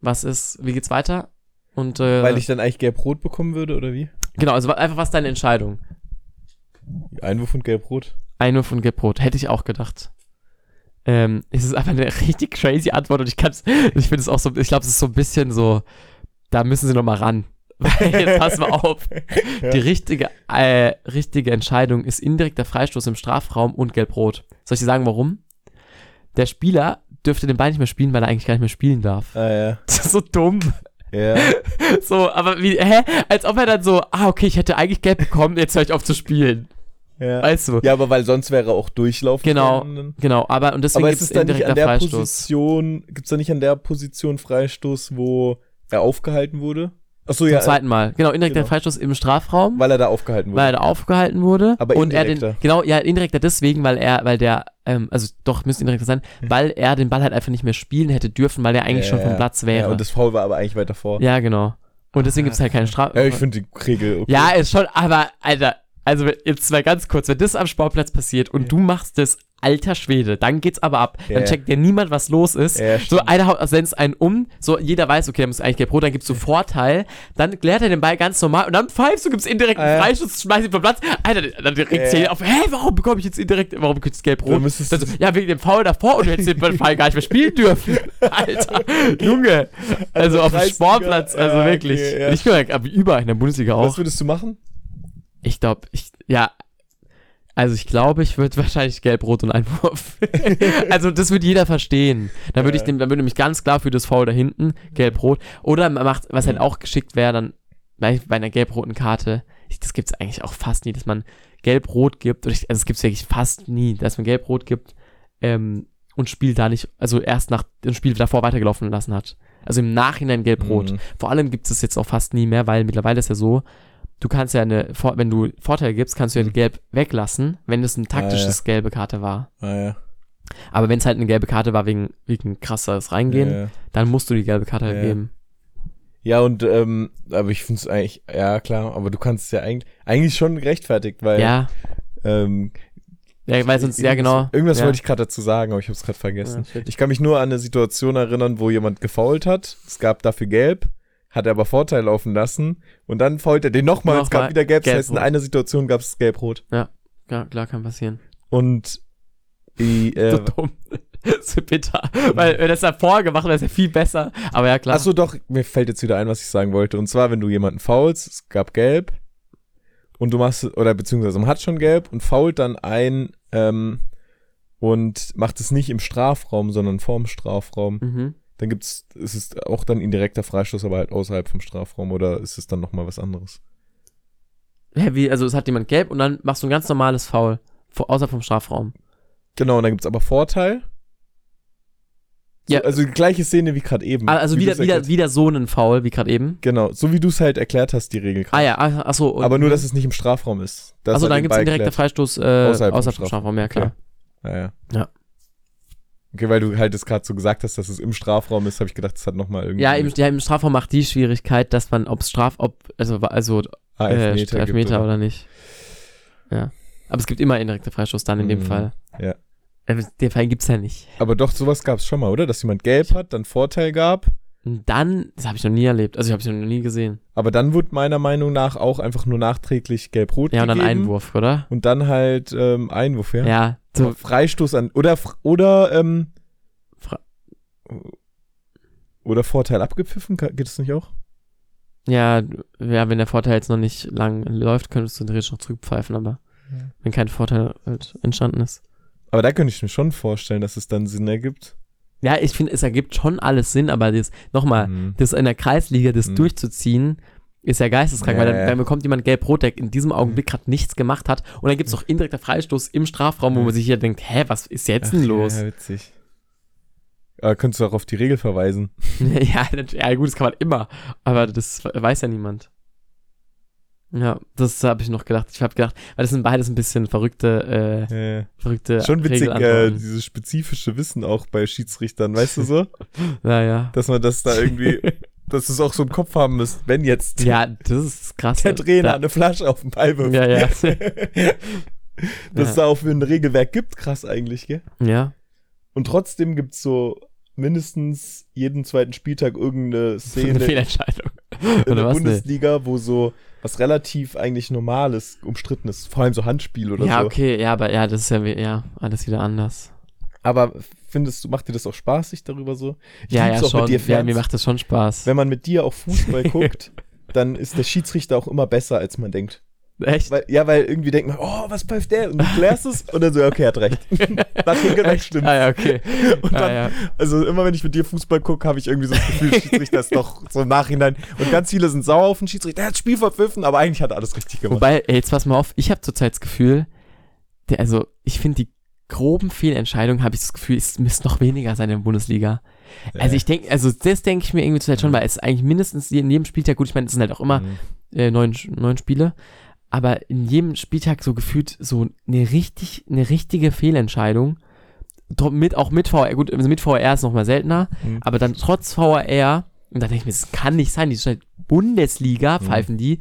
Was ist, wie geht's weiter? Und äh, Weil ich dann eigentlich gelb-rot bekommen würde, oder wie? genau, also einfach was ist deine Entscheidung? Einwurf und gelb-rot. Eine von Gelb-Rot, hätte ich auch gedacht. Ähm, es ist einfach eine <laughs> richtig crazy Antwort und ich kann's, ich finde es auch so, ich glaube, es ist so ein bisschen so, da müssen sie noch mal ran. Weil, <laughs> jetzt pass mal auf. <laughs> Ja. Die richtige, äh, richtige Entscheidung ist indirekter Freistoß im Strafraum und Gelb-Rot. Soll ich dir sagen, warum? Der Spieler dürfte den Ball nicht mehr spielen, weil er eigentlich gar nicht mehr spielen darf. Ah, ja. <laughs> Das ist so dumm. Ja. <laughs> So, aber wie, hä? Als ob er dann so, ah, okay, ich hätte eigentlich Gelb bekommen, jetzt höre ich auf zu spielen. Ja. Weißt du? ja, aber weil sonst wäre er auch durchlaufen. Genau. können. Genau, aber und deswegen gibt ist es dann nicht indirekter an der Freistoß. Position, gibt es da nicht an der Position Freistoß, wo er aufgehalten wurde? Achso, Zum ja, zweiten Mal. Genau, indirekter Genau. Freistoß im Strafraum, weil, weil er da aufgehalten wurde. er da aufgehalten wurde. Aber und er den, indirekter. genau, ja, indirekter deswegen, weil er, weil der, ähm, also doch, müsste indirekter sein, weil er den Ball halt einfach nicht mehr spielen hätte dürfen, weil er eigentlich Ja, schon vom. Platz wäre. Ja, und das Foul war aber eigentlich weiter vor. Ja, genau. Und deswegen gibt es halt keine Strafe. Ja, ich finde die Regel okay. Ja, ist schon, aber, Alter, also jetzt mal ganz kurz, wenn das am Sportplatz passiert und du machst das, alter Schwede, dann geht's aber ab. Ja, Dann ja. checkt ja niemand, was los ist. Ja, so einer haut senzt einen um, so jeder weiß, okay, der muss eigentlich gelb-rot, dann gibt's so Vorteil, dann klärt er den Ball ganz normal und dann pfeifst du, gibt's indirekten Ah, ja. Freistoß, schmeißt ihn vom Platz. Alter, dann regt Ja, sich ja. auf, hä, warum bekomme ich jetzt indirekt, warum gibt's Du gelb-rot? müsstest Dann so, ja, wegen dem Foul davor und du hättest den Fall gar nicht mehr spielen dürfen. <laughs> Alter, Junge. Also, auf dem 30er, Sportplatz, also ja, wirklich. okay, ja. Nicht nur, aber überall in der Bundesliga auch. Was würdest du machen? Ich glaube, ich, ja. Also ich glaube, ich würde wahrscheinlich gelb-rot und Einwurf. <laughs> also das würde jeder verstehen. Dann würde ich dem, dann würde mich ganz klar für das Foul da hinten, gelb-rot. Oder man macht, was halt Mhm. auch geschickt wäre, dann bei, einer gelb-roten Karte, ich, das gibt es eigentlich auch fast nie, dass man gelb-rot gibt, ich, also es gibt es wirklich fast nie, dass man gelb-rot gibt ähm, und Spiel da nicht, also erst nach dem Spiel davor weitergelaufen lassen hat. Also im Nachhinein gelb-rot. Mhm. Vor allem gibt es jetzt auch fast nie mehr, weil mittlerweile ist ja so, du kannst ja eine, wenn du Vorteile gibst, kannst du ja Mhm. gelb weglassen, wenn es ein taktisches gelbe Karte war. Ah, ja. Aber wenn es halt eine gelbe Karte war wegen, wegen krasseres Reingehen, Ja, ja. dann musst du die gelbe Karte halt Ja. geben. ja, und, ähm, aber ich finde es eigentlich, ja, klar, aber du kannst es ja eigentlich, eigentlich schon gerechtfertigt, weil, Ja, ähm, ja, weil sonst, ja genau. Irgendwas ja. wollte ich gerade dazu sagen, aber ich habe es gerade vergessen. Ja, ich kann mich nur an eine Situation erinnern, wo jemand gefault hat. Es gab dafür gelb, hat er aber Vorteil laufen lassen und dann fault er den nochmal, es Nochmal gab wieder gelb. Das heißt, in einer Situation gab es gelb-rot. Ja, klar, kann passieren. Und die, So äh, dumm. <laughs> so bitter. Weil, wenn das davor gemacht wäre, ist ja viel besser. Aber ja, klar. Achso, doch, mir fällt jetzt wieder ein, was ich sagen wollte. Und zwar, wenn du jemanden faulst, es gab gelb und du machst, oder beziehungsweise man hat schon gelb und fault dann ein ähm, und macht es nicht im Strafraum, sondern vorm Strafraum, Mhm. Dann gibt's, ist es auch dann indirekter Freistoß, aber halt außerhalb vom Strafraum oder ist es dann nochmal was anderes? Hä, wie, also es hat jemand gelb und dann machst du ein ganz normales Foul. Vor, außerhalb vom Strafraum. Genau, und dann gibt's aber Vorteil. So, Ja. Also die gleiche Szene wie gerade eben. Ah, Also wie wieder, wieder, wieder so einen Foul, wie gerade eben. Genau, so wie du es halt erklärt hast, die Regel. Ah ja, ach, ach so. aber nur, dass es nicht im Strafraum ist. Achso, dann den gibt es einen direkten. Freistoß äh, Außerhalb außerhalb, vom vom Strafraum, ja klar. Ja, ja. Ja. Okay, weil du halt es gerade so gesagt hast, dass es im Strafraum ist, habe ich gedacht, das hat nochmal irgendwie. Ja, im, ja, im Strafraum macht die Schwierigkeit, dass man, ob Straf, ob, also, also Ah, äh, Elfmeter, Elfmeter, gibt, oder nicht. Ja. Aber es gibt immer indirekter Freistoß dann in dem Mhm. Fall. Ja. Äh, Den Fall gibt's ja nicht. Aber doch, sowas gab es schon mal, oder? Dass jemand gelb hat, dann Vorteil gab. Und dann, das habe ich noch nie erlebt. Also ich habe es noch nie gesehen. Aber dann wurde meiner Meinung nach auch einfach nur nachträglich gelb-rot Ja, und dann gegeben. Einwurf, oder? Und dann halt ähm, Einwurf, ja. Ja, So Freistoß an. Oder, oder, ähm, Fra- oder Vorteil abgepfiffen, geht das nicht auch? ja, ja, wenn der Vorteil jetzt noch nicht lang läuft, könntest du theoretisch noch zurückpfeifen, aber Ja. wenn kein Vorteil halt entstanden ist. Aber da könnte ich mir schon vorstellen, dass es dann Sinn ergibt. Ja, ich finde, es ergibt schon alles Sinn, aber das, nochmal, Mhm. das in der Kreisliga, das Mhm. durchzuziehen, ist ja geisteskrank, Ja, weil dann, dann bekommt jemand gelb-rot, der in diesem Augenblick gerade nichts gemacht hat und dann gibt es noch indirekter Freistoß im Strafraum, wo Mhm. man sich hier denkt, hä, was ist jetzt denn Ach, los? Ja, witzig. Aber könntest du auch auf die Regel verweisen. <laughs> ja, das- ja, gut, das kann man immer, aber das weiß ja niemand. Ja, das habe ich noch gedacht. Ich habe gedacht, weil das sind beides ein bisschen verrückte, äh, Ja, verrückte Schon witzig, äh, dieses spezifische Wissen auch bei Schiedsrichtern, weißt du so? <laughs> ja, ja. Dass man das da irgendwie, <laughs> dass du es auch so im Kopf haben müsst, wenn jetzt ja, das ist krass. der Trainer Da- eine Flasche auf den Ball wirft. Ja, ja. <laughs> <laughs> Dass es Ja. da auch für ein Regelwerk gibt, krass eigentlich, gell? ja. Und trotzdem gibt es so mindestens jeden zweiten Spieltag irgendeine <laughs> Eine Szene Fehlentscheidung. in Oder der. Bundesliga, wo so was relativ eigentlich Normales umstritten ist. Vor allem so Handspiel oder Ja, so. okay, ja, aber ja, das ist ja, ja alles wieder anders. Aber findest du, macht dir das auch Spaß, sich darüber so? Ich ja, ja, auch schon. mit dir ja, mir macht das schon Spaß. Wenn man mit dir auch Fußball <laughs> guckt, dann ist der Schiedsrichter auch immer besser, als man denkt. Echt? Weil, ja, weil irgendwie denkt man, oh, was pfeift der? Und du klärst es und dann so, okay, er hat recht. <laughs> Nach dem Gerecht stimmt. Ah, ja, okay. <laughs> Und ah, dann, ja. also immer wenn ich mit dir Fußball gucke, habe ich irgendwie so das Gefühl, Schiedsrichter ist doch so im Nachhinein. Und ganz viele sind sauer auf den Schiedsrichter, der hat das Spiel verpfiffen, aber eigentlich hat er alles richtig gemacht. Wobei, ey, jetzt pass mal auf, ich habe zurzeit das Gefühl, der, also ich finde die groben Fehlentscheidungen, habe ich das Gefühl, es müsste noch weniger sein in der Bundesliga. Also ich denke, also das denke ich mir irgendwie zurzeit schon, weil es eigentlich mindestens in jedem Spieltag, gut, ich meine, es sind halt auch immer Mhm. äh, neun, neun Spiele, aber in jedem Spieltag so gefühlt so eine richtig, eine richtige Fehlentscheidung. Mit, auch mit VR, gut, also mit VR ist noch mal seltener, Mhm. aber dann trotz VR, und dann denke ich mir, das kann nicht sein, die halt Bundesliga, Mhm. pfeifen die,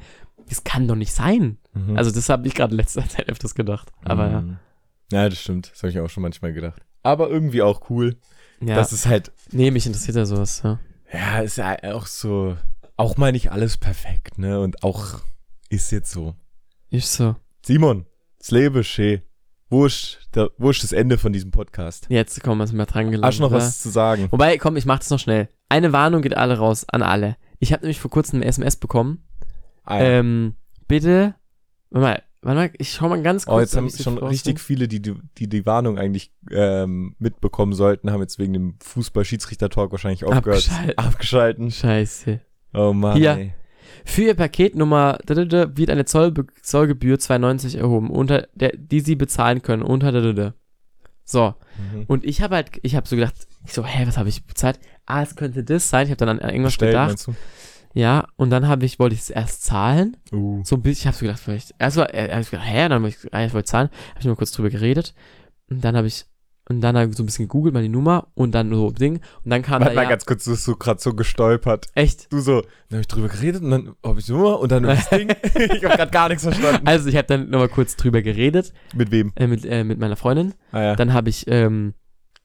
das kann doch nicht sein. Mhm. Also das habe ich gerade in letzter <laughs> Zeit öfters gedacht. Aber ja. Ja, das stimmt. Das habe ich auch schon manchmal gedacht. Aber irgendwie auch cool. ja. Das ist halt, nee, mich interessiert ja sowas, ja. ja, ist ja auch so, auch mal nicht alles perfekt, ne? Und auch ist jetzt so. Ist so. Simon, das Leben ist schön. Wo ist, der, wo ist das Ende von diesem Podcast? Jetzt kommen wir wir dran gelangt. Hast du noch oder? was zu sagen? Wobei, komm, ich mach das noch schnell. Eine Warnung geht alle raus, an alle. Ich habe nämlich vor kurzem eine SMS bekommen. Ah, ja. Ähm, bitte, warte mal, warte mal, ich schau mal ganz kurz. Oh, jetzt haben schon rausfinde. richtig viele, die die, die Warnung eigentlich ähm, mitbekommen sollten, haben jetzt wegen dem Fußball-Schiedsrichter-Talk wahrscheinlich aufgehört. Abgeschalten. Abgeschalten. Scheiße. Oh Mann, Hier. ey. Für Ihr Paketnummer dadada wird eine Zollbe Zollgebühr 2,90 erhoben, unter der, die Sie bezahlen können, unter. So, Mhm. und ich habe halt, ich habe so gedacht, ich so, hä, was habe ich bezahlt? Ah, es könnte das sein. Ich habe dann an irgendwas Bestellt, gedacht. Ja, und dann habe ich, wollte ich es erst zahlen. Uh. So ein bisschen, ich habe so gedacht, vielleicht, erst war, äh, hab ich gedacht, hä, dann habe ich, ah, ich wollte zahlen, habe ich nur kurz drüber geredet. Und dann habe ich, und dann habe ich so ein bisschen gegoogelt, mal die Nummer und dann so Ding. Und dann kam Warte da mal ja, ganz kurz, du bist so gerade so gestolpert. echt. Du so, dann habe ich drüber geredet und dann habe ich die Nummer und dann das Ding. <laughs> <laughs> ich habe gerade gar nichts verstanden. Also ich habe dann nochmal kurz drüber geredet, Mit wem? äh, mit, äh, mit meiner Freundin. Ah ja. Dann habe ich ähm,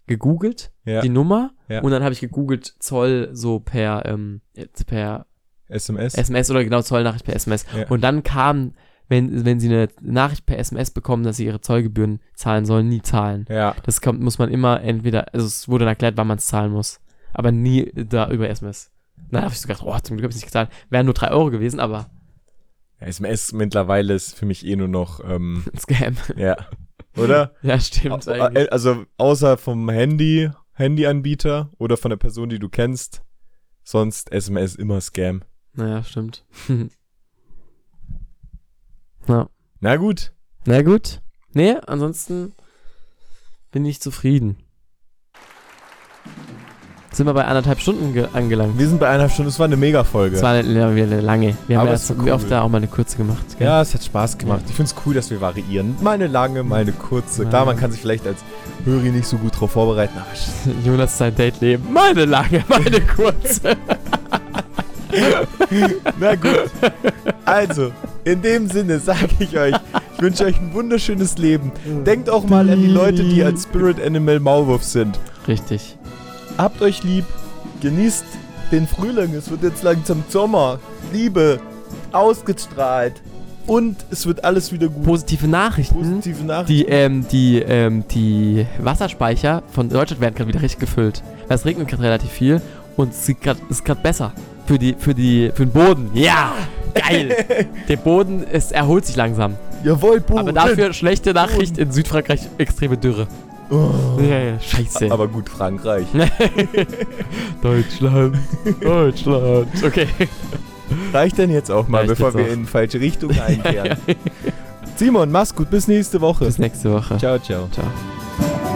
gegoogelt, ja. die Nummer. Ja. Und dann habe ich gegoogelt Zoll so per, ähm, per SMS. SMS oder genau Zollnachricht per SMS. Ja. Und dann kam, wenn, wenn sie eine Nachricht per SMS bekommen, dass sie ihre Zollgebühren zahlen sollen, nie zahlen. ja. Das kommt, muss man immer entweder, also es wurde dann erklärt, wann man es zahlen muss. Aber nie da über SMS. Dann habe ich so gedacht, oh, zum Glück habe ich nicht gezahlt. Wären nur 3 Euro gewesen, aber SMS mittlerweile ist für mich eh nur noch, ähm, <laughs> Scam. ja. Oder? ja, stimmt eigentlich. Also außer vom Handy, Handyanbieter oder von der Person, die du kennst, sonst SMS immer Scam. Naja, stimmt. <laughs> ja. Na gut. Na gut. Nee, ansonsten bin ich zufrieden. Sind wir bei anderthalb Stunden ge- angelangt. Wir sind bei einer Stunde, es war eine Mega-Folge. Es war eine, ja, eine lange. Wir haben ja wie oft cool. da auch mal eine kurze gemacht. Gell? Ja, es hat Spaß gemacht. Ich finde es cool, dass wir variieren. Mal eine lange, mal eine kurze. Ja. Klar, man kann sich vielleicht als Höri nicht so gut drauf vorbereiten, aber <laughs> Jonas sein Date leben. Meine lange, meine kurze. <laughs> na gut. Also, in dem Sinne sage ich euch, ich wünsche euch ein wunderschönes Leben. Denkt auch mal an die Leute, die als Spirit Animal Maulwurf sind. Richtig. Habt euch lieb, genießt den Frühling, es wird jetzt langsam Sommer. Liebe, ausgestrahlt. Und es wird alles wieder gut. Positive Nachrichten. Positive Nachrichten. Die, ähm, die, ähm, die Wasserspeicher von Deutschland werden gerade wieder richtig gefüllt. Weil Es regnet gerade relativ viel und es ist gerade besser. Für die, für die, für den Boden. Ja! <laughs> Geil! Der Boden ist, erholt sich langsam. Jawohl, Boden. Aber dafür schlechte Nachricht in Südfrankreich, extreme Dürre. Oh. Ja, ja, scheiße. Aber gut, Frankreich. <laughs> Deutschland. Deutschland. Okay. Reicht denn jetzt auch mal, Reicht bevor wir auch. in falsche Richtung <laughs> einkehren. Simon, mach's gut, bis nächste Woche. Bis nächste Woche. Ciao, ciao. Ciao.